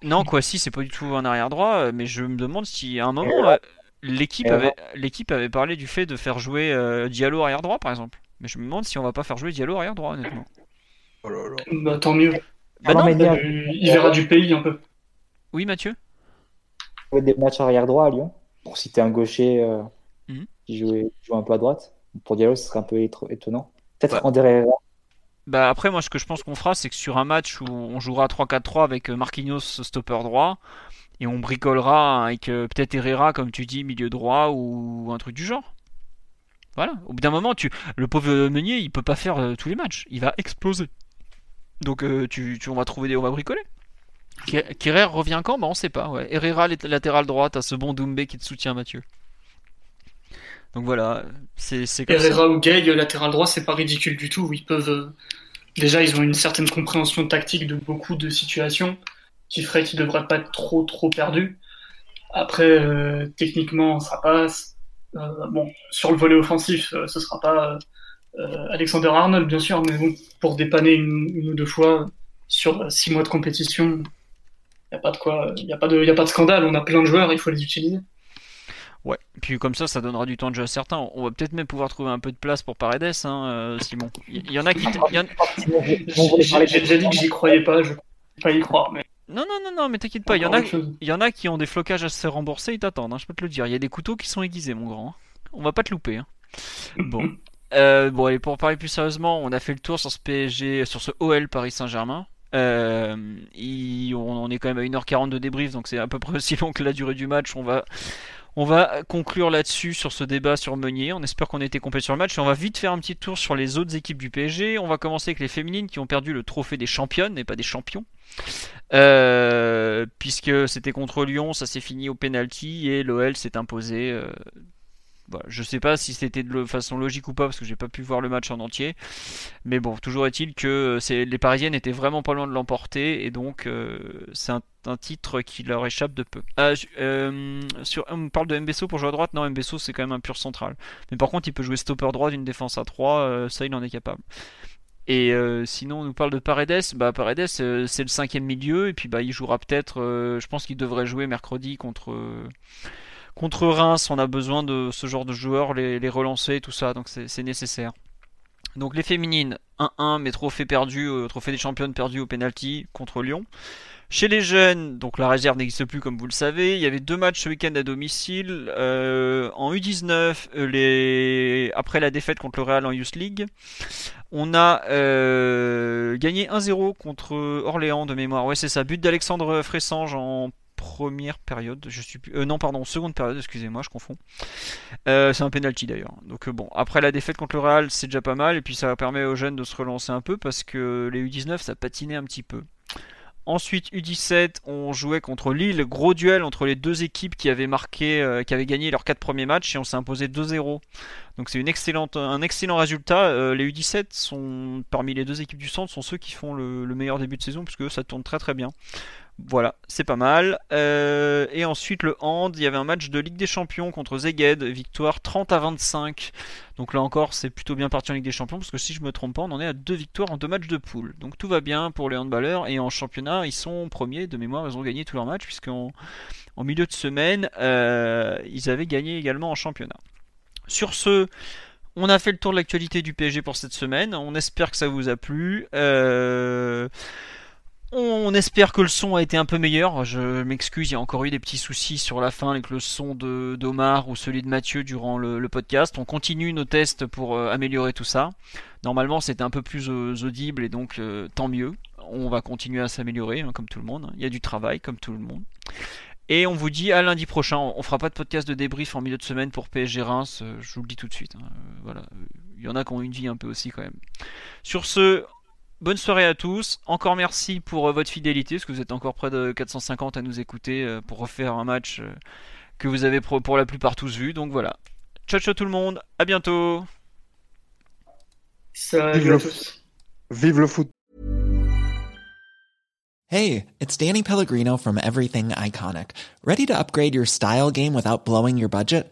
Non, Kwasi, c'est pas du tout un arrière droit, euh, mais je me demande si à un moment euh, l'équipe avait, l'équipe avait parlé du fait de faire jouer euh, Diallo arrière droit par exemple. Mais je me demande si on va pas faire jouer Diallo arrière droit honnêtement. Oh là là. Bah tant mieux. Bah, non, il verra du pays un peu. Oui, Mathieu Des matchs arrière droit à Lyon, pour citer un gaucher mhm. qui jouait, un peu à droite. Pour Diallo, ce serait un peu étonnant. Peut-être en derrière bah après moi ce que je pense qu'on fera c'est que sur un match où on jouera 3-4-3 avec euh, Marquinhos stopper droit et on bricolera avec euh, peut-être Herrera comme tu dis milieu droit ou un truc du genre. Voilà, au bout d'un moment tu le pauvre Meunier il peut pas faire euh, tous les matchs, il va exploser. Donc tu, on va trouver des on va bricoler. Kerrer revient quand? Bah on sait pas. Ouais. Herrera latéral droite, à ce bon Doumbé qui te soutient Mathieu. Donc voilà, c'est Herrera ou Gay, latéral droit, c'est pas ridicule du tout. Ils peuvent déjà, ils ont une certaine compréhension tactique de beaucoup de situations qui ferait qu'ils ne devraient pas être trop trop perdus. Après, euh, techniquement, ça passe. Euh, bon, sur le volet offensif, euh, ce sera pas Alexander Arnold, bien sûr, mais bon, pour dépanner une, ou deux fois sur six mois de compétition, il n'y a pas de quoi, il a pas de, a pas de scandale. On a plein de joueurs, il faut les utiliser. Ouais, puis comme ça, ça donnera du temps de jeu à certains. On va peut-être même pouvoir trouver un peu de place pour Paredes, hein, euh, Simon. Il y, en a qui. J'ai déjà dit que j'y croyais pas, je ne pas y croire. Mais... Non, non, non, non, mais t'inquiète pas, il y, en a, il y en a qui ont des flocages à se rembourser, ils t'attendent, hein, je peux te le dire. Il y a des couteaux qui sont aiguisés, mon grand. Hein. On va pas te louper. Hein. Bon. Euh, bon, et pour parler plus sérieusement, on a fait le tour sur ce PSG, sur ce OL Paris Saint-Germain. Euh, on, est quand même à 1h40 de débrief, donc c'est à peu près aussi long que la durée du match. On va, on va conclure là-dessus sur ce débat sur Meunier. On espère qu'on a été complet sur le match. On va vite faire un petit tour sur les autres équipes du PSG. On va commencer avec les féminines qui ont perdu le trophée des championnes et pas des champions. Euh, puisque c'était contre Lyon, ça s'est fini au penalty et l'OL s'est imposé euh, bah, je sais pas si c'était de façon logique ou pas parce que j'ai pas pu voir le match en entier. Mais bon, toujours est-il que euh, les Parisiennes étaient vraiment pas loin de l'emporter et donc euh, c'est un, titre qui leur échappe de peu. Euh, sur, on parle de Mbesso pour jouer à droite. Non, Mbesso c'est quand même un pur central. Mais par contre, il peut jouer stopper droit d'une défense à 3, ça il en est capable. Et sinon, on nous parle de Paredes. Bah, Paredes, c'est le cinquième milieu. Et puis, bah, il jouera peut-être. je pense qu'il devrait jouer mercredi contre contre Reims, on a besoin de ce genre de joueurs, les, relancer, tout ça, donc c'est nécessaire. Donc les féminines, 1-1, mais trophée perdu, euh, trophée des championnes perdu au penalty contre Lyon. Chez les jeunes, donc la réserve n'existe plus comme vous le savez. Il y avait deux matchs ce week-end à domicile. Euh, en U19, euh, après la défaite contre le Real en Youth League, on a gagné 1-0 contre Orléans de mémoire. Ouais, c'est ça. But d'Alexandre Fressange en première période. Euh, non, pardon, seconde période, excusez-moi, je confonds. Euh, c'est un penalty d'ailleurs. Donc euh, bon, après la défaite contre le Real, c'est déjà pas mal. Et puis ça permet aux jeunes de se relancer un peu parce que les U19, ça patinait un petit peu. Ensuite, U17, on jouait contre Lille, gros duel entre les deux équipes qui avaient marqué, qui avaient gagné leurs quatre premiers matchs et on s'est imposé 2-0. Donc c'est une excellente, un excellent résultat. les U17 sont parmi les deux équipes du centre sont ceux qui font le, le meilleur début de saison puisque ça tourne très très bien. Voilà, c'est pas mal. Euh, et ensuite le hand, il y avait un match de Ligue des Champions contre Zeged, victoire 30 à 25. Donc là encore, c'est plutôt bien parti en Ligue des Champions parce que si je me trompe pas, on en est à deux victoires en deux matchs de poule. Donc tout va bien pour les handballeurs et en championnat, ils sont premiers de mémoire, ils ont gagné tous leurs matchs puisqu'en en milieu de semaine, euh, ils avaient gagné également en championnat. Sur ce, on a fait le tour de l'actualité du PSG pour cette semaine. On espère que ça vous a plu. Euh... On espère que le son a été un peu meilleur. Je m'excuse, il y a encore eu des petits soucis sur la fin avec le son de d'Omar ou celui de Mathieu durant le, podcast. On continue nos tests pour euh, améliorer tout ça. Normalement, c'était un peu plus euh, audible et donc euh, tant mieux. On va continuer à s'améliorer hein, comme tout le monde. Il y a du travail comme tout le monde. Et on vous dit à lundi prochain. On fera pas de podcast de débrief en milieu de semaine pour PSG Reims. je vous le dis tout de suite. Hein. Voilà. Il y en a qui ont une vie un peu aussi quand même. Sur ce, Bonne soirée à tous. Encore merci pour euh, votre fidélité, parce que vous êtes encore près de 450 à nous écouter euh, pour refaire un match euh, que vous avez pour la plupart tous vu. Donc voilà. Ciao ciao tout le monde. À bientôt. Salut à tous. Vive le foot. Hey, it's Danny Pellegrino from Everything Iconic. Ready to upgrade your style game without blowing your budget?